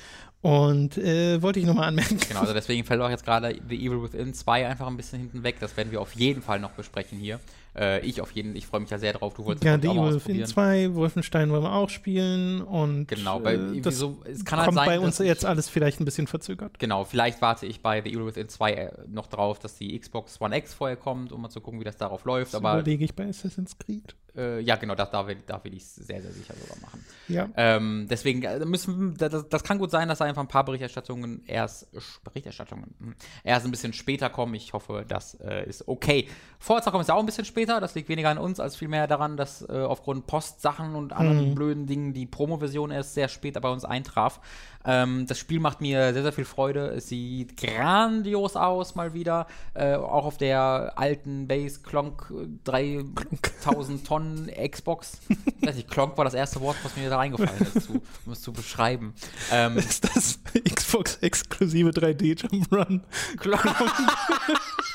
Und äh, wollte ich nochmal anmerken. Genau, also deswegen fällt auch jetzt gerade The Evil Within 2 einfach ein bisschen hinten weg. Das werden wir auf jeden Fall noch besprechen hier. Äh, ich auf jeden ich freue mich ja sehr drauf. Du wolltest Ja, mal Evil Within ausprobieren. 2, Wolfenstein wollen wir auch spielen und Genau, bei äh, das so, es kann halt kommt sein, bei uns ich- jetzt alles vielleicht ein bisschen verzögert. Genau, vielleicht warte ich bei The Evil Within 2 äh, noch drauf, dass die Xbox One X vorher kommt, um mal zu gucken, wie das darauf läuft. Das Aber überlege ich bei Assassin's Creed. äh, ja, genau, das, da will, da will ich es sehr, sehr sicher sogar machen. Ja. Ähm, deswegen müssen das, das kann gut sein, dass da einfach ein paar Berichterstattungen erst Berichterstattungen hm, erst ein bisschen später kommen. Ich hoffe, das äh, ist okay. Forza kommt jetzt auch ein bisschen später. Das liegt weniger an uns als vielmehr daran, dass äh, aufgrund Postsachen und anderen blöden Dingen die Promo-Version erst sehr spät bei uns eintraf. Ähm, das Spiel macht mir sehr, sehr viel Freude. Es sieht grandios aus, mal wieder. Äh, auch auf der alten Base Clonk äh, 3000 Tonnen Xbox. Ich weiß nicht, Clonk war das erste Wort, was mir da eingefallen ist, zu, um es zu beschreiben. Ähm, Ist das Xbox-exklusive 3D-Jump'n'Run? Clonk.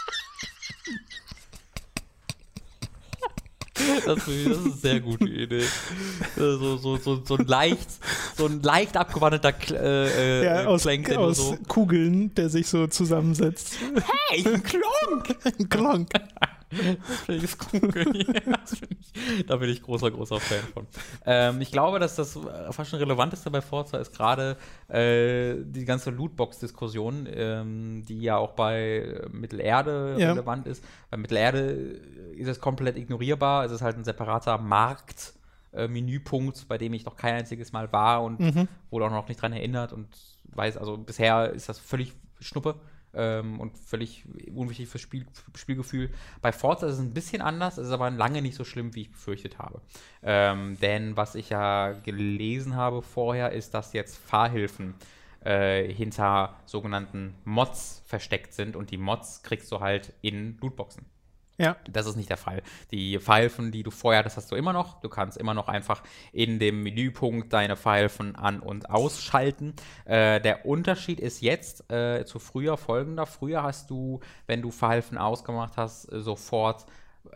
Das, das ist eine sehr gute Idee. So, so, so, so ein leicht, so ein leicht abgewandelter Kl äh, äh, Ja, aus, aus so. Kugeln, der sich so zusammensetzt. Hey, ein Klonk! Ein Klonk. Find ich, da bin ich großer, großer Fan von. Ähm, ich glaube, dass das äh, fast schon relevanteste bei Forza ist gerade äh, die ganze Lootbox-Diskussion, ähm, die ja auch bei Mittelerde Ja. relevant ist. Bei Mittelerde ist es komplett ignorierbar. Es ist halt ein separater Markt. äh, Menüpunkt, bei dem ich noch kein einziges Mal war und Mhm. wurde auch noch nicht dran erinnert und weiß, also bisher ist das völlig Schnuppe ähm, und völlig unwichtig fürs Spiel, Spielgefühl. Bei Forza ist es ein bisschen anders, ist aber lange nicht so schlimm, wie ich befürchtet habe. Ähm, denn was ich ja gelesen habe vorher, ist, dass jetzt Fahrhilfen äh, hinter sogenannten Mods versteckt sind und die Mods kriegst du halt in Lootboxen. Ja. Das ist nicht der Fall. Die Pfeifen, die du vorher hattest, hast du immer noch. Du kannst immer noch einfach in dem Menüpunkt deine Pfeifen an- und ausschalten. Äh, der Unterschied ist jetzt äh, zu früher folgender. Früher hast du, wenn du Pfeifen ausgemacht hast, sofort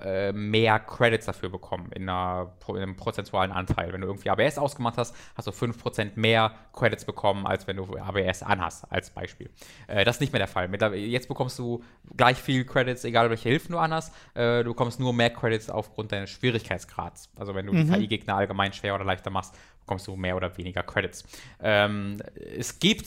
äh, mehr Credits dafür bekommen in, einer, in, einem prozentualen Anteil. Wenn du irgendwie ABS ausgemacht hast, hast du 5% mehr Credits bekommen, als wenn du ABS anhast, als Beispiel. Äh, das ist nicht mehr der Fall. Mit, jetzt bekommst du gleich viel Credits, egal welche Hilfen du anhast. Äh, du bekommst nur mehr Credits aufgrund deines Schwierigkeitsgrads. Also wenn du mhm. die KI-Gegner allgemein schwer oder leichter machst, bekommst du mehr oder weniger Credits. Ähm, es gibt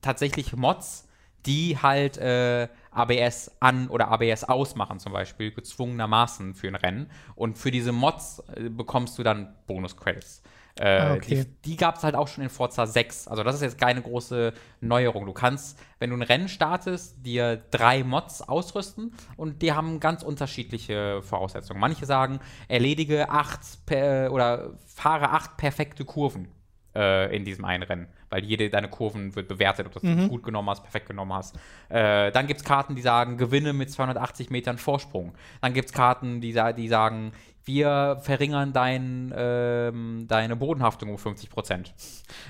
tatsächlich Mods, die halt äh, ABS an oder ABS ausmachen, zum Beispiel, gezwungenermaßen für ein Rennen. Und für diese Mods äh, bekommst du dann Bonus-Credits. Äh, ah, okay. Die, die gab es halt auch schon in Forza 6. Also das ist jetzt keine große Neuerung. Du kannst, wenn du ein Rennen startest, dir drei Mods ausrüsten und die haben ganz unterschiedliche Voraussetzungen. Manche sagen, erledige acht oder fahre acht perfekte Kurven äh, in diesem einen Rennen weil jede deine Kurven wird bewertet, ob du das mhm. gut genommen hast, perfekt genommen hast. Äh, dann gibt es Karten, die sagen, gewinne mit 280 Metern Vorsprung. Dann gibt es Karten, die, die sagen, wir verringern dein, ähm, deine Bodenhaftung um 50 Prozent.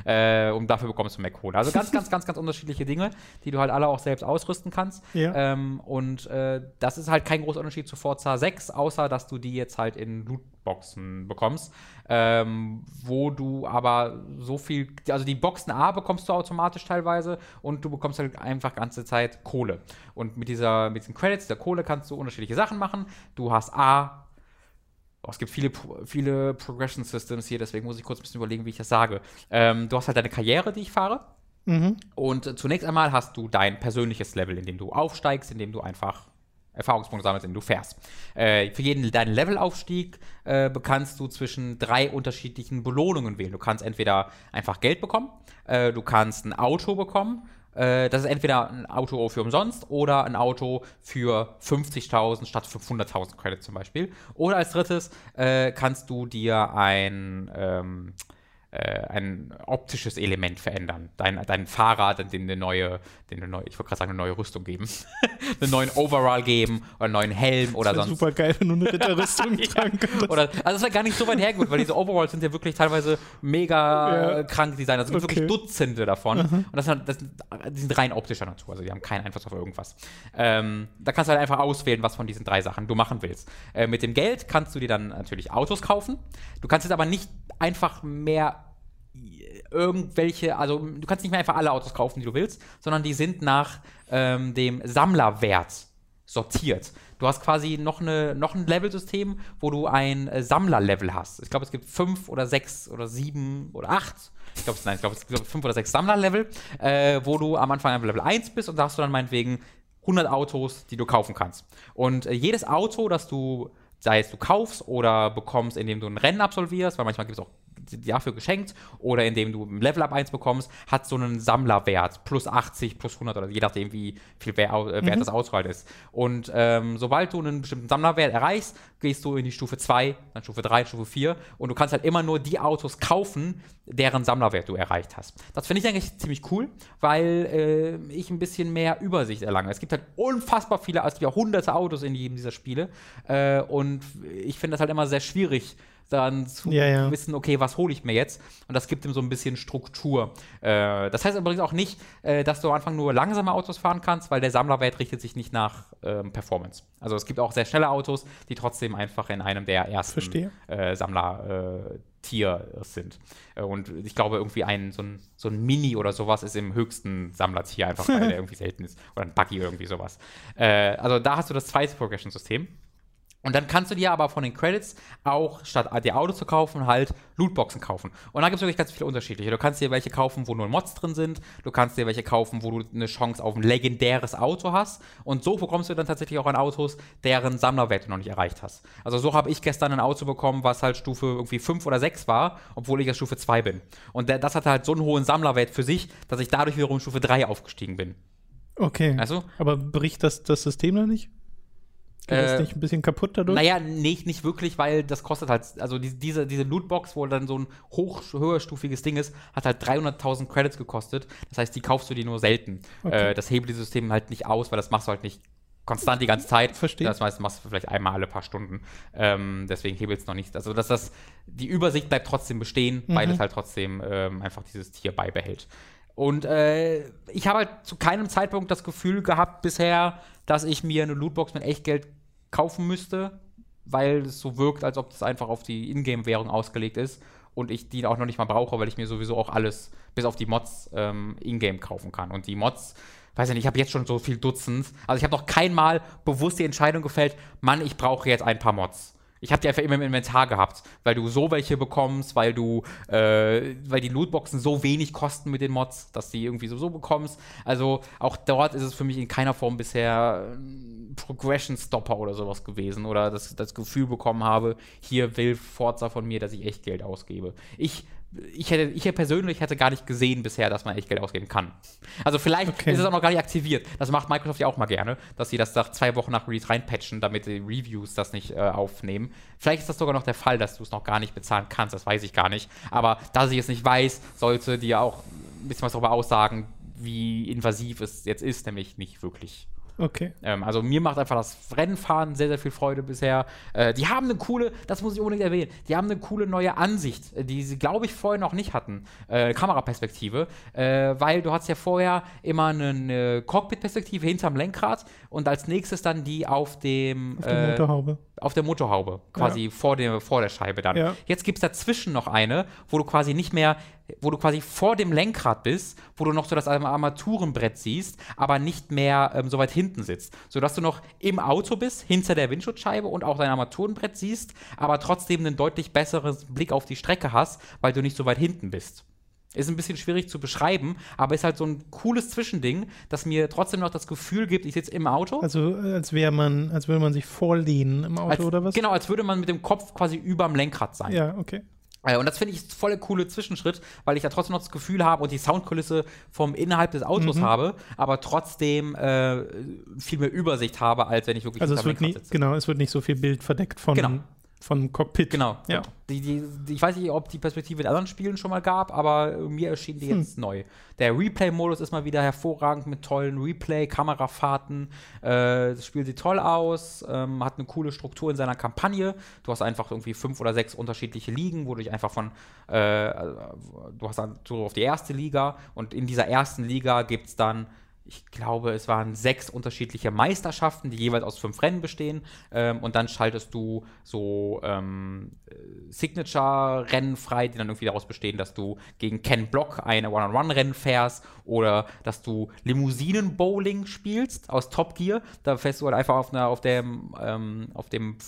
Äh, und dafür bekommst du mehr Kohle. Also ganz, ganz, ganz, ganz unterschiedliche Dinge, die du halt alle auch selbst ausrüsten kannst. Ja. Ähm, und äh, das ist halt kein großer Unterschied zu Forza 6, außer dass du die jetzt halt in Lootboxen bekommst. Ähm, wo du aber so viel, also die Boxen A bekommst du automatisch teilweise und du bekommst halt einfach ganze Zeit Kohle. Und mit dieser, mit diesen Credits der Kohle kannst du unterschiedliche Sachen machen. Du hast A Oh, es gibt viele, viele Progression Systems hier, deswegen muss ich kurz ein bisschen überlegen, wie ich das sage. Ähm, du hast halt deine Karriere, die ich fahre. Mhm. Und äh, zunächst einmal hast du dein persönliches Level, in dem du aufsteigst, in dem du einfach Erfahrungspunkte sammelst, in dem du fährst. Äh, für jeden deinen Levelaufstieg äh, kannst du zwischen drei unterschiedlichen Belohnungen wählen. Du kannst entweder einfach Geld bekommen, äh, du kannst ein Auto bekommen äh, das ist entweder ein Auto für umsonst oder ein Auto für 50.000 statt 500.000 Credits zum Beispiel. Oder als drittes äh, kannst du dir ein ähm, äh, ein optisches Element verändern. Dein, dein Fahrrad, dem eine neue, dem eine neue, ich wollte gerade sagen, eine neue Rüstung geben. einen neuen Overall geben oder einen neuen Helm oder sonst. Super geil, wenn du eine Ritterrüstung ja. tragen Oder, also das ist ja gar nicht so weit hergeholt, weil diese Overalls sind ja wirklich teilweise mega ja. krank designt. Also es gibt okay. wirklich Dutzende davon. Mhm. Und das sind, das die sind rein optischer Natur, also die haben keinen Einfluss auf irgendwas. Ähm, da kannst du halt einfach auswählen, was von diesen drei Sachen du machen willst. Äh, mit dem Geld kannst du dir dann natürlich Autos kaufen. Du kannst jetzt aber nicht einfach mehr irgendwelche, also du kannst nicht mehr einfach alle Autos kaufen, die du willst, sondern die sind nach ähm, dem Sammlerwert sortiert. Du hast quasi noch, eine, noch ein Level-System, wo du ein äh, Sammlerlevel hast. Ich glaube, es gibt fünf oder sechs oder sieben oder acht. Ich glaube, nein, ich glaube, es gibt fünf oder sechs Sammlerlevel, äh, wo du am Anfang einfach Level 1 bist und da hast du dann meinetwegen 100 Autos, die du kaufen kannst. Und äh, jedes Auto, das du sei es du kaufst oder bekommst, indem du ein Rennen absolvierst, weil manchmal gibt es auch dafür geschenkt oder indem du ein Level Up 1 bekommst, hat so einen Sammlerwert, plus 80, plus 100 oder je nachdem, wie viel Wert, äh, Wert mhm. das Auswahl ist. Und ähm, sobald du einen bestimmten Sammlerwert erreichst, gehst du in die Stufe 2, dann Stufe 3, Stufe 4 und du kannst halt immer nur die Autos kaufen, deren Sammlerwert du erreicht hast. Das finde ich eigentlich ziemlich cool, weil äh, ich ein bisschen mehr Übersicht erlange. Es gibt halt unfassbar viele, also hunderte Autos in jedem dieser Spiele äh, und ich finde das halt immer sehr schwierig, dann zu ja, ja. wissen, okay, was hole ich mir jetzt? Und das gibt ihm so ein bisschen Struktur. Äh, das heißt übrigens auch nicht, äh, dass du am Anfang nur langsame Autos fahren kannst, weil der Sammlerwert richtet sich nicht nach ähm, Performance. Also es gibt auch sehr schnelle Autos, die trotzdem einfach in einem der ersten äh, Sammler Tier sind. Äh, und ich glaube, irgendwie ein so, ein so ein Mini oder sowas ist im höchsten Sammlertier, einfach weil der irgendwie selten ist. Oder ein Buggy irgendwie sowas. Äh, also da hast du das zweite Progression-System. Und dann kannst du dir aber von den Credits auch, statt dir Autos zu kaufen, halt Lootboxen kaufen. Und da gibt es wirklich ganz viele unterschiedliche. Du kannst dir welche kaufen, wo nur Mods drin sind. Du kannst dir welche kaufen, wo du eine Chance auf ein legendäres Auto hast. Und so bekommst du dann tatsächlich auch an Autos, deren Sammlerwerte noch nicht erreicht hast. Also so habe ich gestern ein Auto bekommen, was halt Stufe irgendwie 5 oder 6 war, obwohl ich ja Stufe 2 bin. Und das hatte halt so einen hohen Sammlerwert für sich, dass ich dadurch wiederum Stufe 3 aufgestiegen bin. Okay. Also? Aber bricht das, das System dann nicht? Geht das Äh, nicht ein bisschen kaputt dadurch? Naja, nicht, nicht wirklich, weil das kostet halt, also die, diese, diese Lootbox, wo dann so ein hoch, höherstufiges Ding ist, hat halt 300.000 Credits gekostet. Das heißt, die kaufst du dir nur selten. Okay. Äh, das hebelt dieses System halt nicht aus, weil das machst du halt nicht konstant die ganze Zeit. Verstehe. Das meiste machst du vielleicht einmal alle paar Stunden. Ähm, deswegen hebelt es noch nicht. Also, dass das, die Übersicht bleibt trotzdem bestehen, weil Mhm. es halt trotzdem ähm, einfach dieses Tier beibehält. Und äh, ich habe halt zu keinem Zeitpunkt das Gefühl gehabt bisher, dass ich mir eine Lootbox mit Echtgeld kaufen müsste, weil es so wirkt, als ob das einfach auf die Ingame-Währung ausgelegt ist und ich die auch noch nicht mal brauche, weil ich mir sowieso auch alles, bis auf die Mods, ähm, Ingame kaufen kann. Und die Mods, weiß ich nicht, ich habe jetzt schon so viel Dutzend. Also ich habe noch kein Mal bewusst die Entscheidung gefällt, Mann, ich brauche jetzt ein paar Mods. Ich habe die einfach immer im Inventar gehabt, weil du so welche bekommst, weil du, äh, weil die Lootboxen so wenig kosten mit den Mods, dass die irgendwie sowieso bekommst. Also auch dort ist es für mich in keiner Form bisher Progression Stopper oder sowas gewesen oder dass das Gefühl bekommen habe, hier will Forza von mir, dass ich echt Geld ausgebe. Ich ich hätte, ich persönlich hätte gar nicht gesehen bisher, dass man echt Geld ausgeben kann. Also vielleicht Okay. ist es auch noch gar nicht aktiviert. Das macht Microsoft ja auch mal gerne, dass sie das nach zwei Wochen nach Release reinpatchen, damit die Reviews das nicht äh, aufnehmen. Vielleicht ist das sogar noch der Fall, dass du es noch gar nicht bezahlen kannst, das weiß ich gar nicht. Aber da ich es nicht weiß, sollte dir auch ein bisschen was darüber aussagen, wie invasiv es jetzt ist, nämlich nicht wirklich. Okay. Ähm, also mir macht einfach das Rennenfahren sehr, sehr viel Freude bisher. Äh, die haben eine coole, das muss ich unbedingt erwähnen, die haben eine coole neue Ansicht, äh, die sie, glaube ich, vorher noch nicht hatten. Äh, Kameraperspektive. Äh, weil du hast ja vorher immer eine, eine Cockpit-Perspektive hinterm Lenkrad und als nächstes dann die auf dem Auf der äh, Motorhaube. Auf der Motorhaube, quasi vor, der, vor der Scheibe dann. Ja. Jetzt gibt es dazwischen noch eine, wo du quasi nicht mehr, wo du quasi vor dem Lenkrad bist, wo du noch so das Armaturenbrett siehst, aber nicht mehr ähm, so weit hinten sitzt. Sodass du noch im Auto bist, hinter der Windschutzscheibe und auch dein Armaturenbrett siehst, aber trotzdem einen deutlich besseren Blick auf die Strecke hast, weil du nicht so weit hinten bist. Ist ein bisschen schwierig zu beschreiben, aber ist halt so ein cooles Zwischending, das mir trotzdem noch das Gefühl gibt, ich sitze im Auto. Also als wäre man, als würde man sich vorlehnen im Auto als, oder was? Genau, als würde man mit dem Kopf quasi überm Lenkrad sein. Ja, okay. Äh, Und das finde ich voll der coole Zwischenschritt, weil ich ja trotzdem noch das Gefühl habe und die Soundkulisse vom Innerhalb des Autos Mhm. habe, aber trotzdem äh, viel mehr Übersicht habe, als wenn ich wirklich Also es wird nie, genau, es wird nicht so viel Bild verdeckt von, Genau. Vom Cockpit. Genau. Ja. Die, die, die, ich weiß nicht, ob die Perspektive in anderen Spielen schon mal gab, aber mir erschien die jetzt neu. Der Replay-Modus ist mal wieder hervorragend mit tollen Replay-Kamerafahrten. Äh, das Spiel sieht toll aus, ähm, hat eine coole Struktur in seiner Kampagne. Du hast einfach irgendwie fünf oder sechs unterschiedliche Ligen, wo du dich einfach von, äh, du hast dann so auf die erste Liga und in dieser ersten Liga gibt es dann ich glaube, es waren sechs unterschiedliche Meisterschaften, die jeweils aus fünf Rennen bestehen. Ähm, und dann schaltest du so ähm, äh, Signature-Rennen frei, die dann irgendwie daraus bestehen, dass du gegen Ken Block ein One-on-One-Rennen fährst oder dass du Limousinen-Bowling spielst aus Top Gear. Da fährst du halt einfach auf, einer, auf, dem, ähm, auf dem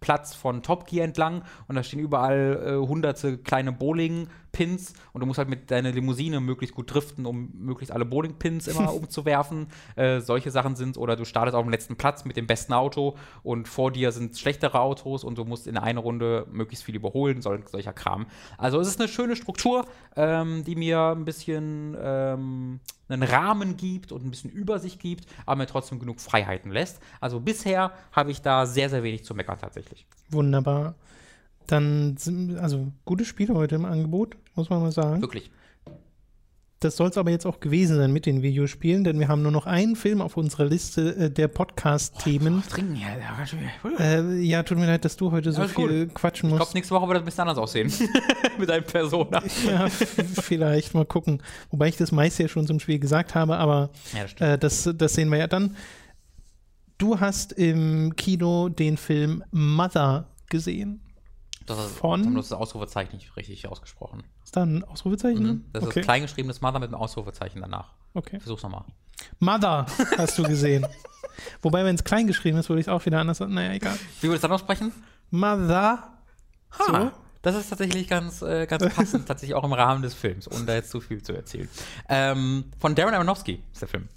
Flugplatz von Top Gear entlang und da stehen überall äh, hunderte kleine Bowling-Pins und du musst halt mit deiner Limousine möglichst gut driften, um möglichst alle Bowling-Pins immer umzuwerfen. Äh, solche Sachen sind oder du startest auf dem letzten Platz mit dem besten Auto und vor dir sind schlechtere Autos und du musst in einer Runde möglichst viel überholen, sol solcher Kram. Also es ist eine schöne Struktur, ähm, die mir ein bisschen ähm, einen Rahmen gibt und ein bisschen Übersicht gibt, aber mir trotzdem genug Freiheiten lässt. Also bisher habe ich da sehr, sehr wenig zu meckern tatsächlich. Wunderbar. Dann sind, also gute Spiele heute im Angebot, muss man mal sagen. Wirklich. Das soll es aber jetzt auch gewesen sein mit den Videospielen, denn wir haben nur noch einen Film auf unserer Liste äh, der Podcast-Themen. Trinken, ja. Äh, ja, tut mir leid, dass du heute so Alles gut. viel quatschen Ich musst. glaube, nächste Woche wird das ein bisschen anders aussehen. Mit deinem Persona. Ja, vielleicht mal gucken. Wobei ich das meiste ja schon zum Spiel gesagt habe, aber Ja, das äh, das, das sehen wir ja dann. Du hast im Kino den Film Mother gesehen. Das ist, von- das Ausrufezeichen nicht richtig ausgesprochen. Ist da ein Ausrufezeichen? Mhm. Das okay. ist kleingeschriebenes Mother mit einem Ausrufezeichen danach. okay. Versuch's nochmal. Mother hast du gesehen. Wobei, wenn es klein geschrieben ist, würde ich es auch wieder anders sagen. Naja, egal. Wie würdest du das aussprechen? Mother. So. Ha, Das ist tatsächlich ganz, äh, ganz passend, tatsächlich auch im Rahmen des Films, ohne da jetzt zu viel zu erzählen. Ähm, von Darren Aronofsky ist der Film.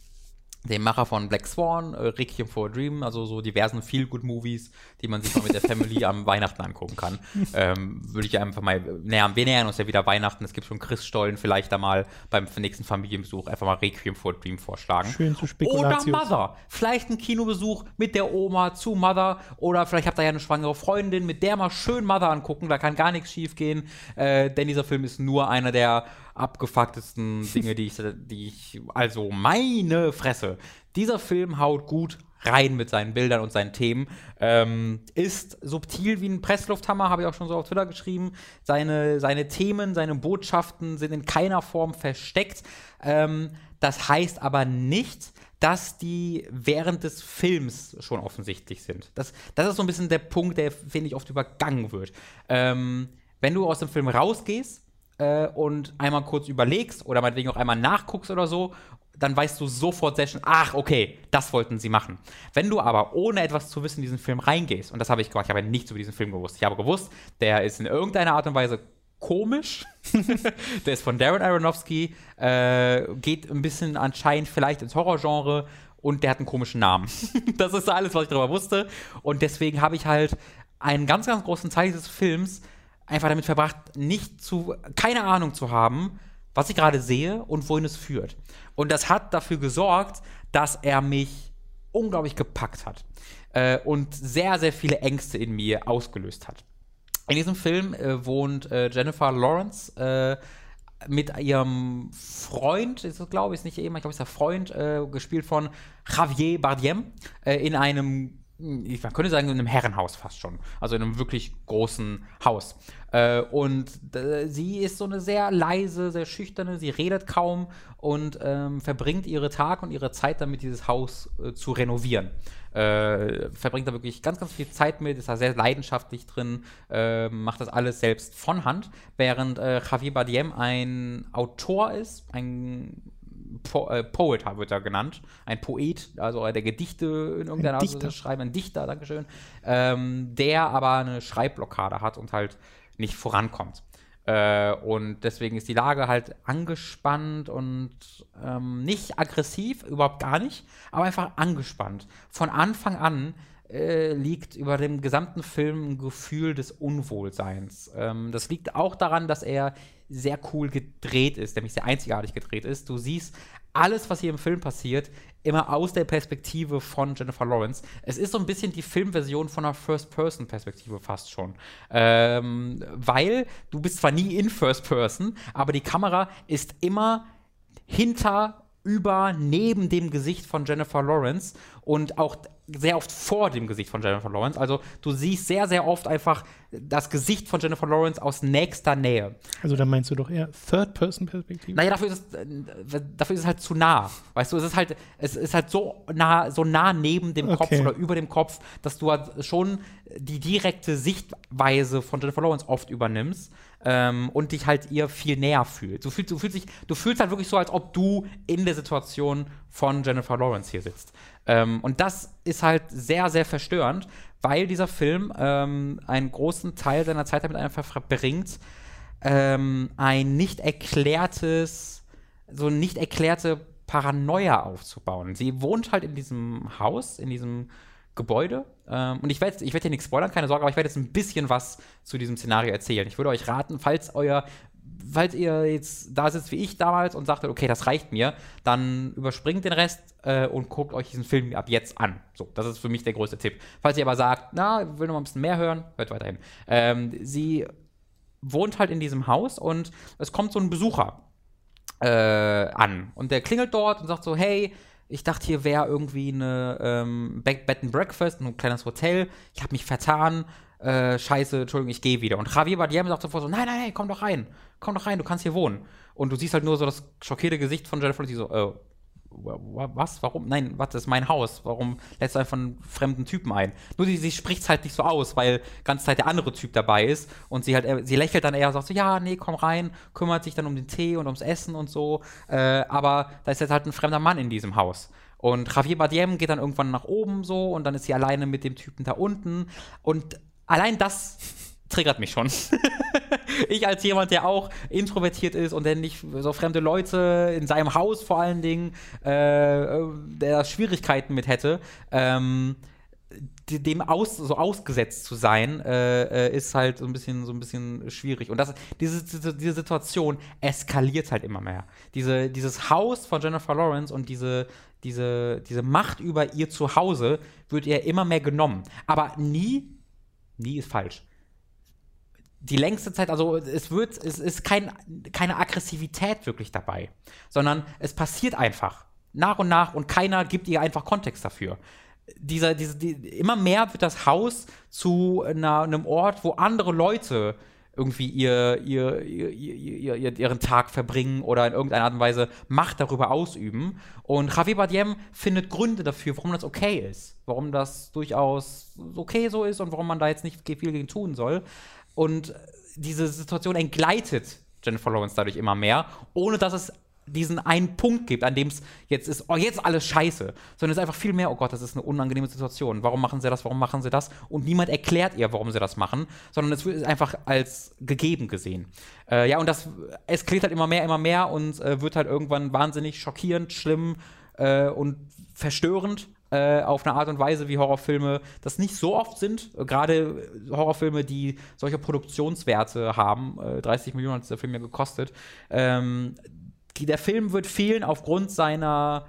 Dem Macher von Black Swan, äh, Requiem for a Dream, also so diversen Feel-Good-Movies, die man sich mal mit der Family am Weihnachten angucken kann. Ähm, Würde ich einfach mal nähern. Wir nähern uns ja wieder Weihnachten. Es gibt schon Christstollen, vielleicht da mal beim nächsten Familienbesuch einfach mal Requiem for a Dream vorschlagen. Schön zu Oder Spekulatius. Mother. Vielleicht ein Kinobesuch mit der Oma zu Mother. Oder vielleicht habt ihr ja eine schwangere Freundin, mit der mal schön Mother angucken. Da kann gar nichts schief gehen. Äh, denn dieser Film ist nur einer der abgefucktesten Dinge, die ich, die ich. Also meine Fresse. Dieser Film haut gut rein mit seinen Bildern und seinen Themen. Ähm, ist subtil wie ein Presslufthammer, habe ich auch schon so auf Twitter geschrieben. Seine, seine Themen, seine Botschaften sind in keiner Form versteckt. Ähm, das heißt aber nicht, dass die während des Films schon offensichtlich sind. Das, das ist so ein bisschen der Punkt, der, finde ich, oft übergangen wird. Ähm, wenn du aus dem Film rausgehst äh, und einmal kurz überlegst oder meinetwegen auch einmal nachguckst oder so, dann weißt du sofort sehr schnell, ach, okay, das wollten sie machen. Wenn du aber ohne etwas zu wissen in diesen Film reingehst, und das habe ich gemacht, ich habe nichts über diesen Film gewusst. Ich habe gewusst, der ist in irgendeiner Art und Weise komisch. der ist von Darren Aronofsky, äh, geht ein bisschen anscheinend vielleicht ins Horrorgenre und der hat einen komischen Namen. das ist alles, was ich darüber wusste. Und deswegen habe ich halt einen ganz, ganz großen Teil dieses Films einfach damit verbracht, nicht zu, keine Ahnung zu haben, was ich gerade sehe und wohin es führt. Und das hat dafür gesorgt, dass er mich unglaublich gepackt hat äh, und sehr, sehr viele Ängste in mir ausgelöst hat. In diesem Film äh, wohnt äh, Jennifer Lawrence äh, mit ihrem Freund, ist glaube ich, ist nicht Ehemann, ich glaube, ist der Freund, äh, gespielt von Javier Bardem, äh, in einem, ich man könnte sagen, in einem Herrenhaus fast schon. Also in einem wirklich großen Haus. Äh, und äh, sie ist so eine sehr leise, sehr schüchterne, sie redet kaum und ähm, verbringt ihre Tag und ihre Zeit damit, dieses Haus äh, zu renovieren. Äh, verbringt da wirklich ganz, ganz viel Zeit mit, ist da sehr leidenschaftlich drin, äh, macht das alles selbst von Hand, während äh, Javier Bardem ein Autor ist, ein po äh, Poet wird er genannt, ein Poet, also der Gedichte in irgendeiner Art und. Weise schreibt, ein Dichter, Dankeschön, ähm, der aber eine Schreibblockade hat und halt nicht vorankommt. Äh, und deswegen ist die Lage halt angespannt und ähm, nicht aggressiv, überhaupt gar nicht, aber einfach angespannt. Von Anfang an äh, liegt über dem gesamten Film ein Gefühl des Unwohlseins. Ähm, das liegt auch daran, dass er sehr cool gedreht ist, nämlich sehr einzigartig gedreht ist. Du siehst alles, was hier im Film passiert, immer aus der Perspektive von Jennifer Lawrence. Es ist so ein bisschen die Filmversion von einer First-Person-Perspektive fast schon. Ähm, weil du bist zwar nie in First-Person, aber die Kamera ist immer hinter, über, neben dem Gesicht von Jennifer Lawrence und auch sehr oft vor dem Gesicht von Jennifer Lawrence. Also du siehst sehr, sehr oft einfach das Gesicht von Jennifer Lawrence aus nächster Nähe. Also da meinst du doch eher Third-Person-Perspektive. Naja, dafür ist es, äh, dafür ist es halt zu nah. Weißt du, es ist halt, es ist halt so nah, so nah neben dem Kopf Okay. oder über dem Kopf, dass du halt schon die direkte Sichtweise von Jennifer Lawrence oft übernimmst ähm, und dich halt ihr viel näher fühlst. Du fühlst, du fühlst dich, du fühlst halt wirklich so, als ob du in der Situation von Jennifer Lawrence hier sitzt. Ähm, und das ist halt sehr, sehr verstörend, weil dieser Film ähm, einen großen Teil seiner Zeit damit einfach verbringt, ähm, ein nicht erklärtes, so nicht erklärte Paranoia aufzubauen. Sie wohnt halt in diesem Haus, in diesem Gebäude. Ähm, und ich werde ich werd hier nichts spoilern, keine Sorge, aber ich werde jetzt ein bisschen was zu diesem Szenario erzählen. Ich würde euch raten, falls euer falls ihr jetzt da sitzt wie ich damals und sagt, okay, das reicht mir, dann überspringt den Rest äh, und guckt euch diesen Film ab jetzt an. So, das ist für mich der größte Tipp. Falls ihr aber sagt, na, will noch mal ein bisschen mehr hören, hört weiterhin. Ähm, sie wohnt halt in diesem Haus und es kommt so ein Besucher äh, an. Und der klingelt dort und sagt so, hey, ich dachte, hier wäre irgendwie eine ähm, Bed and Breakfast, ein kleines Hotel. Ich habe mich vertan. Äh, scheiße, Entschuldigung, ich gehe wieder. Und Javier Bardem sagt sofort so, nein, nein, nein, komm doch rein. Komm doch rein, du kannst hier wohnen. Und du siehst halt nur so das schockierte Gesicht von Jennifer und die so, wa- was, warum? Nein, das ist mein Haus. Warum lädst du einfach einen fremden Typen ein? Nur sie, sie spricht es halt nicht so aus, weil ganze Zeit der andere Typ dabei ist und sie halt, sie lächelt dann eher und sagt so, ja, nee, komm rein, kümmert sich dann um den Tee und ums Essen und so. Äh, aber da ist jetzt halt ein fremder Mann in diesem Haus. Und Javier Bardem geht dann irgendwann nach oben so und dann ist sie alleine mit dem Typen da unten. Und allein das triggert mich schon. ich als jemand, der auch introvertiert ist und der nicht so fremde Leute in seinem Haus vor allen Dingen, äh, der Schwierigkeiten mit hätte, ähm, dem aus, so ausgesetzt zu sein, äh, äh, ist halt so ein bisschen, so ein bisschen schwierig. Und das, diese, diese, Situation eskaliert halt immer mehr. Diese, dieses Haus von Jennifer Lawrence und diese, diese, diese Macht über ihr Zuhause wird ihr immer mehr genommen. Aber nie, nie ist falsch. Die längste Zeit, also es wird, es ist kein, keine Aggressivität wirklich dabei, sondern es passiert einfach nach und nach und keiner gibt ihr einfach Kontext dafür dieser, diese, die, immer mehr wird das Haus zu einer, einem Ort, wo andere Leute irgendwie ihr, ihr, ihr, ihren Tag verbringen oder in irgendeiner Art und Weise Macht darüber ausüben. Und Javier Bardem findet Gründe dafür, warum das okay ist, warum das durchaus okay so ist und warum man da jetzt nicht viel gegen tun soll. Und diese Situation entgleitet Jennifer Lawrence dadurch immer mehr, ohne dass es diesen einen Punkt gibt, an dem es jetzt ist, oh, jetzt alles scheiße, sondern es ist einfach viel mehr, oh Gott, das ist eine unangenehme Situation. Warum machen sie das? Warum machen sie das? Und niemand erklärt ihr, warum sie das machen, sondern es wird einfach als gegeben gesehen. Äh, ja, und das eskaliert halt immer mehr, immer mehr und äh, wird halt irgendwann wahnsinnig schockierend, schlimm äh, und verstörend äh, auf eine Art und Weise, wie Horrorfilme das nicht so oft sind. Gerade Horrorfilme, die solche Produktionswerte haben. 30 äh, Millionen hat der Film ja gekostet. Ähm, der Film wird fehlen aufgrund seiner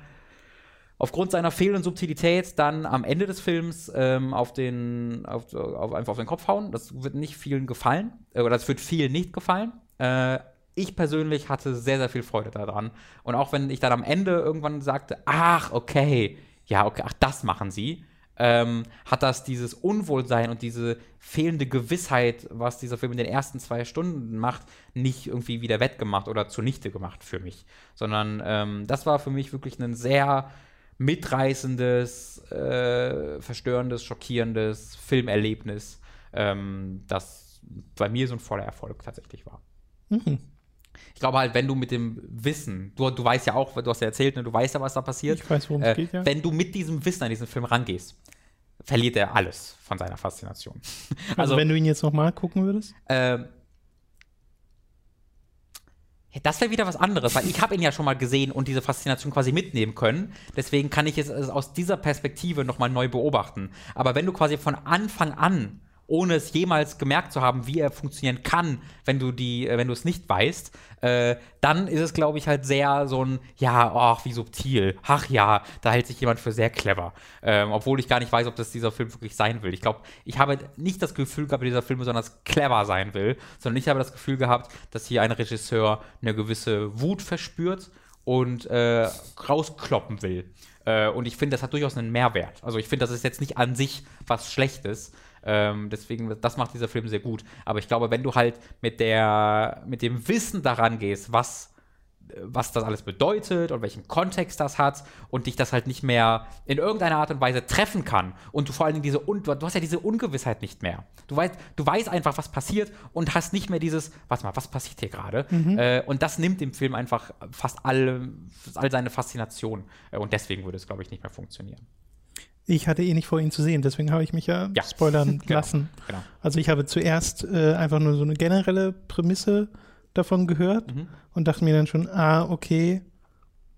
aufgrund seiner fehlenden Subtilität dann am Ende des Films ähm, auf den auf, auf, einfach auf den Kopf hauen. Das wird nicht vielen gefallen äh, oder das wird vielen nicht gefallen. Äh, ich persönlich hatte sehr sehr viel Freude daran und auch wenn ich dann am Ende irgendwann sagte, ach okay, ja okay, ach das machen sie, ähm, hat das dieses Unwohlsein und diese fehlende Gewissheit, was dieser Film in den ersten zwei Stunden macht, nicht irgendwie wieder wettgemacht oder zunichte gemacht für mich. Sondern ähm, das war für mich wirklich ein sehr mitreißendes, äh, verstörendes, schockierendes Filmerlebnis, ähm, das bei mir so ein voller Erfolg tatsächlich war. Mhm. Ich glaube halt, wenn du mit dem Wissen, du, du weißt ja auch, du hast ja erzählt, ne, du weißt ja, was da passiert. Ich weiß, worum es äh, geht, ja. Wenn du mit diesem Wissen an diesen Film rangehst, verliert er alles von seiner Faszination. Also, also wenn du ihn jetzt nochmal gucken würdest? Ja, das wäre wieder was anderes, weil ich habe ihn ja schon mal gesehen und diese Faszination quasi mitnehmen können. Deswegen kann ich es aus dieser Perspektive nochmal neu beobachten. Aber wenn du quasi von Anfang an ohne es jemals gemerkt zu haben, wie er funktionieren kann, wenn du die, äh, wenn du es nicht weißt, äh, dann ist es, glaube ich, halt sehr so ein, ja, ach, wie subtil. Ach ja, da hält sich jemand für sehr clever. Ähm, obwohl ich gar nicht weiß, ob das dieser Film wirklich sein will. Ich glaube, ich habe nicht das Gefühl gehabt, dass dieser Film besonders clever sein will, sondern ich habe das Gefühl gehabt, dass hier ein Regisseur eine gewisse Wut verspürt und äh, rauskloppen will. Äh, und ich finde, das hat durchaus einen Mehrwert. Also ich finde, das ist jetzt nicht an sich was Schlechtes, ähm, deswegen, das macht dieser Film sehr gut. Aber ich glaube, wenn du halt mit der, mit dem Wissen daran gehst, was was das alles bedeutet und welchen Kontext das hat und dich das halt nicht mehr in irgendeiner Art und Weise treffen kann und du vor allen Dingen diese Un du hast ja diese Ungewissheit nicht mehr. Du weißt, du weißt einfach, was passiert und hast nicht mehr dieses, warte mal, was passiert hier gerade? Mhm. Äh, und das nimmt dem Film einfach fast all, all seine Faszination äh, und deswegen würde es, glaube ich, nicht mehr funktionieren. Ich hatte eh nicht vor, ihn zu sehen, deswegen habe ich mich ja, ja. spoilern genau. lassen. Genau. Also ich habe zuerst äh, einfach nur so eine generelle Prämisse davon gehört mhm. und dachte mir dann schon, ah, okay,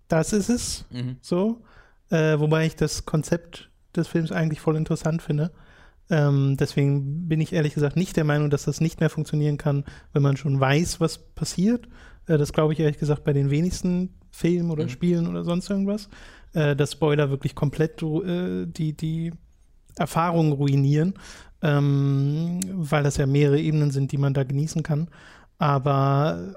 das ist es. Mhm. So. Äh, wobei ich das Konzept des Films eigentlich voll interessant finde. Ähm, deswegen bin ich ehrlich gesagt nicht der Meinung, dass das nicht mehr funktionieren kann, wenn man schon weiß, was passiert. Äh, das glaube ich ehrlich gesagt bei den wenigsten Filmen oder mhm. Spielen oder sonst irgendwas äh, dass Spoiler wirklich komplett äh, die, die Erfahrung ruinieren, ähm, weil das ja mehrere Ebenen sind, die man da genießen kann. Aber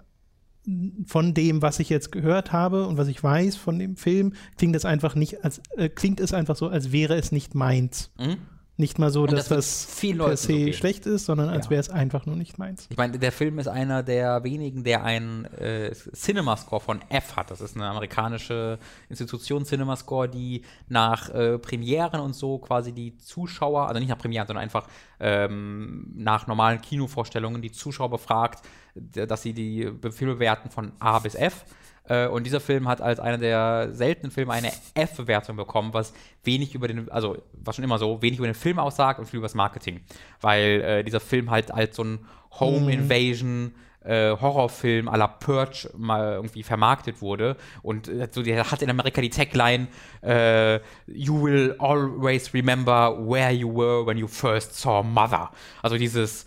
von dem, was ich jetzt gehört habe und was ich weiß von dem Film, klingt es einfach nicht als äh, klingt es einfach so, als wäre es nicht meins. Mhm. Nicht mal so, dass das, das per se so schlecht ist, sondern als ja. wäre es einfach nur nicht meins. Ich meine, der Film ist einer der wenigen, der einen äh, Cinema-Score von F hat. Das ist eine amerikanische Institution, Cinema-Score, die nach äh, Premieren und so quasi die Zuschauer, also nicht nach Premieren, sondern einfach ähm, nach normalen Kinovorstellungen die Zuschauer befragt, dass sie die Filme bewerten von A bis F. Äh, und dieser Film hat als einer der seltenen Filme eine F-Bewertung bekommen, was wenig über den, also was schon immer so, wenig über den Film aussagt und viel über das Marketing. Weil äh, dieser Film halt als so ein Home Mhm. Invasion äh, Horrorfilm à la Purge mal irgendwie vermarktet wurde. Und äh, so, der hat in Amerika die Tagline äh, You will always remember where you were when you first saw Mother. Also dieses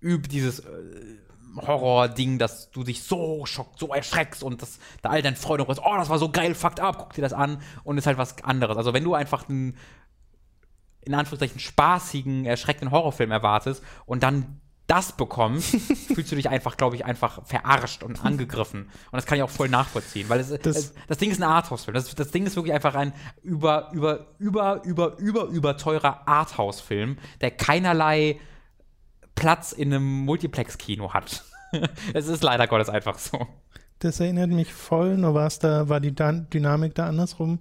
üb dieses äh, Horror-Ding, dass du dich so schockt, so erschreckst und das, da all dein Freunde ist, oh, das war so geil, fucked up, guck dir das an und ist halt was anderes. Also wenn du einfach einen in Anführungszeichen spaßigen, erschreckenden Horrorfilm erwartest und dann das bekommst, fühlst du dich einfach, glaube ich, einfach verarscht und angegriffen. Und das kann ich auch voll nachvollziehen, weil es, Das- das, das Ding ist ein Arthouse-Film. Das, das Ding ist wirklich einfach ein über, über, über, über, über, über teurer Arthouse-Film, der keinerlei Platz in einem Multiplex-Kino hat. es ist leider Gottes einfach so. Das erinnert mich voll, nur war's da, war die Dan Dynamik da andersrum,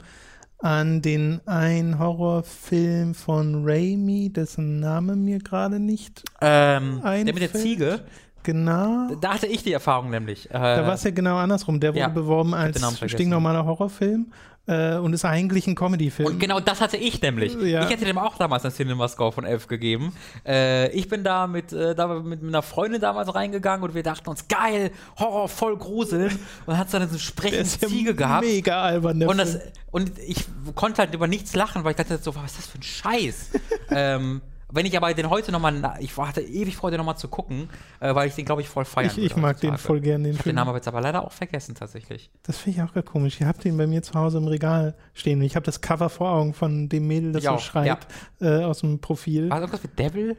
an den einen Horrorfilm von Raimi, dessen Name mir gerade nicht Ähm, der einfällt. mit der Ziege, Genau. da hatte ich die Erfahrung nämlich. Äh, Da war es ja genau andersrum. Der wurde ja, beworben als stinknormaler Horrorfilm äh, und ist eigentlich ein Comedy-Film. Und genau das hatte ich nämlich. Ja. Ich hätte dem auch damals einen Cinema-Score von 11 gegeben. Äh, ich bin da mit, äh, da mit einer Freundin damals reingegangen und wir dachten uns, geil, Horror, voll gruseln. Und hat dann so eine sprechende ja Ziege gehabt. mega albern, der Und, das, und ich konnte halt über nichts lachen, weil ich dachte so, was ist das für ein Scheiß? ähm, wenn ich aber den heute nochmal, ich hatte ewig vor, den nochmal zu gucken, äh, weil ich den, glaube ich, voll feiern Ich, ich mag den voll gern, den Ich habe den Film. Namen aber jetzt aber leider auch vergessen, tatsächlich. Das finde ich auch gerade komisch. Ihr habt den bei mir zu Hause im Regal stehen. Ich habe das Cover vor Augen von dem Mädel, das Ich so auch, schreit äh, aus dem Profil. War das irgendwas mit Devil?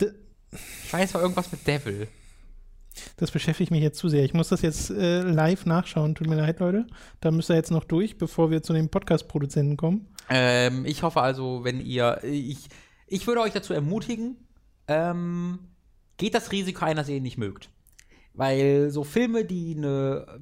D- Ich weiß, war irgendwas mit Devil. Das beschäftigt mich jetzt zu sehr. Ich muss das jetzt äh, live nachschauen. Tut mir leid, Leute. Da müsst ihr jetzt noch durch, bevor wir zu den Podcast-Produzenten kommen. Ähm, ich hoffe also, wenn ihr, ich, ich würde euch dazu ermutigen, ähm, geht das Risiko ein, dass ihr ihn nicht mögt. Weil so Filme, die eine,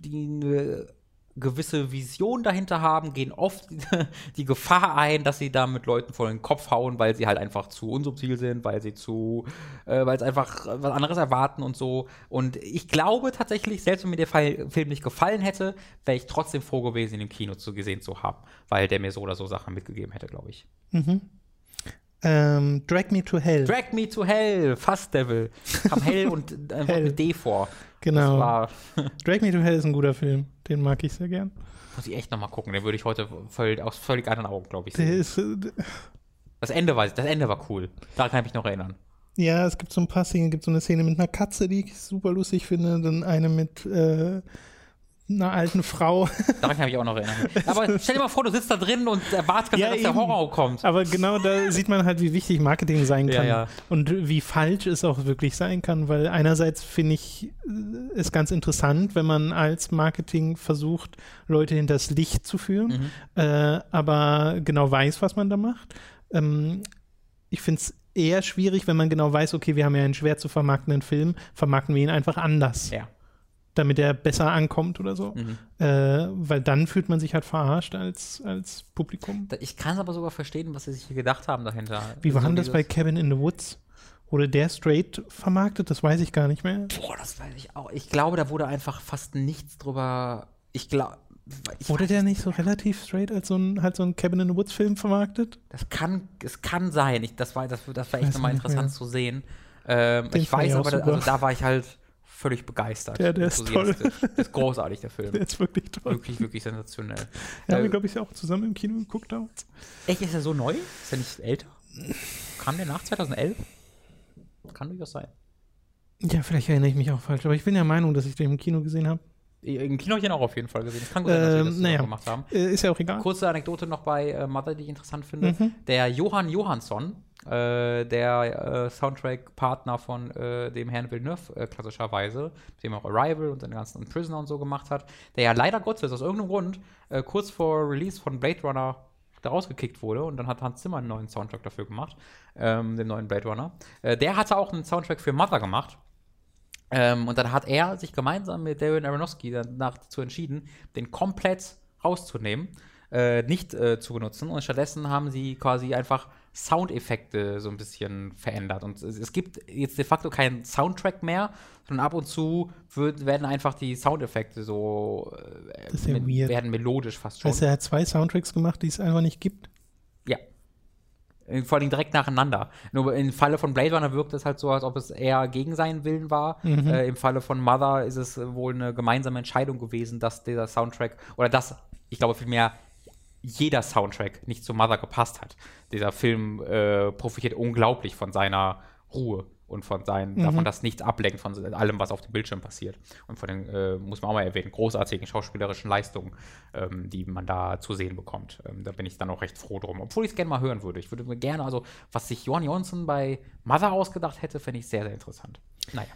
die eine gewisse Vision dahinter haben, gehen oft die Gefahr ein, dass sie da mit Leuten vor den Kopf hauen, weil sie halt einfach zu unsubtil sind, weil sie zu, äh, weil sie einfach was anderes erwarten und so. Und ich glaube tatsächlich, selbst wenn mir der Fall, Film nicht gefallen hätte, wäre ich trotzdem froh gewesen, ihn im Kino zu gesehen zu haben, weil der mir so oder so Sachen mitgegeben hätte, glaube ich. Ähm, Drag Me to Hell. Drag Me to Hell, Fast Devil. Kam Hell und einfach Hell. mit D vor. Genau. Drag Me to Hell ist ein guter Film. Den mag ich sehr gern. muss ich echt nochmal gucken. Den würde ich heute voll, aus völlig anderen Augen, glaube ich, Der sehen. ist, äh, Das Ende war, das Ende war cool. Daran kann ich mich noch erinnern. ja, es gibt so ein paar Szenen, gibt so eine Szene mit einer Katze, die ich super lustig finde, dann eine mit äh, einer alten Frau. Daran kann ich auch noch erinnern. Aber stell dir mal vor, du sitzt da drin und erwartest, ganz Ja, dass der eben. Horror kommt. Aber genau da sieht man halt, wie wichtig Marketing sein Ja, kann. ja. Und wie falsch es auch wirklich sein kann, weil einerseits finde ich äh, es ganz interessant, wenn man als Marketing versucht, Leute hinters Licht zu führen, Mhm. äh, aber genau weiß, was man da macht. Ähm, ich finde es eher schwierig, wenn man genau weiß, okay, wir haben ja einen schwer zu vermarktenden Film, vermarkten wir ihn einfach anders, Ja. Damit er besser ankommt oder so. Mhm. Äh, weil dann fühlt man sich halt verarscht als, als Publikum. Ich kann es aber sogar verstehen, was sie sich hier gedacht haben dahinter. Wie war So denn das bei Cabin in the Woods? Wurde der straight vermarktet? Das weiß ich gar nicht mehr. Boah, das weiß ich auch. Ich glaube, da wurde einfach fast nichts drüber. Ich glaube. Wurde der nicht so relativ straight als so ein, halt so ein Cabin in the Woods Film vermarktet? Das kann, es kann sein. Ich, das war, das, das war echt nochmal interessant mehr. zu sehen. Ähm, ich weiß aber, also da war ich halt völlig begeistert. Ja, der ist toll. Der ist großartig, der Film. Der ist wirklich toll. Wirklich, wirklich sensationell. Ja, haben Äh, wir, glaube ich, auch zusammen im Kino geguckt damals. echt, ist er so neu? Ist er nicht älter? Kam der nach 2011? Kann durchaus sein. Ja, vielleicht erinnere ich mich auch falsch, aber ich bin der Meinung, dass ich den im Kino gesehen habe. Im Kino habe ich ihn auch auf jeden Fall gesehen. Es kann gut sein, dass wir Ähm, das naja. zusammen gemacht haben. Äh, ist ja auch egal. Kurze Anekdote noch bei äh, Mother, die ich interessant finde. Mhm. Der Johann Johansson, äh, der äh, Soundtrack-Partner von äh, dem Herrn Villeneuve, äh, klassischerweise, mit dem auch Arrival und seine ganzen Prisoner und so gemacht hat, der ja leider Gottes aus irgendeinem Grund kurz vor Release von Blade Runner da rausgekickt wurde und dann hat Hans Zimmer einen neuen Soundtrack dafür gemacht, ähm, den neuen Blade Runner. Der hatte auch einen Soundtrack für Mother gemacht. Ähm, und dann hat er sich gemeinsam mit Darren Aronofsky danach dazu entschieden, den komplett rauszunehmen, äh, nicht äh, zu benutzen. Und stattdessen haben sie quasi einfach Soundeffekte so ein bisschen verändert. Und es, es gibt jetzt de facto keinen Soundtrack mehr, sondern ab und zu wird, werden einfach die Soundeffekte so äh, ja werden melodisch fast schon. Du, er hat zwei Soundtracks gemacht, die es einfach nicht gibt. Äh, Vor allem direkt nacheinander. Nur im Falle von Blade Runner wirkt es halt so, als ob es eher gegen seinen Willen war. Mhm. Äh, Im Falle von Mother ist es äh, wohl eine gemeinsame Entscheidung gewesen, dass dieser Soundtrack oder dass, ich glaube vielmehr, jeder Soundtrack nicht zu Mother gepasst hat. Dieser Film äh, profitiert unglaublich von seiner Ruhe und von seinen, Mhm. davon, dass nichts ablenkt von allem, was auf dem Bildschirm passiert. Und von den, äh, muss man auch mal erwähnen, großartigen schauspielerischen Leistungen, ähm, die man da zu sehen bekommt. Ähm, da bin ich dann auch recht froh drum. Obwohl ich es gerne mal hören würde. Ich würde mir gerne, also, was sich Johan Jonsson bei Mother ausgedacht hätte, fände ich sehr, sehr interessant. Naja.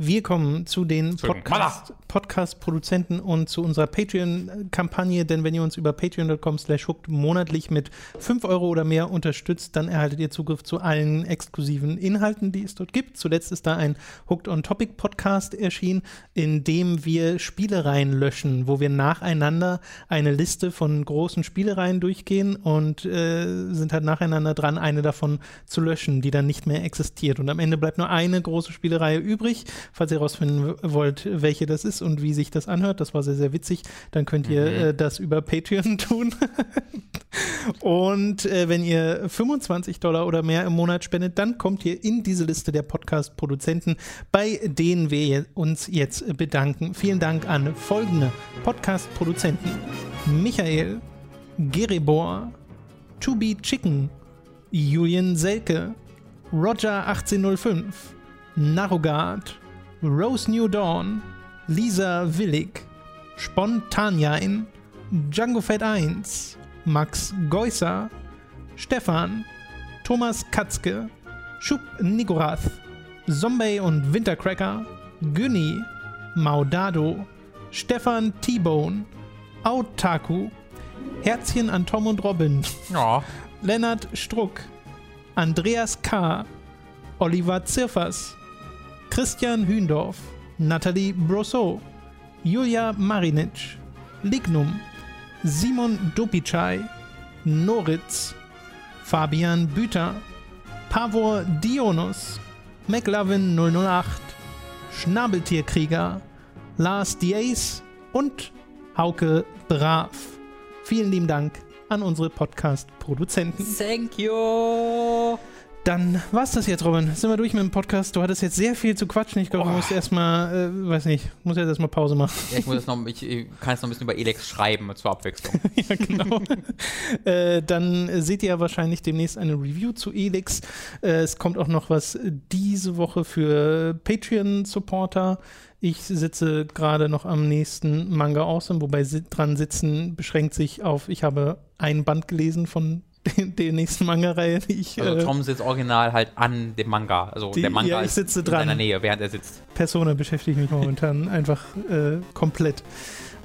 Wir kommen zu den Entschuldigung. Podcast- Podcast-Produzenten und zu unserer Patreon-Kampagne, denn wenn ihr uns über patreon.com slash hooked monatlich mit 5 Euro oder mehr unterstützt, dann erhaltet ihr Zugriff zu allen exklusiven Inhalten, die es dort gibt. Zuletzt ist da ein Hooked on Topic Podcast erschienen, in dem wir Spielereien löschen, wo wir nacheinander eine Liste von großen Spielereien durchgehen und äh, sind halt nacheinander dran, eine davon zu löschen, die dann nicht mehr existiert. Und am Ende bleibt nur eine große Spielereihe übrig. Falls ihr herausfinden wollt, welche das ist und wie sich das anhört, das war sehr, sehr witzig, dann könnt ihr Mhm. äh, das über Patreon tun. und äh, wenn ihr 25 Dollar oder mehr im Monat spendet, dann kommt ihr in diese Liste der Podcast-Produzenten, bei denen wir uns jetzt bedanken. Vielen Dank an folgende Podcast-Produzenten: Michael, Gerebor, To Be Chicken, Julian Selke, Roger 1805, Narogard, Rose New Dawn, Lisa Willig, Spontanjain, Django Fett 1, Max Geusser, Stefan, Thomas Katzke, Schub Nigorath, Zombie und Wintercracker, Günni, Maudado, Stefan T-Bone, Autaku, Herzchen an Tom und Robin, Ja. Lennart Struck, Andreas K., Oliver Zirfers, Christian Hündorf, Nathalie Brosseau, Julia Marinic, Lignum, Simon Dopicai, Noritz, Fabian Büter, Pavor Dionus, McLovin 008, Schnabeltierkrieger, Lars Diaz und Hauke Brav. Vielen lieben Dank an unsere Podcast-Produzenten. Thank you. Dann war's das jetzt, Robin. Sind wir durch mit dem Podcast. Du hattest jetzt sehr viel zu quatschen. Ich glaube, du Oh. musst erstmal, äh, weiß nicht, muss jetzt erstmal Pause machen. Ja, ich muss jetzt noch, ich, ich kann jetzt noch ein bisschen über Elex schreiben zur Abwechslung. ja, genau. äh, dann seht ihr ja wahrscheinlich demnächst eine Review zu Elix. Äh, es kommt auch noch was diese Woche für Patreon-Supporter. Ich sitze gerade noch am nächsten Manga Awesome, wobei dran sitzen beschränkt sich auf, ich habe ein Band gelesen von den, nächsten Manga-Reihe, die ich Also äh, Tom sitzt original halt an dem Manga. Also Die- der Manga ja, ich ist sitze in dran. seiner Nähe, während er sitzt. Persona beschäftige ich mich momentan einfach äh, komplett.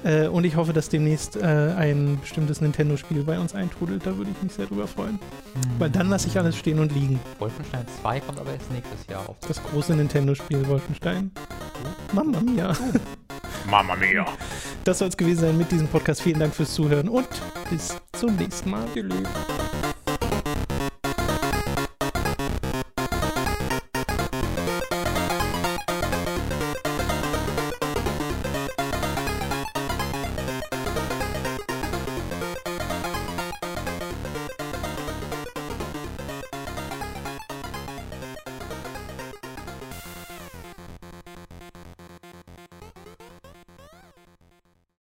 Äh, und ich hoffe, dass demnächst äh, ein bestimmtes Nintendo-Spiel bei uns eintrudelt. Da würde ich mich sehr drüber freuen. Weil dann lasse ich alles stehen und liegen. Wolfenstein 2 kommt aber erst nächstes Jahr auf. Das große Nintendo-Spiel Wolfenstein. Mamma mia. Mama mia. Das soll es gewesen sein mit diesem Podcast. Vielen Dank fürs Zuhören und bis zum nächsten Mal. Tschüss.